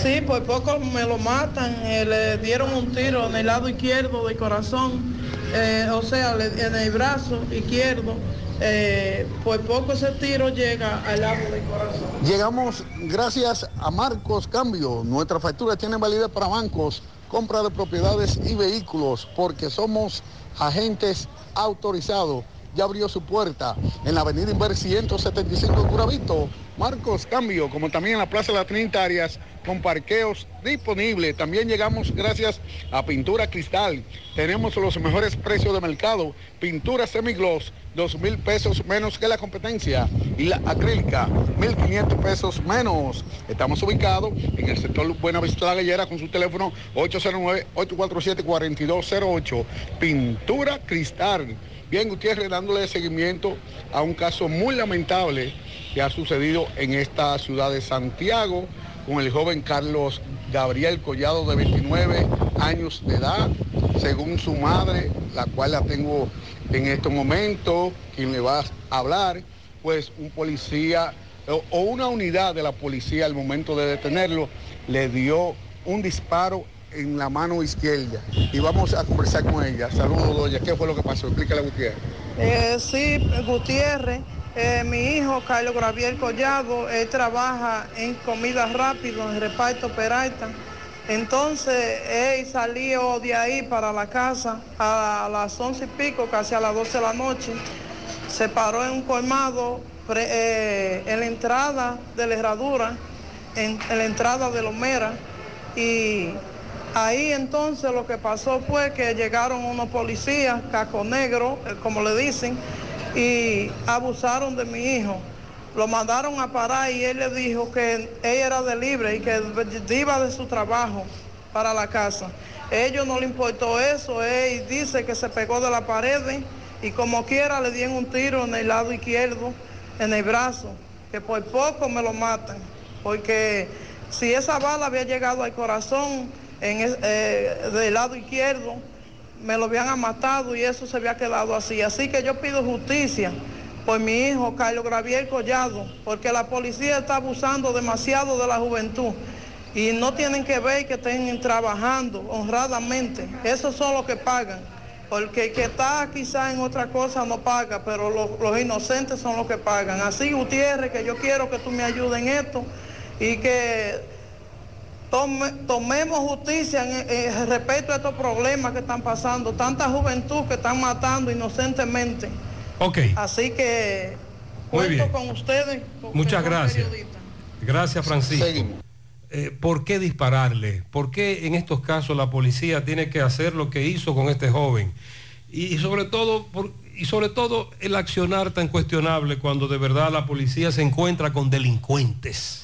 Sí, por poco me lo matan, eh, le dieron un tiro en el lado izquierdo del corazón, eh, o sea, le- en el brazo izquierdo. eh, por poco ese tiro llega al lado del corazón. Llegamos gracias a Marcos Cambio. Nuestra factura tiene validez para bancos, compra de propiedades y vehículos, porque somos agentes autorizados. Ya abrió su puerta en la avenida Inver 175 de Curavito. Marcos Cambio, como también en la Plaza de las Trinitarias, con parqueos disponibles. También llegamos gracias a Pintura Cristal. Tenemos los mejores precios de mercado. Pintura semigloss, dos mil pesos menos que la competencia. Y la acrílica, 1.500 pesos menos. Estamos ubicados en el sector Buenavista La Gallera con su teléfono 809-847-4208. Pintura Cristal. Bien, Gutiérrez, dándole seguimiento a un caso muy lamentable que ha sucedido en esta ciudad de Santiago con el joven Carlos Gabriel Collado de 29 años de edad, según su madre, la cual la tengo en este momento, quien le va a hablar, pues un policía o, o una unidad de la policía al momento de detenerlo le dio un disparo en la mano izquierda y vamos a conversar con ella. Saludos, doña. ¿Qué fue lo que pasó? Explícale a Gutiérrez. Eh, sí, Gutiérrez, eh, mi hijo Carlos Gabriel Collado, él trabaja en comida rápido, en reparto Peralta. Entonces, él salió de ahí para la casa a las once y pico, casi a las 12 de la noche. Se paró en un colmado eh, en la entrada de la herradura, en, en la entrada de Lomera, y Ahí entonces lo que pasó fue que llegaron unos policías, caco negro, eh, como le dicen, y abusaron de mi hijo. Lo mandaron a parar y él le dijo que ella era de libre y que iba de su trabajo para la casa. ellos no le importó eso, él dice que se pegó de la pared y como quiera le dieron un tiro en el lado izquierdo, en el brazo, que por poco me lo matan, porque si esa bala había llegado al corazón en eh, del lado izquierdo, me lo habían matado y eso se había quedado así. Así que yo pido justicia por mi hijo Carlos Gravier Collado, porque la policía está abusando demasiado de la juventud y no tienen que ver que estén trabajando honradamente. Esos son los que pagan. Porque el que está quizá en otra cosa no paga, pero los, los inocentes son los que pagan. Así, Gutiérrez, que yo quiero que tú me ayudes en esto y que tome- tomemos justicia en, en respecto a estos problemas que están pasando. Tanta juventud que están matando inocentemente. Ok, Así que Muy cuento bien. con ustedes. muchas gracias. Gracias, Francisco. Eh, ¿Por qué dispararle? ¿Por qué en estos casos la policía tiene que hacer lo que hizo con este joven? Y, y sobre todo, por- y sobre todo el accionar tan cuestionable cuando de verdad la policía se encuentra con delincuentes.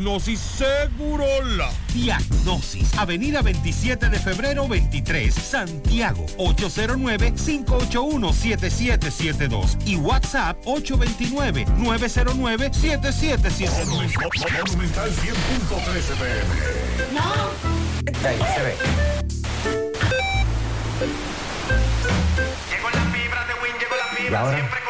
Segurola. Diagnosis, Avenida 27 de febrero 23, Santiago, 809-581-7772 y WhatsApp 829-909-7772. Monumental 100.13 pm. Ahí se ve. Llegó la fibra de Win, llegó la ¿Y fibra, ahora? siempre conectado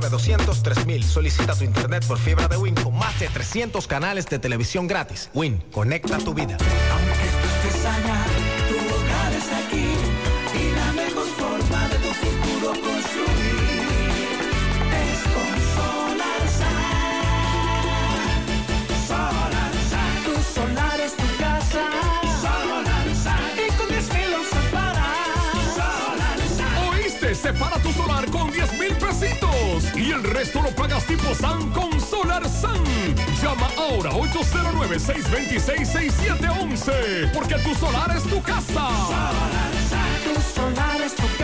809-200-3000. Solicita tu internet por fibra de Win con más de 300 canales de televisión gratis. Win, conecta tu vida. Estés allá, tu hogar es aquí y la mejor forma de tu futuro construir es con Solarsa. Solarsa, tu solar es tu casa. Solarsa, y con 10 filos se para. Solarsa. ¿Oíste? Separa tu solar con 10 mil pesitos el resto lo pagas tipo SAN con Solar SAN. Llama ahora 809-626-6711 porque tu solar es tu casa. Tu solar es tu casa.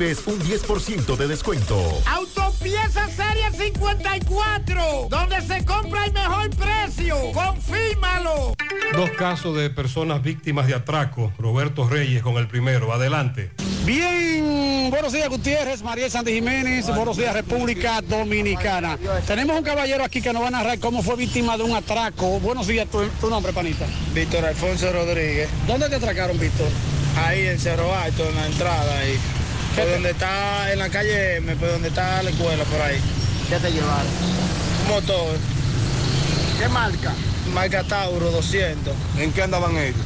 recibes un 10% de descuento. Autopieza Serie 54, donde se compra el mejor precio. Confírmalo. Dos casos de personas víctimas de atraco. Roberto Reyes con el primero. Adelante. Bien, buenos días Gutiérrez, María Sandy Jiménez, buenos días República Dominicana. Tenemos un caballero aquí que nos va a narrar cómo fue víctima de un atraco. Buenos días, tu, tu nombre, panita. Víctor Alfonso Rodríguez. ¿Dónde te atracaron, Víctor? Ahí en Cerro Alto, en la entrada ahí. Por donde está, en la calle M, por donde está la escuela, por ahí. ¿Qué te llevaron? Un motor. ¿Qué marca? Marca Tauro 200. ¿En qué andaban ellos?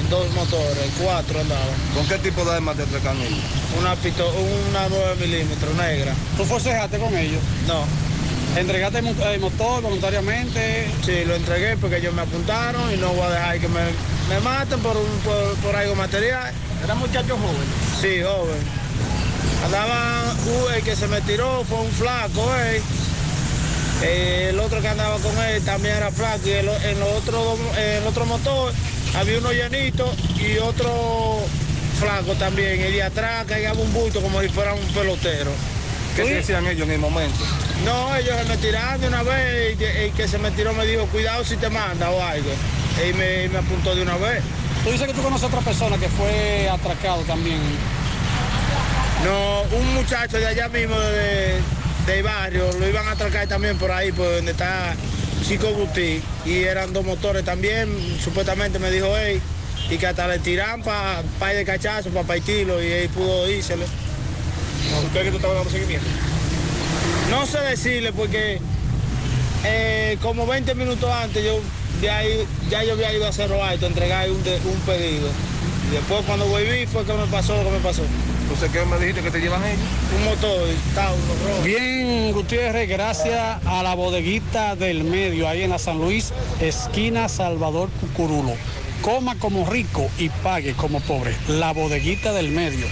En dos motores, cuatro andaban. ¿Con qué tipo de armas te atracan ellos? Una pistola, una 9 milímetros negra. ¿Tú forcejaste con ellos? No. ¿Entregaste el mo- el motor voluntariamente? Sí, lo entregué porque ellos me apuntaron y no voy a dejar que me, me maten por, un, por, por algo material. ¿Era muchacho joven? Sí, joven. Andaba, uh, el que se me tiró fue un flaco, eh. Eh, el otro que andaba con él también era flaco y el, en, los en el otro motor había uno llenito y otro flaco también. Y de atrás caía un bulto como si fuera un pelotero. ¿Qué decían ellos en el momento? No, ellos se me tiraron de una vez y el que se me tiró me dijo, cuidado si te manda o algo. Y me, me apuntó de una vez. Tú dices que tú conoces a otra persona que fue atracado también. No, un muchacho de allá mismo de, del barrio, lo iban a atracar también por ahí, por donde está Chico Guti, y eran dos motores también, supuestamente me dijo él, y que hasta le tiran para pa de cachazo, para partirlo, y él pudo írsele. ¿Usted que tú estabas dando seguimiento? No sé decirle porque eh, como 20 minutos antes yo de ahí, ya yo había ido a Cerro Alto a entregar un, de- un pedido. Y después cuando volví fue que me pasó lo que me pasó. Entonces, ¿qué me dijiste que te llevan ellos? Un motor, Tauro, rojo. Bien, Gutiérrez, gracias a la bodeguita del medio, ahí en la San Luis, esquina Salvador Cucurulo. Coma como rico y pague como pobre. La bodeguita del medio.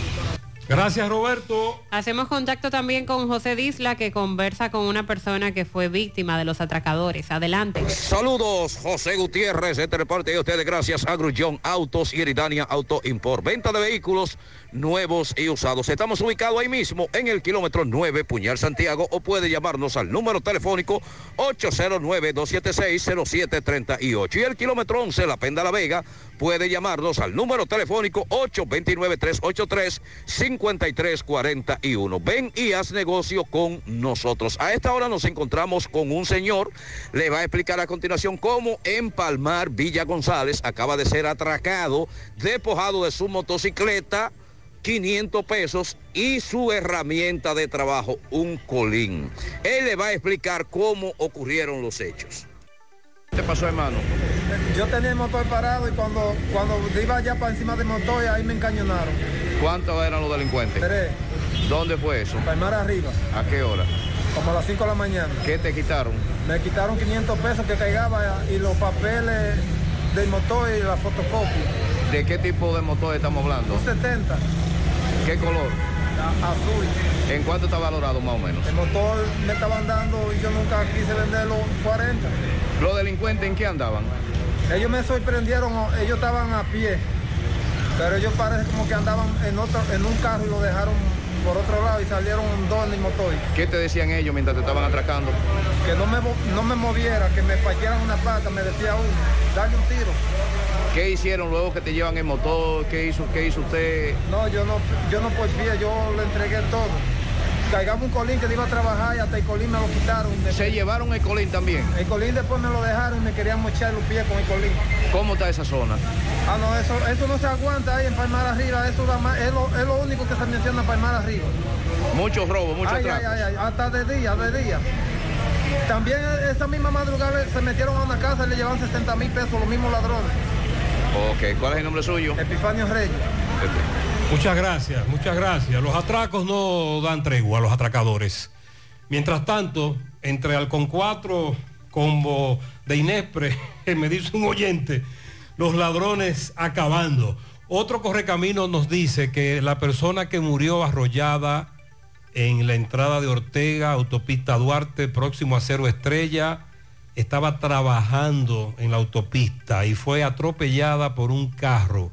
Gracias, Roberto. Hacemos contacto también con José Disla, que conversa con una persona que fue víctima de los atracadores. Adelante. Saludos, José Gutiérrez, este reporte de ustedes gracias a Grullón Autos y Eridania Auto Import. Venta de vehículos nuevos y usados. Estamos ubicados ahí mismo en el kilómetro 9, Puñal Santiago, o puede llamarnos al número telefónico 809-276-0738. Y el kilómetro 11, La Penda La Vega, puede llamarnos al número telefónico 829-383-5341. Ven y haz negocio con nosotros. A esta hora nos encontramos con un señor, le va a explicar a continuación cómo en Palmar, Villa González, acaba de ser atracado, despojado de su motocicleta, 500 pesos y su herramienta de trabajo, un colín. Él le va a explicar cómo ocurrieron los hechos. ¿Qué te pasó, hermano? Yo tenía el motor parado y cuando, cuando iba allá para encima del motor ahí me encañonaron. ¿Cuántos eran los delincuentes? Tres, ¿Dónde fue eso? Palmar arriba, ¿A qué hora? como a las 5 de la mañana. ¿Qué te quitaron? Me quitaron 500 pesos que cargaba y los papeles del motor y la fotocopia. ¿De qué tipo de motor estamos hablando? Un 70, ¿Qué color? azul. ¿En cuánto está valorado más o menos? El motor me estaban dando y yo nunca quise venderlo 40. ¿Los delincuentes en qué andaban? Ellos me sorprendieron, ellos estaban a pie, pero ellos parece como que andaban en otro, en un carro y lo dejaron por otro lado y salieron dos en el motor. ¿Qué te decían ellos mientras te estaban atracando? Que no me, no me moviera, que me partieran una pata, me decía uno, dale un tiro. ¿Qué hicieron luego que te llevan el motor? ¿Qué hizo, qué hizo usted? No, yo no, yo no por pie, yo le entregué todo. Cargamos un colín que iba a trabajar y hasta el colín me lo quitaron. ¿Se llevaron el colín también? El colín después me lo dejaron y me querían mochar los pies con el colín. ¿Cómo está esa zona? Ah, no, eso, eso no se aguanta ahí en Palmar Arriba, eso da más- es, lo, es lo único que se menciona en Palmar Arriba. Muchos robos, muchos Ay, ay, ay, ay, hasta de día, de día. También esa misma madrugada se metieron a una casa y le llevaban 60 mil pesos los mismos ladrones. Ok, ¿cuál es el nombre suyo? Epifanio Reyes. Muchas gracias, muchas gracias. Los atracos no dan tregua a los atracadores. Mientras tanto, entre Alcon 4, combo de Inespre, me dice un oyente, los ladrones acabando. Otro correcamino nos dice que la persona que murió arrollada en la entrada de Ortega, autopista Duarte, próximo a Cero Estrella, estaba trabajando en la autopista y fue atropellada por un carro.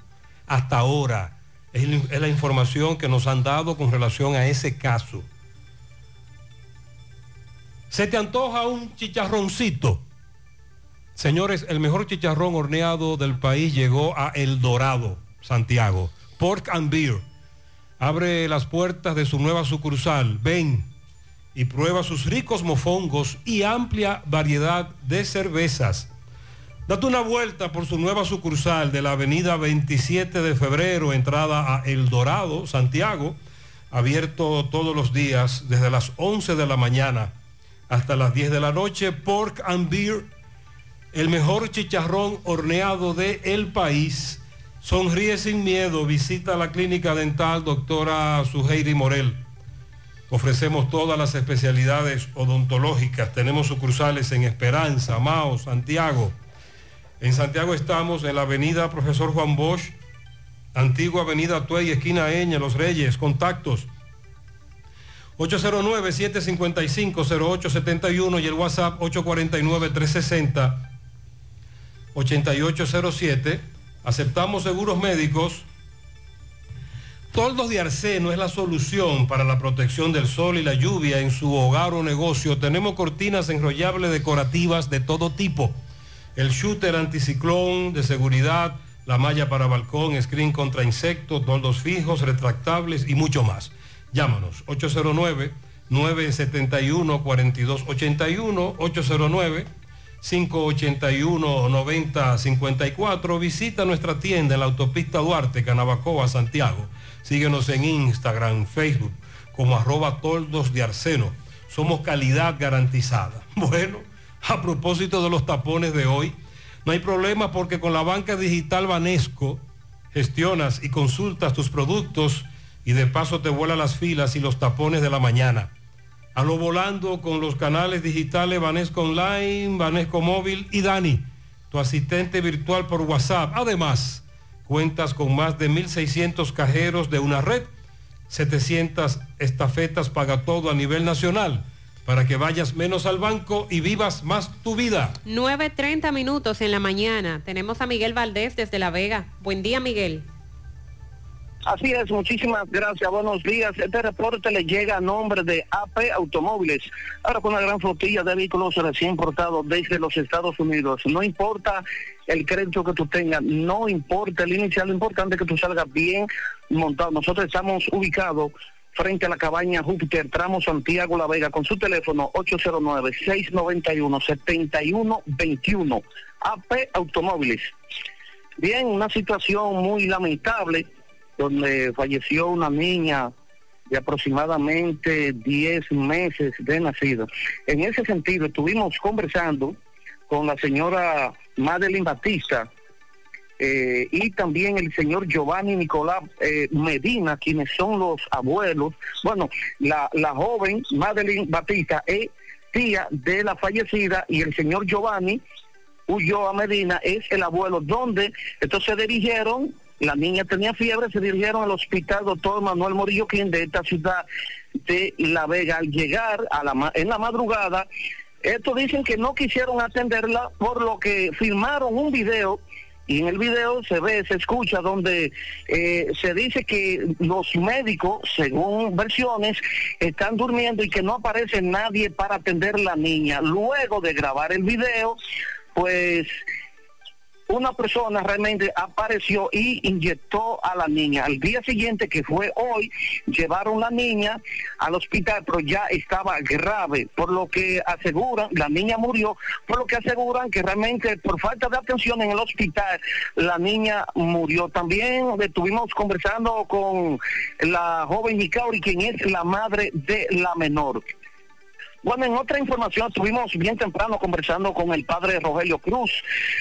Hasta ahora es, la información que nos han dado con relación a ese caso. ¿Se te antoja un chicharroncito? Señores, el mejor chicharrón horneado del país llegó a El Dorado, Santiago. Pork and Beer. Abre las puertas de su nueva sucursal. Ven y prueba sus ricos mofongos y amplia variedad de cervezas. Date una vuelta por su nueva sucursal de la avenida 27 de febrero, entrada a El Dorado, Santiago, abierto todos los días desde las 11 de la mañana hasta las 10 de la noche. Pork and Beer, el mejor chicharrón horneado de el país. Sonríe sin miedo, visita la clínica dental doctora Suheiri Morel. Ofrecemos todas las especialidades odontológicas. Tenemos sucursales en Esperanza, Mao, Santiago. En Santiago estamos en la avenida Profesor Juan Bosch, antigua avenida Tuey, esquina Eña, Los Reyes. Contactos 809-755-0871 y el WhatsApp 849-360-8807. Aceptamos seguros médicos. Toldos de Arce no es la solución para la protección del sol y la lluvia en su hogar o negocio. Tenemos cortinas enrollables decorativas de todo tipo. El shooter anticiclón de seguridad, la malla para balcón, screen contra insectos, toldos fijos, retractables y mucho más. Llámanos 809-971-4281, 809-581-9054. Visita nuestra tienda en la autopista Duarte, Canabacoa, Santiago. Síguenos en Instagram, Facebook, como arroba toldos de arseno. Somos calidad garantizada. Bueno, a propósito de los tapones de hoy, no hay problema porque con la banca digital Banesco gestionas y consultas tus productos y de paso te vuelan las filas y los tapones de la mañana. A lo volando con los canales digitales Banesco Online, Banesco Móvil y Dani, tu asistente virtual por WhatsApp. Además, cuentas con más de 1.600 cajeros de una red, 700 estafetas paga todo a nivel nacional para que vayas menos al banco y vivas más tu vida. 9.30 minutos en la mañana. Tenemos a Miguel Valdés desde La Vega. Buen día, Miguel. Así es, muchísimas gracias, buenos días. Este reporte le llega a nombre de AP Automóviles, ahora con una gran flotilla de vehículos recién importados desde los Estados Unidos. No importa el crédito que tú tengas, no importa el inicial, lo importante es que tú salgas bien montado. Nosotros estamos ubicados frente a la cabaña Júpiter, tramo Santiago La Vega, con su teléfono 809-691-7121. AP Automóviles. Bien, una situación muy lamentable donde falleció una niña de aproximadamente 10 meses de nacido. En ese sentido, estuvimos conversando con la señora Madeline Batista eh, y también el señor Giovanni Nicolás eh, Medina, quienes son los abuelos. Bueno, la, la joven Madeline Batista es tía de la fallecida y el señor Giovanni Ulloa Medina es el abuelo, donde entonces se dirigieron la niña tenía fiebre, se dirigieron al hospital doctor Manuel Morillo Quín de esta ciudad de La Vega. Al llegar a la, en la madrugada, estos dicen que no quisieron atenderla, por lo que filmaron un video y en el video se ve, se escucha donde eh, se dice que los médicos, según versiones, están durmiendo y que no aparece nadie para atender la niña. Luego de grabar el video, pues una persona realmente apareció y inyectó a la niña. Al día siguiente, que fue hoy, llevaron la niña al hospital, pero ya estaba grave, por lo que aseguran, la niña murió, por lo que aseguran que realmente por falta de atención en el hospital, la niña murió. También estuvimos conversando con la joven Nicauri, quien es la madre de la menor. Bueno, en otra información estuvimos bien temprano conversando con el padre Rogelio Cruz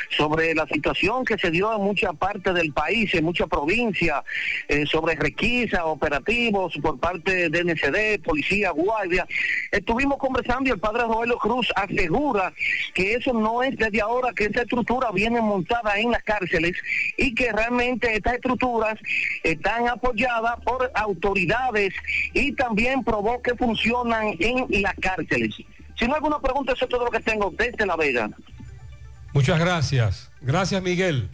sobre la situación que se dio en mucha parte del país, en mucha provincia, eh, sobre requisa, operativos por parte de NCD, policía, guardia. Estuvimos conversando y el padre Rogelio Cruz asegura que eso no es desde ahora, que esta estructura viene montada en las cárceles y que realmente estas estructuras están apoyadas por autoridades y también probó que funcionan en la cárcel. Si no hay alguna pregunta, eso es todo lo que tengo desde La Vega. Muchas gracias. Gracias, Miguel.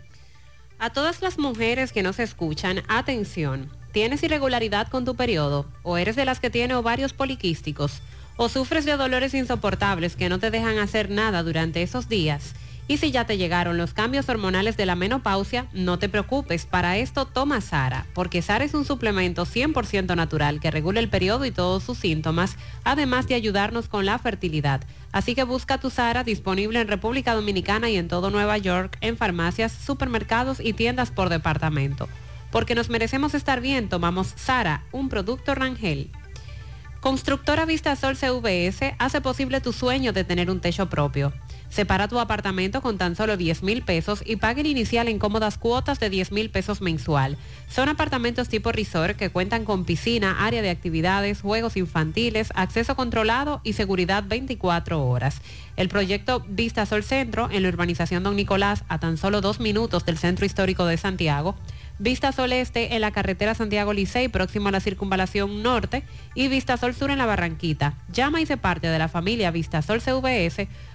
A todas las mujeres que nos escuchan, atención. ¿Tienes irregularidad con tu periodo? ¿O eres de las que tiene ovarios poliquísticos? ¿O sufres de dolores insoportables que no te dejan hacer nada durante esos días? Y si ya te llegaron los cambios hormonales de la menopausia, no te preocupes, para esto toma Sara, porque Sara es un suplemento 100% natural que regula el periodo y todos sus síntomas, además de ayudarnos con la fertilidad. Así que busca tu Sara disponible en República Dominicana y en todo Nueva York, en farmacias, supermercados y tiendas por departamento. Porque nos merecemos estar bien, tomamos Sara, un producto Rangel. Constructora Vistasol CVS hace posible tu sueño de tener un techo propio. Separa tu apartamento con tan solo 10 mil pesos y pague el inicial en cómodas cuotas de 10 mil pesos mensual. Son apartamentos tipo resort que cuentan con piscina, área de actividades, juegos infantiles, acceso controlado y seguridad 24 horas. El proyecto Vista Sol Centro en la urbanización Don Nicolás a tan solo dos minutos del centro histórico de Santiago Vista Sol Este en la carretera Santiago Licey, próximo a la circunvalación norte, y Vista Sol Sur en la Barranquita. Llama y se parte de la familia Vista Sol CVS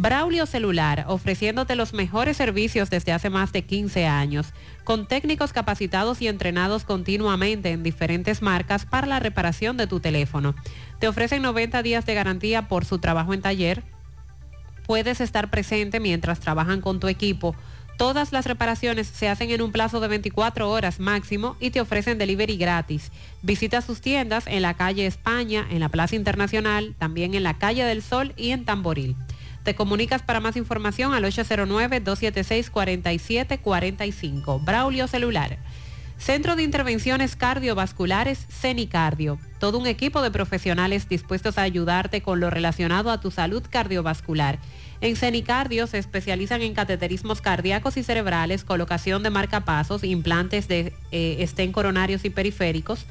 Braulio Celular, ofreciéndote los mejores servicios desde hace más de 15 años, con técnicos capacitados y entrenados continuamente en diferentes marcas para la reparación de tu teléfono. Te ofrecen 90 días de garantía por su trabajo en taller. Puedes estar presente mientras trabajan con tu equipo Todas las reparaciones se hacen en un plazo de 24 horas máximo y te ofrecen delivery gratis. Visita sus tiendas en la calle España, en la Plaza Internacional, también en la calle del Sol y en Tamboril. Te comunicas para más información al 809-276-4745. Braulio Celular. Centro de Intervenciones Cardiovasculares CENICardio. Todo un equipo de profesionales dispuestos a ayudarte con lo relacionado a tu salud cardiovascular en Cenicardio se especializan en cateterismos cardíacos y cerebrales, colocación de marcapasos, implantes de eh, estén coronarios y periféricos,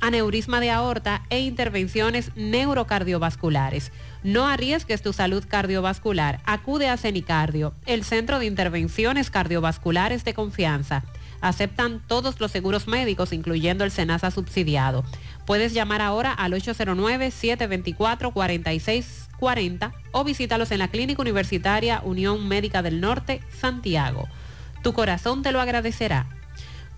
aneurisma de aorta e intervenciones neurocardiovasculares. No arriesgues tu salud cardiovascular. Acude a Cenicardio, el centro de intervenciones cardiovasculares de confianza. Aceptan todos los seguros médicos, incluyendo el SENASA subsidiado. Puedes llamar ahora al 809-724-46 40 o visítalos en la Clínica Universitaria Unión Médica del Norte, Santiago. Tu corazón te lo agradecerá.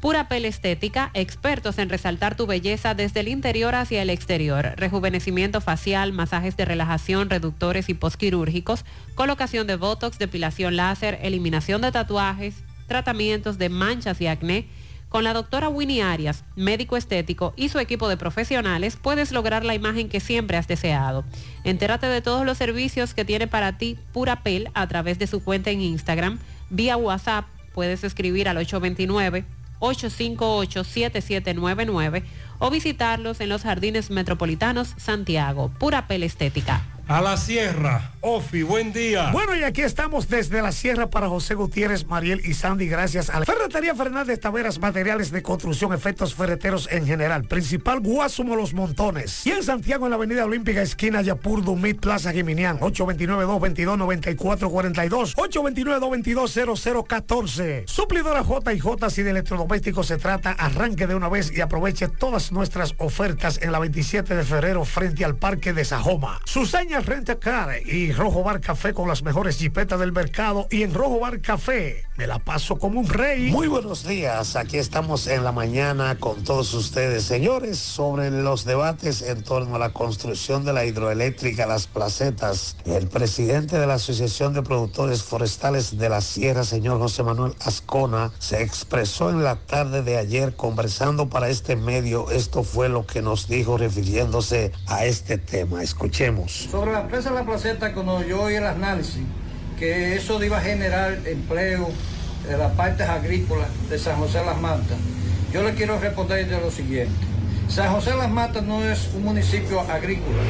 Pura Pel Estética, expertos en resaltar tu belleza desde el interior hacia el exterior. Rejuvenecimiento facial, masajes de relajación, reductores y posquirúrgicos, colocación de botox, depilación láser, eliminación de tatuajes, tratamientos de manchas y acné con la doctora Winnie Arias, médico estético y su equipo de profesionales, puedes lograr la imagen que siempre has deseado. Entérate de todos los servicios que tiene para ti Pura Pel a través de su cuenta en Instagram. Vía WhatsApp puedes escribir al 829-858-7799 o visitarlos en los Jardines Metropolitanos Santiago. Pura Pel Estética. A la sierra, Ofi, buen día. Bueno, y aquí estamos desde la sierra para José Gutiérrez, Mariel y Sandy, gracias a la Ferretería Fernández Taveras, materiales de construcción, efectos ferreteros en general. Principal Guasumo Los Montones. Y en Santiago, en la Avenida Olímpica, esquina Yapur, Dumit, Plaza Jiminián, 829-222-9442, 829-222-0014. Suplidora J J, si de electrodomésticos se trata, arranque de una vez y aproveche todas nuestras ofertas en la 27 de febrero frente al Parque de Sajoma. Suseña Renta Car y Rojo Bar Café con las mejores jipetas del mercado y en Rojo Bar Café me la paso como un rey. Muy buenos días, aquí estamos en la mañana con todos ustedes, señores, sobre los debates en torno a la construcción de la hidroeléctrica Las Placetas. El presidente de la Asociación de Productores Forestales de la Sierra, señor José Manuel Ascona, se expresó en la tarde de ayer conversando para este medio. Esto fue lo que nos dijo refiriéndose a este tema. Escuchemos. Sobre la empresa La Placeta, cuando yo oí el análisis, que eso iba a generar empleo de las partes agrícolas de San José Las Matas, yo le quiero responder de lo siguiente. San José Las Matas no es un municipio agrícola,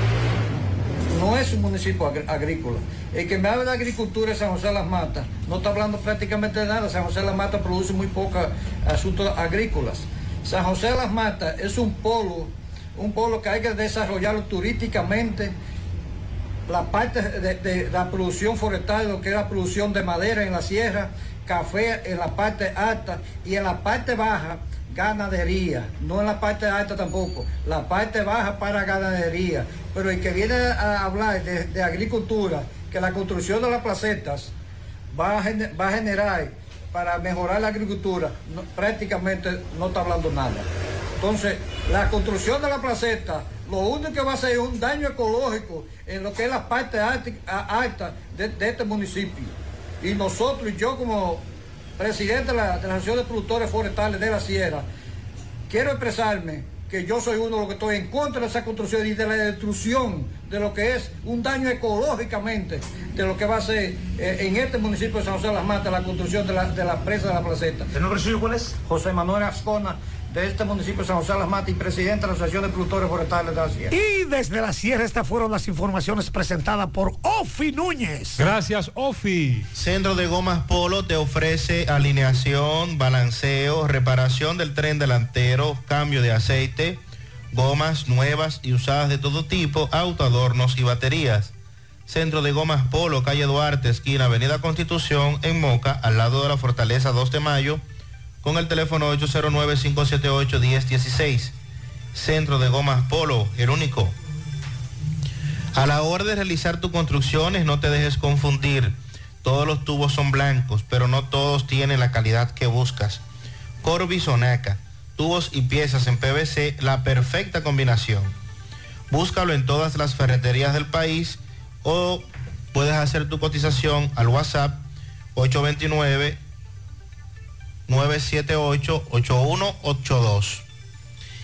no es un municipio agr- agrícola. El que me habla de agricultura de San José Las Matas no está hablando prácticamente de nada. San José Las Matas produce muy pocos asuntos agrícolas. San José Las Matas es un polo, un polo que hay que desarrollarlo turísticamente, la parte de, la producción forestal, lo que es la producción de madera en la sierra, café en la parte alta y en la parte baja ganadería, no en la parte alta tampoco, la parte baja para ganadería. Pero el que viene a hablar de, agricultura, que la construcción de las placetas va a, va generar para mejorar la agricultura, prácticamente no está hablando nada. Entonces, la construcción de la placeta, lo único que va a es un daño ecológico en lo que es la parte alta, de, de este municipio. Y nosotros, y yo como presidente de la, de la Asociación de Productores Forestales de la Sierra, quiero expresarme que yo soy uno de los que estoy en contra de esa construcción y de la destrucción de lo que es un daño ecológicamente de lo que va a ser eh, en este municipio de San José de las Matas la construcción de la, de la presa de la placeta. ¿El nombre suyo cuál es? José Manuel Ascona, de este municipio de San José de las Matas y presidente de la Asociación de Productores Forestales de la Sierra. Y desde la sierra estas fueron las informaciones presentadas por Ofi Núñez. Gracias, Ofi. Centro de Gomas Polo te ofrece alineación, balanceo, reparación del tren delantero, cambio de aceite, gomas nuevas y usadas de todo tipo, autoadornos y baterías. Centro de Gomas Polo, calle Duarte, esquina Avenida Constitución, en Moca, al lado de la Fortaleza 2 de Mayo, con el teléfono 809-578-1016. Centro de Gomas Polo, el único. A la hora de realizar tus construcciones, no te dejes confundir. Todos los tubos son blancos, pero no todos tienen la calidad que buscas. Corby Sonaca, tubos y piezas en PVC, la perfecta combinación. Búscalo en todas las ferreterías del país o puedes hacer tu cotización al WhatsApp 829 978-8182.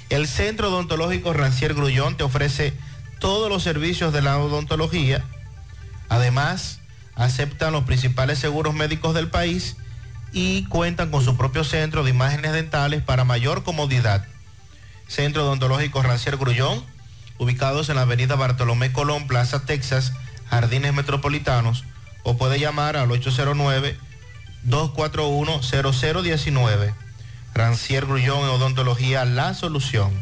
El Centro Odontológico Rancier Grullón te ofrece todos los servicios de la odontología. Además, aceptan los principales seguros médicos del país y cuentan con su propio centro de imágenes dentales para mayor comodidad. Centro Odontológico Rancier Grullón, ubicados en la avenida Bartolomé Colón, Plaza Texas, Jardines Metropolitanos, o puede llamar al 809-241-0019. Rancier Grullón en Odontología, la solución.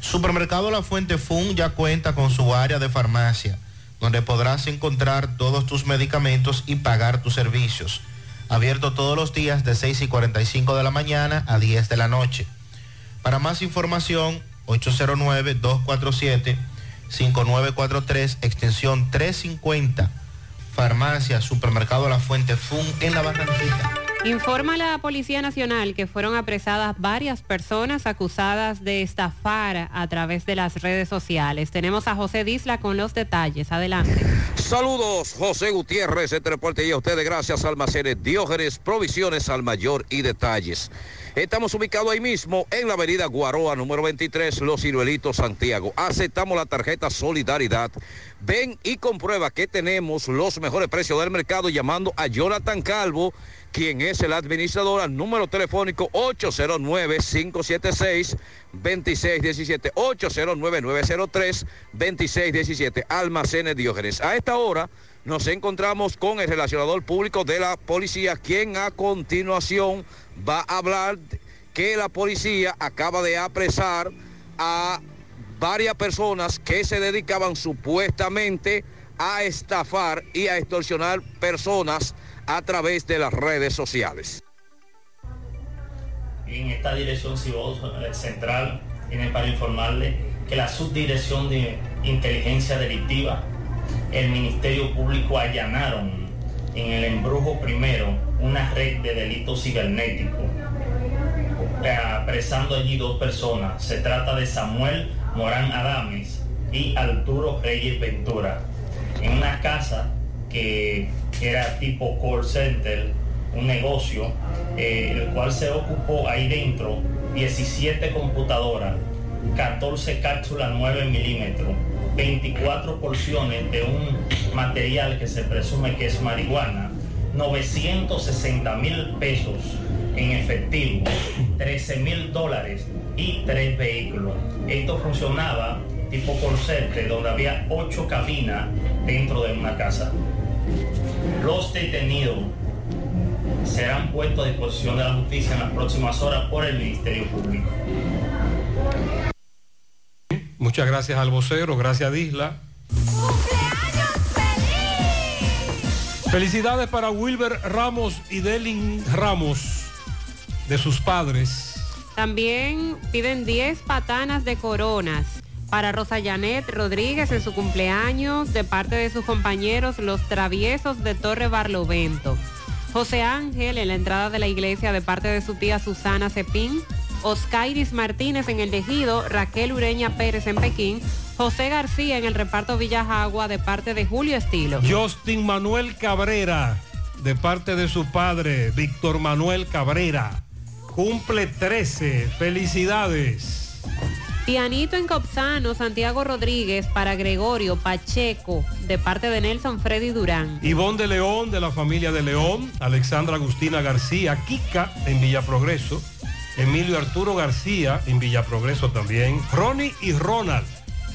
Supermercado La Fuente Fun ya cuenta con su área de farmacia, donde podrás encontrar todos tus medicamentos y pagar tus servicios. Abierto todos los días de 6 y 45 de la mañana a 10 de la noche. Para más información, 809-247-5943, extensión 350. Farmacia, Supermercado La Fuente Fun en La Barranquita. Informa la Policía Nacional que fueron apresadas varias personas acusadas de estafar a través de las redes sociales. Tenemos a José Disla con los detalles. Adelante. Saludos, José Gutiérrez, este reporte y a ustedes gracias Almacenes Diógenes, Provisiones al Mayor y Detalles. Estamos ubicados ahí mismo en la avenida Guaroa, número 23, Los Ciruelitos, Santiago. Aceptamos la tarjeta Solidaridad. Ven y comprueba que tenemos los mejores precios del mercado llamando a Jonathan Calvo, quien es el administrador, al número telefónico 809-576-2617, 809-903-2617, Almacenes Diógenes. A esta hora nos encontramos con el relacionador público de la policía, quien a continuación va a hablar que la policía acaba de apresar a varias personas que se dedicaban supuestamente a estafar y a extorsionar personas a través de las redes sociales. En esta dirección Cibos Central tiene para informarle que la subdirección de inteligencia delictiva, el Ministerio Público allanaron en el embrujo primero una red de delitos cibernéticos, apresando allí dos personas. Se trata de Samuel Morán Adames y Arturo Reyes Ventura. En una casa que era tipo call center, un negocio, eh, el cual se ocupó ahí dentro 17 computadoras, 14 cápsulas 9 milímetros, 24 porciones de un material que se presume que es marihuana, 960 mil pesos en efectivo, 13 mil dólares y tres vehículos. Esto funcionaba tipo center, donde había ocho cabinas dentro de una casa. Los detenidos serán puestos a disposición de la justicia en las próximas horas por el Ministerio Público. Muchas gracias al vocero, gracias Disla. Felicidades para Wilber Ramos y Delin Ramos de sus padres. También piden 10 patanas de coronas para Rosa Janet Rodríguez en su cumpleaños de parte de sus compañeros los traviesos de Torre Barlovento. José Ángel en la entrada de la iglesia de parte de su tía Susana Cepín. Oscairis Martínez en el Tejido, Raquel Ureña Pérez en Pekín, José García en el reparto Villajagua de parte de Julio Estilo. Justin Manuel Cabrera de parte de su padre, Víctor Manuel Cabrera. Cumple 13. Felicidades. Pianito en Copsano, Santiago Rodríguez para Gregorio Pacheco, de parte de Nelson Freddy Durán. Ivonne de León, de la familia de León. Alexandra Agustina García, Kika en Villa Progreso. Emilio Arturo García en Villa Progreso también. Ronnie y Ronald,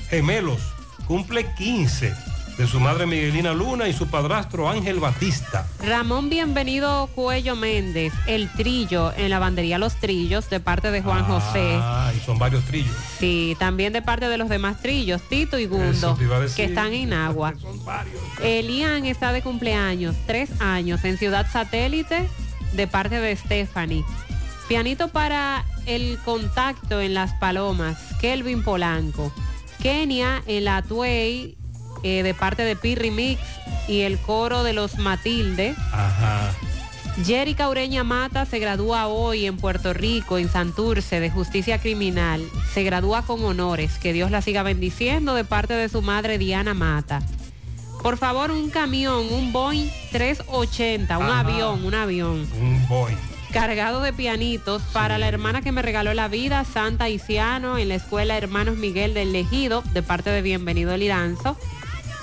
gemelos, cumple 15 de su madre Miguelina Luna y su padrastro Ángel Batista. Ramón Bienvenido Cuello Méndez, el trillo en la bandería Los Trillos de parte de Juan José. Ah, y son varios trillos. Sí, también de parte de los demás trillos, Tito y Gundo, que están en agua. Elian está de cumpleaños, tres años, en Ciudad Satélite, de parte de Stephanie. Pianito para el contacto en Las Palomas, Kelvin Polanco. Kenia en la Tuey, eh, de parte de Pirri Mix y el coro de los Matilde. Ajá. Jerry Caureña Mata se gradúa hoy en Puerto Rico, en Santurce, de Justicia Criminal. Se gradúa con honores. Que Dios la siga bendiciendo de parte de su madre Diana Mata. Por favor, un camión, un Boeing 380, un Ajá. avión, un avión. Un boy. Cargado de pianitos para la hermana que me regaló la vida, Santa Isiano, en la escuela Hermanos Miguel del Legido, de parte de Bienvenido Liranzo.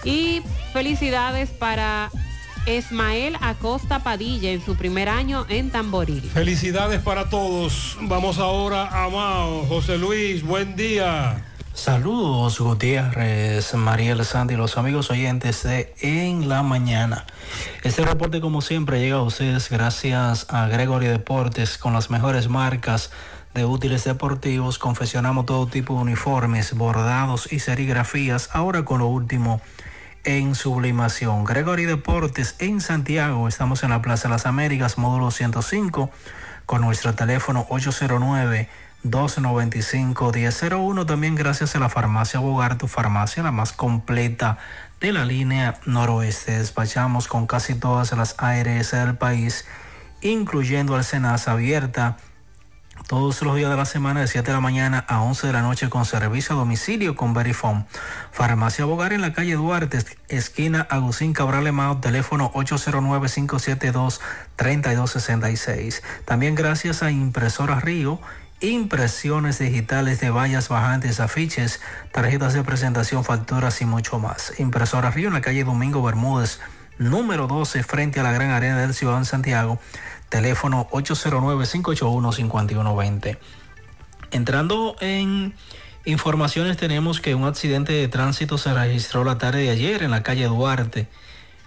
Y felicidades para Esmael Acosta Padilla en su primer año en Tamboril. Felicidades para todos. Vamos ahora a Mao. José Luis, buen día. Saludos Gutiérrez, Mariel Sandy y los amigos oyentes de En la Mañana. Este reporte como siempre llega a ustedes gracias a Gregory Deportes con las mejores marcas de útiles deportivos. Confeccionamos todo tipo de uniformes, bordados y serigrafías. Ahora con lo último en sublimación. Gregory Deportes en Santiago. Estamos en la Plaza de las Américas, módulo 105, con nuestro teléfono 809. 295-1001. También gracias a la farmacia Bogar, tu farmacia, la más completa de la línea noroeste. Despachamos con casi todas las ARS del país, incluyendo al Senasa abierta todos los días de la semana de 7 de la mañana a 11 de la noche con servicio a domicilio con Verifone. Farmacia Bogar en la calle Duarte, esquina Agustín Cabral Emao, teléfono 809-572-3266. También gracias a Impresora Río, impresiones digitales de vallas bajantes, afiches, tarjetas de presentación, facturas y mucho más. Impresora Río en la calle Domingo Bermúdez, número 12, frente a la Gran Arena del Ciudad de Santiago teléfono 809-581-5120. Entrando en informaciones tenemos que un accidente de tránsito se registró la tarde de ayer en la calle Duarte,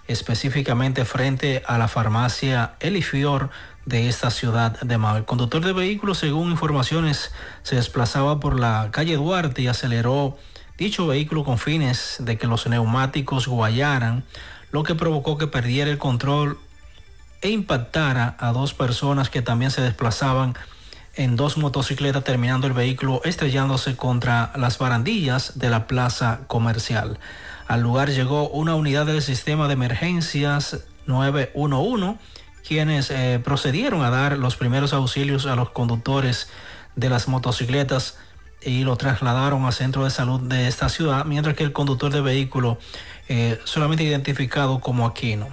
específicamente frente a la farmacia Elifior de esta ciudad de Mao. El conductor de vehículo, según informaciones, se desplazaba por la calle Duarte y aceleró dicho vehículo con fines de que los neumáticos guayaran, lo que provocó que perdiera el control e impactara a dos personas que también se desplazaban en dos motocicletas terminando el vehículo estrellándose contra las barandillas de la plaza comercial. Al lugar llegó una unidad del sistema de emergencias 911 quienes eh, procedieron a dar los primeros auxilios a los conductores de las motocicletas y lo trasladaron al centro de salud de esta ciudad, mientras que el conductor de vehículo, eh, solamente identificado como Aquino,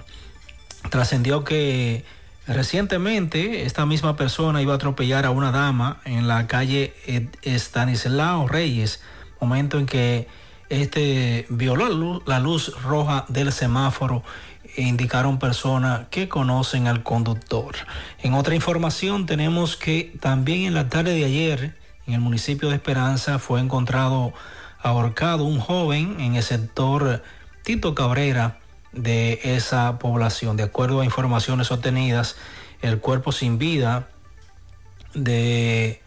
trascendió que recientemente esta misma persona iba a atropellar a una dama en la calle Estanislao Reyes, momento en que este violó la luz, la luz roja del semáforo e indicaron personas que conocen al conductor. En otra información tenemos que también en la tarde de ayer en el municipio de Esperanza fue encontrado ahorcado un joven en el sector Tito Cabrera de esa población. De acuerdo a informaciones obtenidas, el cuerpo sin vida de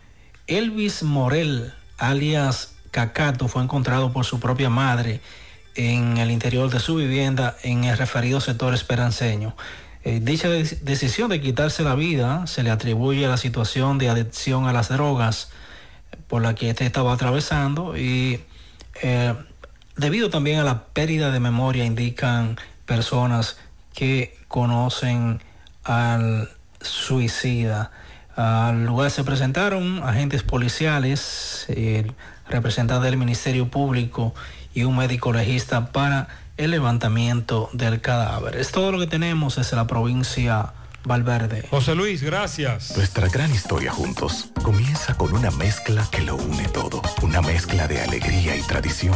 Elvis Morel, alias Cacato, fue encontrado por su propia madre en el interior de su vivienda en el referido sector esperanceño. Eh, dicha decisión de quitarse la vida se le atribuye a la situación de adicción a las drogas por la que este estaba atravesando y eh, debido también a la pérdida de memoria indican personas que conocen al suicida. Al lugar se presentaron agentes policiales, el representante del Ministerio Público y un médico legista para el levantamiento del cadáver. Es todo lo que tenemos desde la provincia Valverde. José Luis, gracias. Nuestra gran historia juntos comienza con una mezcla que lo une todo, una mezcla de alegría y tradición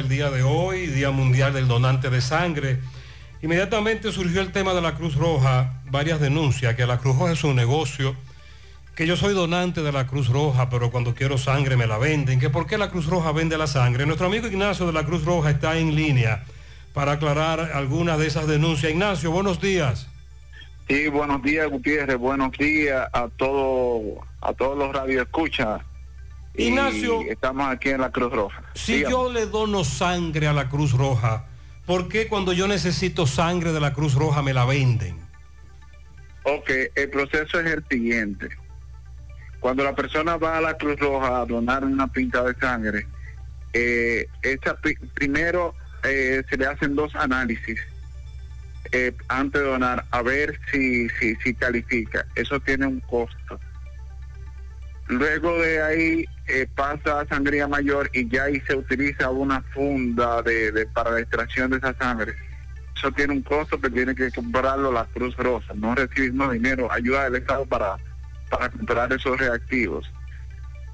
el día de hoy, Día Mundial del Donante de Sangre. Inmediatamente surgió el tema de la Cruz Roja, varias denuncias, que la Cruz Roja es un negocio que yo soy donante de la Cruz Roja, pero cuando quiero sangre me la venden, que por qué la Cruz Roja vende la sangre. Nuestro amigo Ignacio de la Cruz Roja está en línea para aclarar algunas de esas denuncias. Ignacio, buenos días. Sí, buenos días, Gutiérrez. Buenos días a todo, a todos los radioescuchas. Y Ignacio. estamos aquí en la Cruz Roja. Si Dígame. yo le dono sangre a la Cruz Roja, ¿por qué cuando yo necesito sangre de la Cruz Roja me la venden? Ok, el proceso es el siguiente. Cuando la persona va a la Cruz Roja a donar una pinta de sangre, eh, pi- primero eh, se le hacen dos análisis eh, antes de donar a ver si, si, si califica. Eso tiene un costo. Luego de ahí eh, pasa a sangría mayor y ya ahí se utiliza una funda de, para la extracción de esa sangre. Eso tiene un costo que tiene que comprarlo la Cruz Rosa. No recibimos dinero, ayuda del Estado para, para comprar esos reactivos.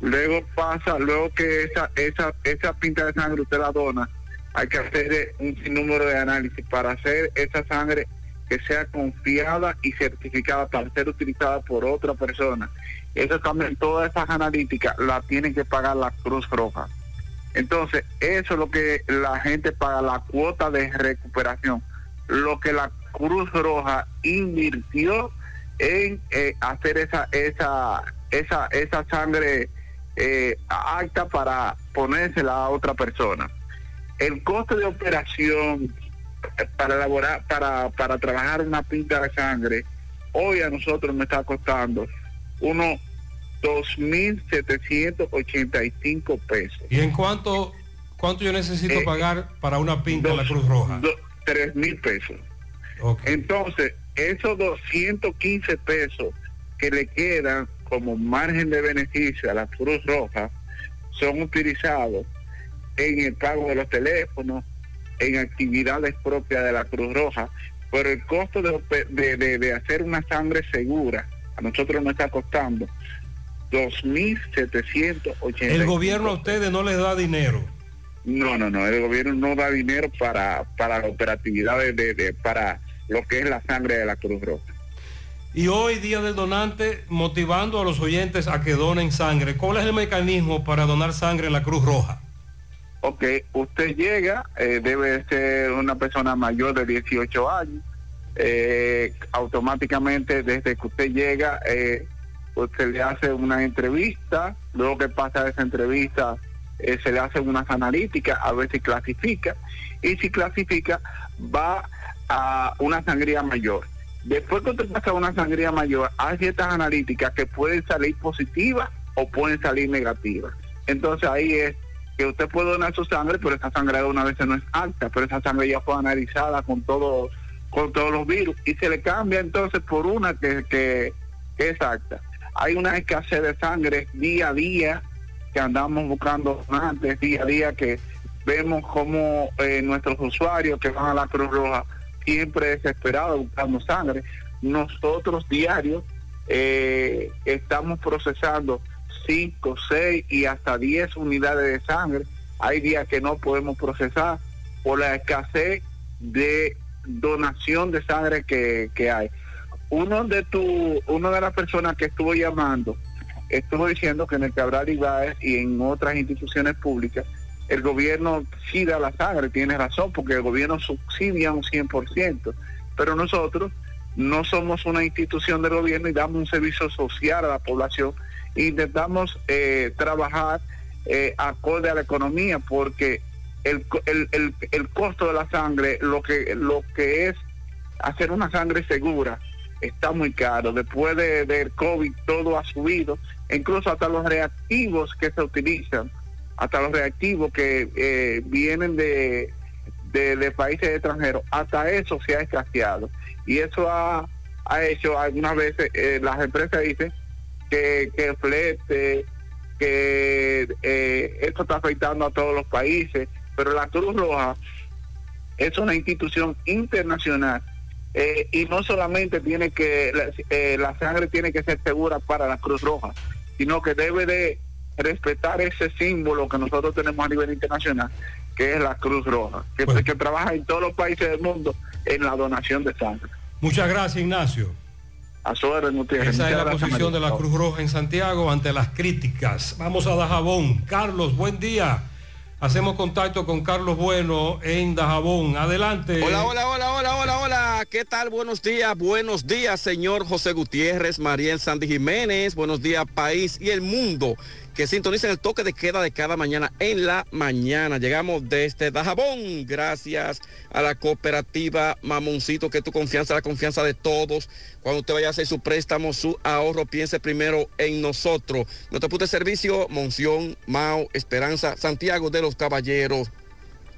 Luego pasa, luego que esa, esa, esa pinta de sangre usted la dona, hay que hacer un sinnúmero de análisis para hacer esa sangre que sea confiada y certificada para ser utilizada por otra persona. Eso también, todas esas analíticas las tiene que pagar la Cruz Roja. Entonces, eso es lo que la gente paga, la cuota de recuperación, lo que la Cruz Roja invirtió en eh, hacer esa esa esa esa sangre eh, apta para ponérsela a otra persona. El costo de operación eh, para elaborar, para, para trabajar una pinta de sangre, hoy a nosotros me está costando unos 2.785 pesos. ¿Y en cuánto, cuánto yo necesito Eh, pagar para una pinta de la Cruz Roja? tres mil pesos. Entonces, esos 215 pesos que le quedan como margen de beneficio a la Cruz Roja son utilizados en el pago de los teléfonos, en actividades propias de la Cruz Roja, pero el costo de, de- de hacer una sangre segura a nosotros nos está costando 2.780. El gobierno a ustedes no les da dinero. No, no, no, el gobierno no da dinero para, para la operatividad de, de- de- para lo que es la sangre de la Cruz Roja. Y hoy, Día del Donante, motivando a los oyentes a que donen sangre. ¿Cuál es el mecanismo para donar sangre en la Cruz Roja? Ok, usted llega, eh, debe ser una persona mayor de 18 años, eh, automáticamente desde que usted llega, eh, usted le hace una entrevista, luego que pasa esa entrevista, eh, se le hace unas analíticas a ver si clasifica, y si clasifica, va a una sangría mayor. Después que usted pasa una sangría mayor, hay ciertas analíticas que pueden salir positivas o pueden salir negativas. Entonces ahí es que usted puede donar su sangre, pero esa sangre de una vez no es alta, pero esa sangre ya fue analizada con todo, con todos los virus y se le cambia entonces por una que, que, que es alta. Hay una escasez de sangre día a día que andamos buscando antes, día a día que vemos como eh, nuestros usuarios que van a la Cruz Roja siempre desesperados buscando sangre. Nosotros diarios eh, estamos procesando 5, 6 y hasta 10 unidades de sangre. Hay días que no podemos procesar por la escasez de donación de sangre que, que hay. Uno de tu, una de las personas que estuvo llamando estuvo diciendo que en el Cabral Ibáez y en otras instituciones públicas el gobierno sí la sangre, tiene razón, porque el gobierno subsidia un 100%, pero nosotros no somos una institución del gobierno y damos un servicio social a la población. Intentamos eh, trabajar eh, acorde a la economía, porque el, el, el, costo de la sangre, lo que, lo que es hacer una sangre segura, está muy caro. Después de, del COVID todo ha subido, incluso hasta los reactivos que se utilizan, hasta los reactivos que eh, vienen de, de, países extranjeros, hasta eso se ha escaseado. Y eso ha, ha hecho algunas veces, eh, las empresas dicen que, que flete, que eh, esto está afectando a todos los países, pero la Cruz Roja es una institución internacional eh, y no solamente tiene que la, eh, la sangre tiene que ser segura para la Cruz Roja, sino que debe de respetar ese símbolo que nosotros tenemos a nivel internacional, que es la Cruz Roja, que, que trabaja en todos los países del mundo en la donación de sangre. Muchas gracias, Ignacio. A su orden, Gutiérrez. Esa es la posición de la. Cruz Roja en Santiago ante las críticas. Vamos a Dajabón. Carlos, buen día. Hacemos contacto con Carlos Bueno en Dajabón. Adelante. Hola, hola, hola, hola, hola, hola. ¿Qué tal? Buenos días, buenos días, señor José Gutiérrez, Mariel Sandy Jiménez. Buenos días, país y el mundo que sintonicen el toque de queda de cada mañana en la mañana. Llegamos desde Dajabón, gracias a la cooperativa Mamoncito, que tu confianza, la confianza de todos. Cuando usted vaya a hacer su préstamo, su ahorro, piense primero en nosotros. Nuestro punto de servicio, Monción, Mao, Esperanza, Santiago de los Caballeros,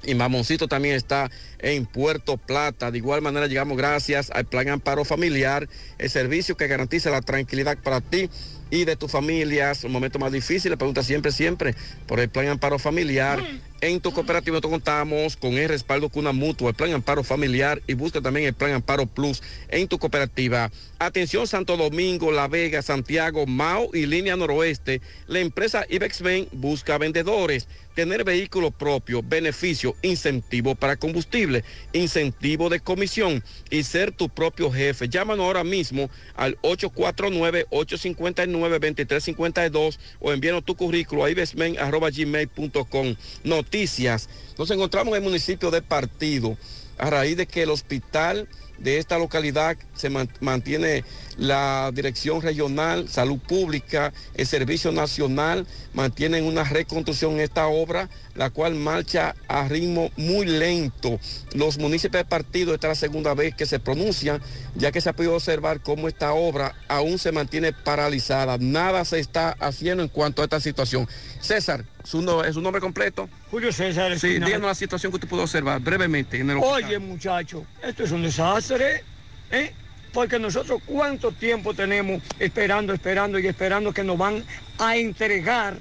y Mamoncito también está en Puerto Plata. De igual manera llegamos gracias al Plan Amparo Familiar, el servicio que garantiza la tranquilidad para ti y de tus familias. Un momento más difícil, le pregunta siempre, siempre por el Plan Amparo Familiar. En tu cooperativa nosotros contamos con el respaldo Cuna Mutua, el Plan Amparo Familiar y busca también el Plan Amparo Plus en tu cooperativa. Atención Santo Domingo, La Vega, Santiago, Mao y Línea Noroeste. La empresa Ibexmen busca vendedores. Tener vehículo propio, beneficio, incentivo para combustible, incentivo de comisión y ser tu propio jefe. Llámanos ahora mismo al 849-859-2352 o envíanos tu currículo a ibexmen.gmail.com. Noticias. Nos encontramos en el municipio de Partido a raíz de que el hospital de esta localidad se man- mantiene la Dirección Regional, Salud Pública, el Servicio Nacional, mantienen una reconstrucción en esta obra, la cual marcha a ritmo muy lento. Los municipios de partido, esta es la segunda vez que se pronuncian, ya que se ha podido observar cómo esta obra aún se mantiene paralizada. Nada se está haciendo en cuanto a esta situación. César, ¿su, no- ¿es su nombre completo? Julio César. Sí, díganos la situación que usted pudo observar brevemente en el hospital. Oye, muchacho, esto es un desastre, ¿eh? Porque nosotros cuánto tiempo tenemos esperando, esperando y esperando que nos van a entregar.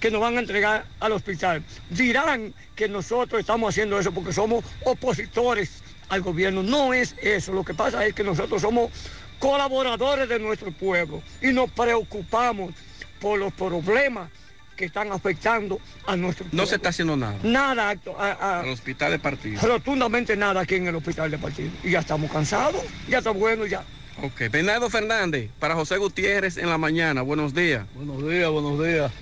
Que nos van a entregar al hospital. Dirán que nosotros estamos haciendo eso porque somos opositores al gobierno. No es eso. Lo que pasa es que nosotros somos colaboradores de nuestro pueblo y nos preocupamos por los problemas que están afectando a nuestro pueblo. No se está haciendo nada. Nada, acto- a- a- Al hospital de partido. rotundamente nada aquí en el hospital de partido. Y ya estamos cansados, ya está bueno ya. Ok, Bernardo Fernández, para José Gutiérrez en la mañana. Buenos días. Buenos días, buenos días.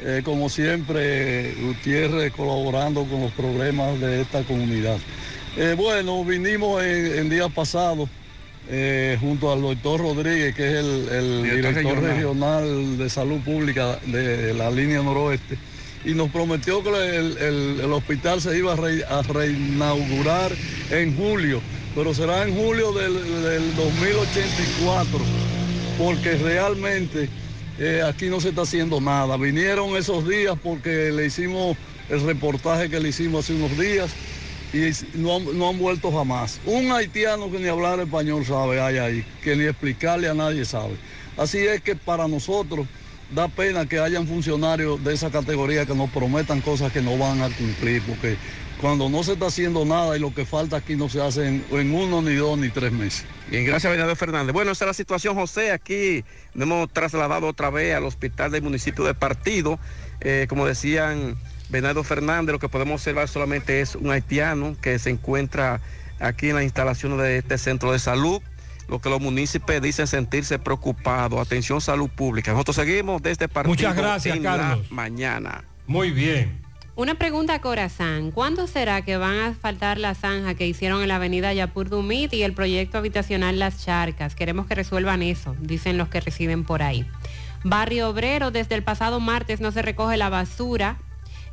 Eh, como siempre, Gutiérrez colaborando con los problemas de esta comunidad. Eh, bueno, vinimos en, en días pasados eh, junto al doctor Rodríguez, que es el, el Director director, regional. regional. de salud pública de la línea noroeste, y nos prometió que el, el- el hospital se iba a, re- a reinaugurar en julio, pero será en julio del, del 2084 porque realmente eh, aquí no se está haciendo nada. Vinieron esos días porque le hicimos el reportaje que le hicimos hace unos días y no no han vuelto jamás. Un haitiano que ni hablar español sabe hay ahí, que ni explicarle a nadie sabe. Así es que para nosotros da pena que hayan funcionarios de esa categoría que nos prometan cosas que no van a cumplir, porque cuando no se está haciendo nada y lo que falta aquí no se hace en, uno, ni dos, ni tres meses. Bien, gracias Bernardo Fernández. Bueno, esa es la situación, José. Aquí nos hemos trasladado otra vez al hospital del municipio de Partido. Eh, como decían Bernardo Fernández, lo que podemos observar solamente es un haitiano que se encuentra aquí en las instalaciones de este centro de salud. Lo que los municipios dicen sentirse preocupados. Atención, salud pública. Nosotros seguimos desde partido. Muchas gracias, en la Carlos. mañana. Muy bien. Una pregunta a Corazán. ¿Cuándo será que van a asfaltar la zanja que hicieron en la avenida Yapur Dumit y el proyecto habitacional Las Charcas? Queremos que resuelvan eso, dicen los que residen por ahí. Barrio Obrero, desde el pasado martes no se recoge la basura.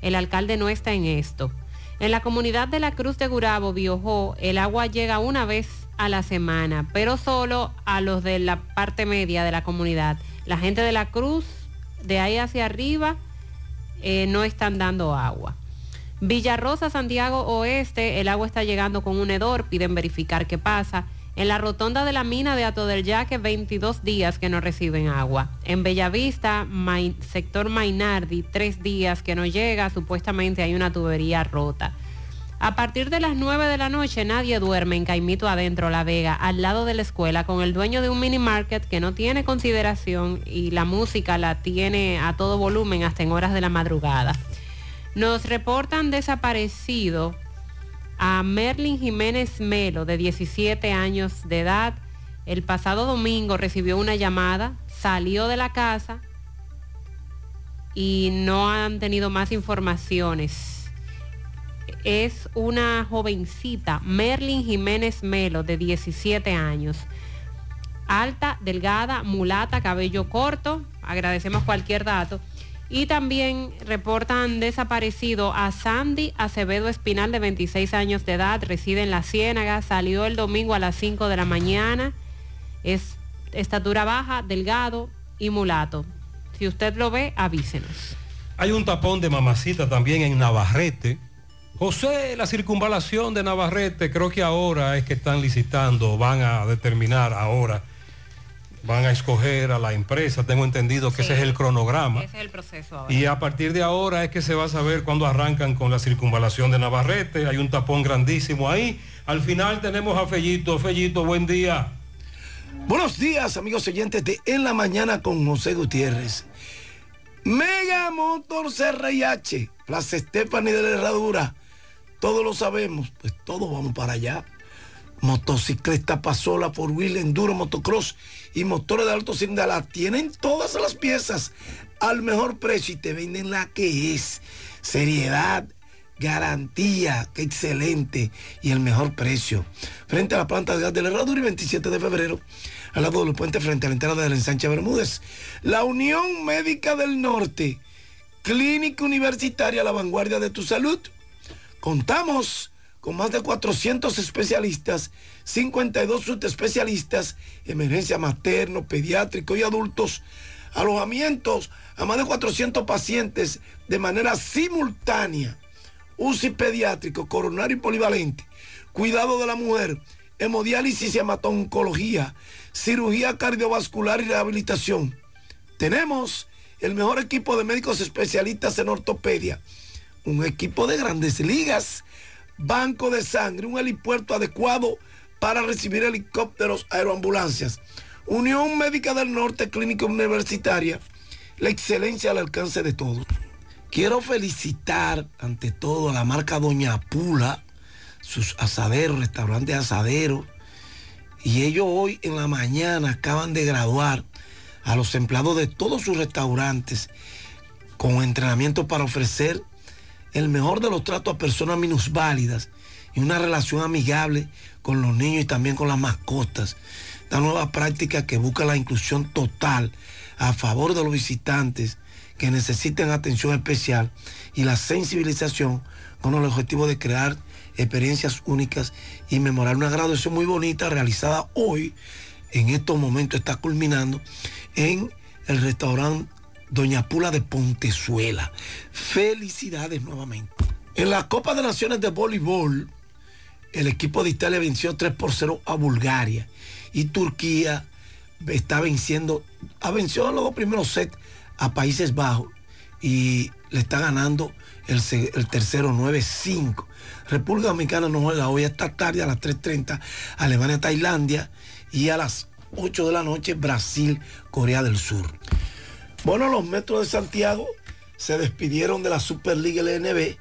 El alcalde no está en esto. En la comunidad de la Cruz de Gurabo, Biojó, el agua llega una vez a la semana, pero solo a los de la parte media de la comunidad. La gente de la Cruz, de ahí hacia arriba, eh, no están dando agua. Villarrosa, Santiago Oeste, el agua está llegando con un hedor, piden verificar qué pasa. En la rotonda de la mina de Ato del Yaque, 22 días que no reciben agua. En Bellavista, Mai- sector Mainardi, tres días que no llega, supuestamente hay una tubería rota. A partir de las 9 de la noche nadie duerme en Caimito Adentro, La Vega, al lado de la escuela, con el dueño de un mini market que no tiene consideración y la música la tiene a todo volumen hasta en horas de la madrugada. Nos reportan desaparecido a Merlin Jiménez Melo, de 17 años de edad, El pasado domingo recibió una llamada, salió de la casa y no han tenido más informaciones. Es una jovencita, Merlin Jiménez Melo, de 17 años. Alta, delgada, mulata, cabello corto. Agradecemos cualquier dato. Y también reportan desaparecido a Sandy Acevedo Espinal, de 26 años de edad, reside en La Ciénaga, salió el domingo a las 5 de la mañana, es estatura baja, delgado y mulato. Si usted lo ve, avísenos. Hay un tapón de mamacita también en Navarrete. José, la circunvalación de Navarrete, creo que ahora es que están licitando, van a determinar ahora, van a escoger a la empresa, tengo entendido que ese es el cronograma. Ese es el proceso ahora. Y a partir de ahora es que se va a saber cuándo arrancan con la circunvalación de Navarrete. Hay un tapón grandísimo ahí. Al final tenemos a Fellito. Fellito, buen día. Buenos días, amigos oyentes de En la Mañana con José Gutiérrez. Mega Motor CRIH, Plaza Estefani de la Herradura. Todos lo sabemos, pues todos vamos para allá. Motocicleta, pasola, por wheel, enduro, motocross y motores de alto cilindraje. Las tienen todas las piezas al mejor precio y te venden la que es. Seriedad, garantía, que excelente y el mejor precio. Frente a la planta de gas de la Herradura y 27 de febrero, al lado del puente frente a la entrada de la ensanche Bermúdez. La Unión Médica del Norte, Clínica Universitaria la vanguardia de tu salud. Contamos con más de 400 especialistas, 52 subespecialistas, emergencia materno, pediátrico y adultos, alojamientos a más de 400 pacientes de manera simultánea, UCI pediátrico, coronario y polivalente, cuidado de la mujer, hemodiálisis y hematoncología, cirugía cardiovascular y rehabilitación. Tenemos el mejor equipo de médicos especialistas en ortopedia, un equipo de grandes ligas, banco de sangre, un helipuerto adecuado para recibir helicópteros, aeroambulancias. Unión Médica del Norte, Clínica Universitaria, la excelencia al alcance de todos. Quiero felicitar ante todo a la marca Doña Pula, sus asaderos, restaurantes asaderos, y ellos hoy en la mañana acaban de graduar a los empleados de todos sus restaurantes con entrenamiento para ofrecer el mejor de los tratos a personas minusválidas y una relación amigable con los niños y también con las mascotas. Esta nueva práctica que busca la inclusión total a favor de los visitantes que necesiten atención especial y la sensibilización con el objetivo de crear experiencias únicas y memorar una graduación muy bonita realizada hoy, en estos momentos está culminando en el restaurante Doña Pula de Pontezuela. Felicidades nuevamente. En la Copa de Naciones de Voleibol, el equipo de Italia venció 3 por 0 a Bulgaria y Turquía está venciendo, ha vencido en los dos primeros sets a Países Bajos y le está ganando el, tercero 9-5. República Dominicana no juega hoy esta tarde a las 3.30, Alemania, Tailandia y a las 8 de la noche Brasil, Corea del Sur. Bueno, los Metros de Santiago se despidieron de la Superliga LNB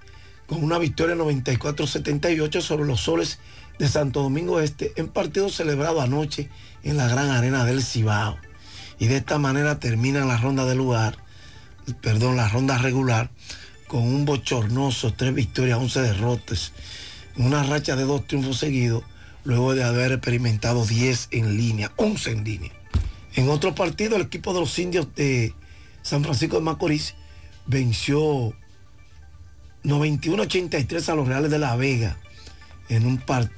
con una victoria 94-78 sobre los soles de Santo Domingo Este en partido celebrado anoche en la gran arena del Cibao. Y de esta manera termina la ronda de lugar, perdón, la ronda regular con un bochornoso, tres victorias, 11 derrotas, una racha de dos triunfos seguidos, luego de haber experimentado 10 en línea, 11 en línea. En otro partido, el equipo de los indios de San Francisco de Macorís venció 91-83 a los Reales de La Vega en un partido